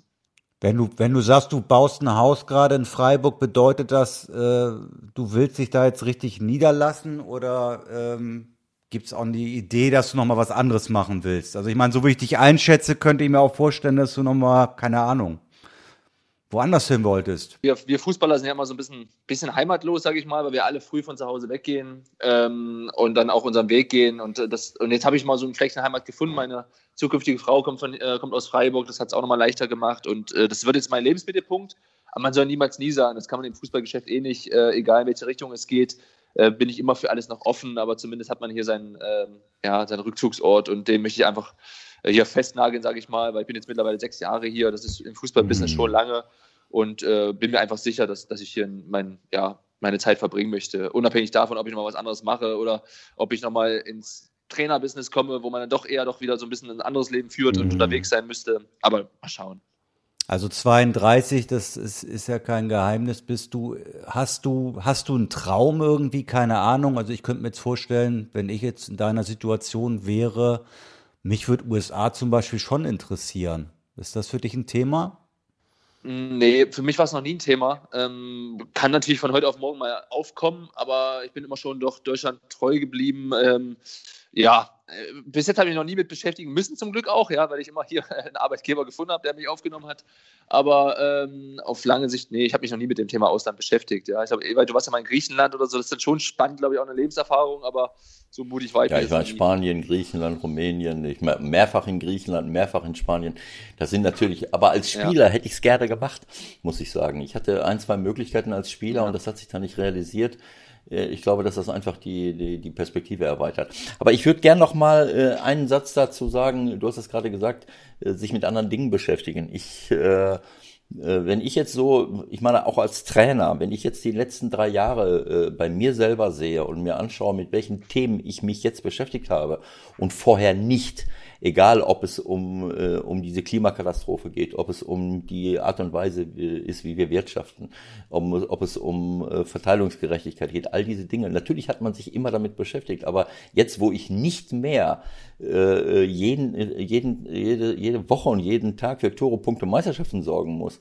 Wenn du, wenn du sagst, du baust ein Haus gerade in Freiburg, bedeutet das, äh, du willst dich da jetzt richtig niederlassen oder ähm, gibt es auch die Idee, dass du nochmal was anderes machen willst? Also ich meine, so wie ich dich einschätze, könnte ich mir auch vorstellen, dass du nochmal, keine Ahnung, woanders hin wolltest. Wir, wir Fußballer sind ja immer so ein bisschen, bisschen heimatlos, sage ich mal, weil wir alle früh von zu Hause weggehen ähm, und dann auch unseren Weg gehen. Und, das, und jetzt habe ich mal so eine Fleckchen Heimat gefunden. Meine zukünftige Frau kommt, von, äh, kommt aus Freiburg, das hat es auch nochmal leichter gemacht. Und äh, das wird jetzt mein Lebensmittelpunkt. Aber man soll niemals nie sagen, das kann man im Fußballgeschäft eh nicht, äh, egal in welche Richtung es geht. Äh, bin ich immer für alles noch offen, aber zumindest hat man hier seinen, ähm, ja, seinen Rückzugsort und den möchte ich einfach äh, hier festnageln, sage ich mal, weil ich bin jetzt mittlerweile sechs Jahre hier, das ist im Fußballbusiness mhm. schon lange und äh, bin mir einfach sicher, dass, dass ich hier mein, ja, meine Zeit verbringen möchte. Unabhängig davon, ob ich noch mal was anderes mache oder ob ich noch mal ins Trainerbusiness komme, wo man dann doch eher doch wieder so ein bisschen ein anderes Leben führt mhm. und unterwegs sein müsste. Aber mal schauen. Also 32, das ist, ist ja kein Geheimnis. Bist du, hast du, hast du einen Traum irgendwie? Keine Ahnung. Also ich könnte mir jetzt vorstellen, wenn ich jetzt in deiner Situation wäre, mich würde USA zum Beispiel schon interessieren. Ist das für dich ein Thema? Nee, für mich war es noch nie ein Thema. Ähm, kann natürlich von heute auf morgen mal aufkommen, aber ich bin immer schon doch Deutschland treu geblieben. Ähm, ja, äh, bis jetzt habe ich mich noch nie mit beschäftigen müssen, zum Glück auch, ja, weil ich immer hier <laughs> einen Arbeitgeber gefunden habe, der mich aufgenommen hat. Aber ähm, auf lange Sicht, nee, ich habe mich noch nie mit dem Thema Ausland beschäftigt. Ja, ich glaube, du warst ja mal in Griechenland oder so, das ist dann schon spannend, glaube ich, auch eine Lebenserfahrung, aber so mutig war ich. Ja, ich war in Spanien, Griechenland, Rumänien, ich mehrfach in Griechenland, mehrfach in Spanien. Das sind natürlich, aber als Spieler ja. hätte ich es gerne gemacht, muss ich sagen. Ich hatte ein, zwei Möglichkeiten als Spieler ja. und das hat sich dann nicht realisiert. Äh, ich glaube, dass das einfach die, die, die Perspektive erweitert. Aber ich würde gern noch mal äh, einen Satz dazu sagen. Du hast es gerade gesagt, äh, sich mit anderen Dingen beschäftigen. Ich äh, wenn ich jetzt so, ich meine auch als Trainer, wenn ich jetzt die letzten drei Jahre äh, bei mir selber sehe und mir anschaue, mit welchen Themen ich mich jetzt beschäftigt habe und vorher nicht, egal ob es um, äh, um diese Klimakatastrophe geht, ob es um die Art und Weise ist, wie wir wirtschaften, ob, ob es um äh, Verteilungsgerechtigkeit geht, all diese Dinge. Natürlich hat man sich immer damit beschäftigt, aber jetzt, wo ich nicht mehr äh, jeden, jeden, jede, jede Woche und jeden Tag für Tore-Punkte Meisterschaften sorgen muss,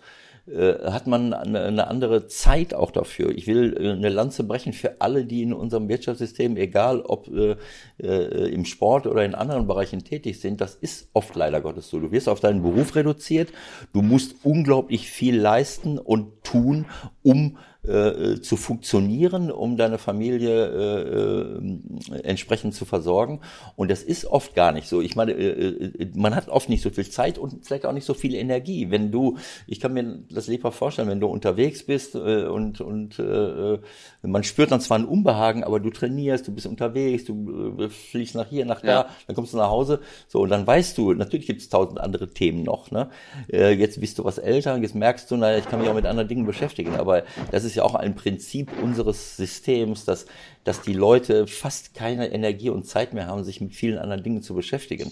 hat man eine, eine, andere Zeit auch dafür. Ich will äh, eine Lanze brechen für alle, die in unserem Wirtschaftssystem, egal ob äh, äh, im Sport oder in anderen Bereichen tätig sind, das ist oft leider Gottes so. Du wirst auf deinen Beruf reduziert, du musst unglaublich viel leisten und tun, um äh, zu funktionieren, um deine Familie äh, äh, entsprechend zu versorgen. Und das ist oft gar nicht so. Ich meine, äh, äh, man hat oft nicht so viel Zeit und vielleicht auch nicht so viel Energie. Wenn du, ich kann mir das lieber vorstellen, wenn du unterwegs bist äh, und, und äh, man spürt dann zwar ein Unbehagen, aber du trainierst, du bist unterwegs, du äh, fliegst nach hier, nach da, ja. dann kommst du nach Hause. So, und dann weißt du, natürlich gibt es tausend andere Themen noch. Ne? Äh, jetzt bist du was älter, jetzt merkst du, naja, ich kann mich auch mit anderen Dingen beschäftigen. Aber das ist ja auch ein Prinzip unseres Systems, dass, dass die Leute fast keine Energie und Zeit mehr haben, sich mit vielen anderen Dingen zu beschäftigen.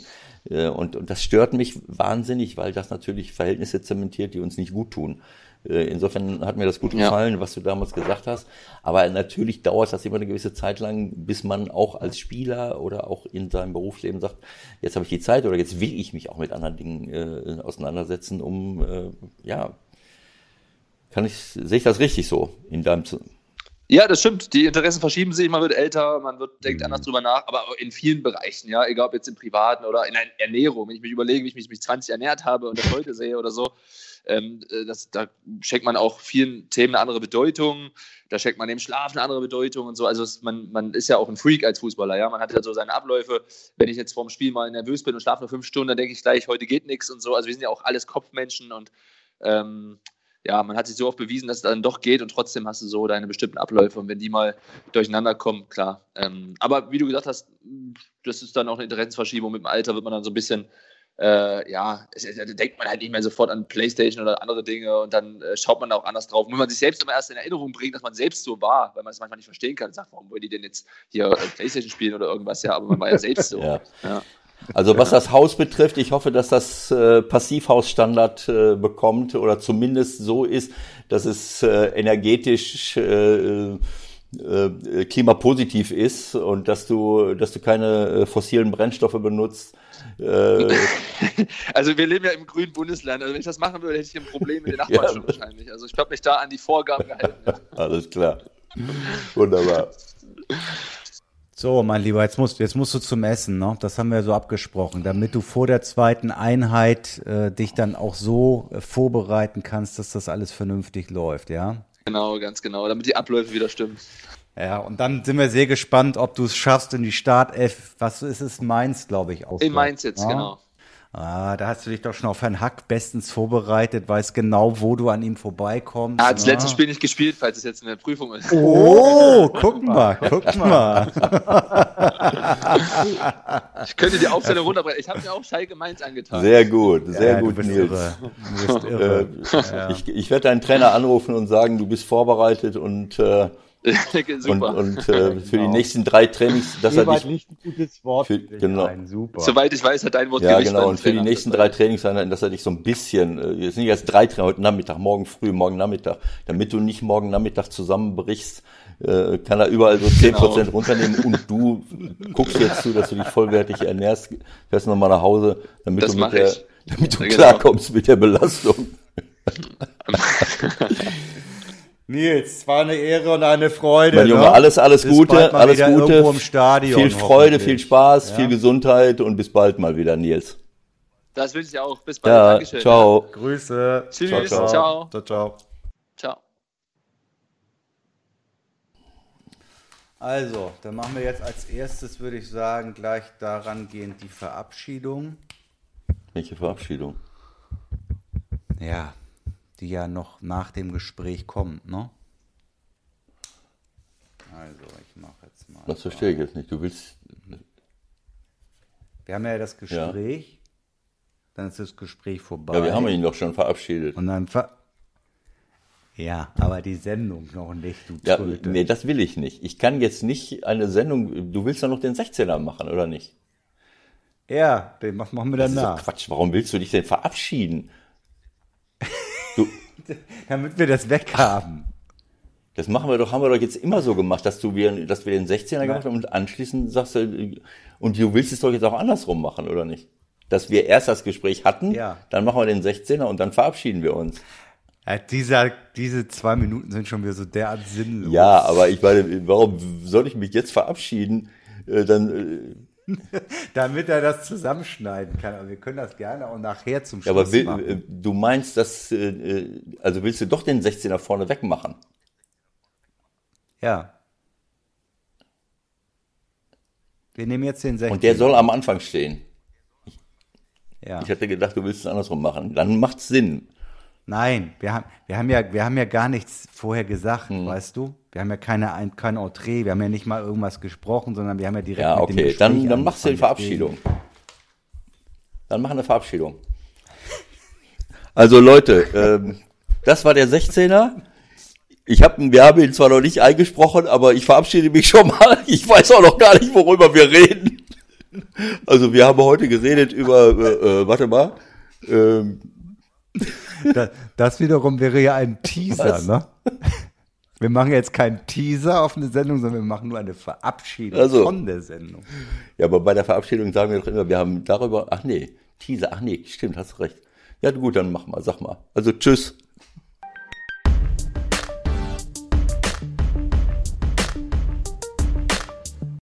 Äh, und, und das stört mich wahnsinnig, weil das natürlich Verhältnisse zementiert, die uns nicht gut tun. Äh, Insofern hat mir das gut Ja. gefallen, was du damals gesagt hast. Aber natürlich dauert das immer eine gewisse Zeit lang, bis man auch als Spieler oder auch in seinem Berufsleben sagt, jetzt habe ich die Zeit oder jetzt will ich mich auch mit anderen Dingen äh, auseinandersetzen, um äh, ja, kann ich, sehe ich das richtig so in deinem Ja, das stimmt. Die Interessen verschieben sich, man wird älter, man wird, denkt Mhm. anders drüber nach, aber in vielen Bereichen, ja, egal ob jetzt im Privaten oder in der Ernährung, wenn ich mich überlege, wie ich mich mit 20 ernährt habe und das <laughs> heute sehe oder so, ähm, äh, das, da schenkt man auch vielen Themen eine andere Bedeutung, da schenkt man dem Schlaf eine andere Bedeutung und so. Also es, man, man ist ja auch ein Freak als Fußballer, ja. Man hat ja so seine Abläufe. Wenn ich jetzt vorm Spiel mal nervös bin und schlafe nur fünf Stunden, dann denke ich gleich, heute geht nichts und so. Also wir sind ja auch alles Kopfmenschen und ähm, ja, man hat sich so oft bewiesen, dass es dann doch geht und trotzdem hast du so deine bestimmten Abläufe und wenn die mal durcheinander kommen, klar. Ähm, aber wie du gesagt hast, das ist dann auch eine Interessensverschiebung. Mit dem Alter wird man dann so ein bisschen, äh, ja, es, es, da denkt man halt nicht mehr sofort an Playstation oder andere Dinge und dann äh, schaut man da auch anders drauf. Und wenn man sich selbst immer erst in Erinnerung bringt, dass man selbst so war, weil man es manchmal nicht verstehen kann, sagt, warum wollen die denn jetzt hier äh, Playstation spielen oder irgendwas, ja, aber man war ja selbst so. <laughs> Ja. Ja. Also was das Haus betrifft, ich hoffe, dass das äh, Passivhausstandard äh, bekommt oder zumindest so ist, dass es äh, energetisch äh, äh, klimapositiv ist und dass du, dass du keine äh, fossilen Brennstoffe benutzt. Äh, <laughs> Also wir leben ja im grünen Bundesland. Also wenn ich das machen würde, hätte ich ein Problem mit den <laughs> Nachbarn Ja. schon wahrscheinlich. Also ich habe mich da an die Vorgaben gehalten. Ja. <laughs> alles klar. Wunderbar. So, mein Lieber, jetzt musst, jetzt musst du zum Essen, ne? Das haben wir so abgesprochen, damit du vor der zweiten Einheit äh, dich dann auch so äh, vorbereiten kannst, dass das alles vernünftig läuft, ja? Genau, ganz genau, damit die Abläufe wieder stimmen. Ja, und dann sind wir sehr gespannt, ob du es schaffst in die Startelf. Was ist es? Mainz, glaube ich, auch. In Mainz jetzt, ja? genau. Ah, da hast du dich doch schon auf Herrn Hack bestens vorbereitet, weißt genau, wo du an ihm vorbeikommst. Er hat das ne? letzte Spiel nicht gespielt, falls es jetzt eine Prüfung ist. Oh, <laughs> guck mal, guck mal. Ich könnte die Aufstellung runterbrechen. Ich habe mir auch Schalke Mainz angetan. Sehr gut, sehr ja, gut, du bist Nils. irre. Du bist Äh, irre. ich, ich werde deinen Trainer anrufen und sagen, du bist vorbereitet und, äh, und, <laughs> Super. und äh, <laughs> für die Genau. nächsten drei Trainings, dass er Ewald dich nicht ein gutes Wort. Für- genau. Ein, super. Soweit ich weiß, hat dein Wort Ja, genau. Und für die nächsten Das drei Trainingseinheiten, dass er dich so ein bisschen, äh, jetzt nicht erst drei Trainer, heute Nachmittag, morgen früh, morgen Nachmittag, damit du nicht morgen Nachmittag zusammenbrichst, äh, kann er überall so 10% Genau. runternehmen und du guckst jetzt zu, dass du dich vollwertig ernährst, fährst nochmal nach Hause, damit Das du mit der, <laughs> damit du Ja, genau. klarkommst mit der Belastung. Nils, es war eine Ehre und eine Freude. Mein Junge, ne? alles, alles Bis Gute, bald mal alles Gute. Irgendwo im Stadion viel Freude, viel Spaß, Ja. viel Gesundheit und bis bald mal wieder, Nils. Das wünsche ich auch. Bis bald. Ja, Dankeschön. ciao. Grüße. Tschüss. Ciao, ciao. Ciao. Ciao, ciao. Ciao. Also, dann machen wir jetzt als erstes, würde ich sagen, gleich daran gehend die Verabschiedung. Welche Verabschiedung? Ja, die ja noch nach dem Gespräch kommt, ne? Also, ich mache jetzt mal. Das verstehe ich jetzt nicht. Du willst, Wir haben ja das Gespräch, dann ist das Gespräch vorbei. ja, wir haben ihn doch schon verabschiedet. Und dann ver Ja, aber die Sendung noch nicht, du Ja, Tröte. nee, das will ich nicht. Ich kann jetzt nicht eine Sendung, du willst doch noch den 16er machen, oder nicht? Ja, den machen wir Das ist? Quatsch. Warum willst du dich denn verabschieden? Damit wir das weghaben. das machen wir doch, haben wir doch jetzt immer so gemacht, dass du wir, dass wir den 16er gemacht haben und anschließend sagst du, und du willst es doch jetzt auch andersrum machen, oder nicht? Dass wir erst das Gespräch hatten, Ja. dann machen wir den 16er und dann verabschieden wir uns. Ja, dieser, diese zwei Minuten sind schon wieder so derart sinnlos. Ja, aber ich meine, warum soll ich mich jetzt verabschieden? Äh, dann, äh, <laughs> Damit er das zusammenschneiden kann. Aber wir können das gerne auch nachher zum ja, Schluss aber will, machen. äh, du meinst, dass, äh, äh, also willst du doch den 16er vorne wegmachen? Ja. Wir nehmen jetzt den 16. Und der soll am Anfang stehen. ja. Ich hätte gedacht, du willst es andersrum machen. Dann macht's Sinn. Nein, wir haben, wir haben ja, wir haben ja gar nichts vorher gesagt, Hm. weißt du? Wir haben ja keine, ein- kein Entree, wir haben ja nicht mal irgendwas gesprochen, sondern wir haben ja direkt Ja, mit dem okay. Gespräch Dann, dann machst du angefangen, Verabschiedung. Dann mach eine Verabschiedung. Also Leute, ähm, das war der 16er. Ich hab, wir haben ihn zwar noch nicht eingesprochen, aber ich verabschiede mich schon mal. Ich weiß auch noch gar nicht, worüber wir reden. Also wir haben heute geredet über, äh, äh, warte mal, ähm, Das, das wiederum wäre ja ein Teaser, Was? ne? Wir machen jetzt keinen Teaser auf eine Sendung, sondern wir machen nur eine Verabschiedung Also. von der Sendung. ja, aber bei der Verabschiedung sagen wir doch immer, wir haben darüber, ach nee, Teaser, ach nee, stimmt, hast du recht. Ja gut, dann mach mal, sag mal. Also tschüss.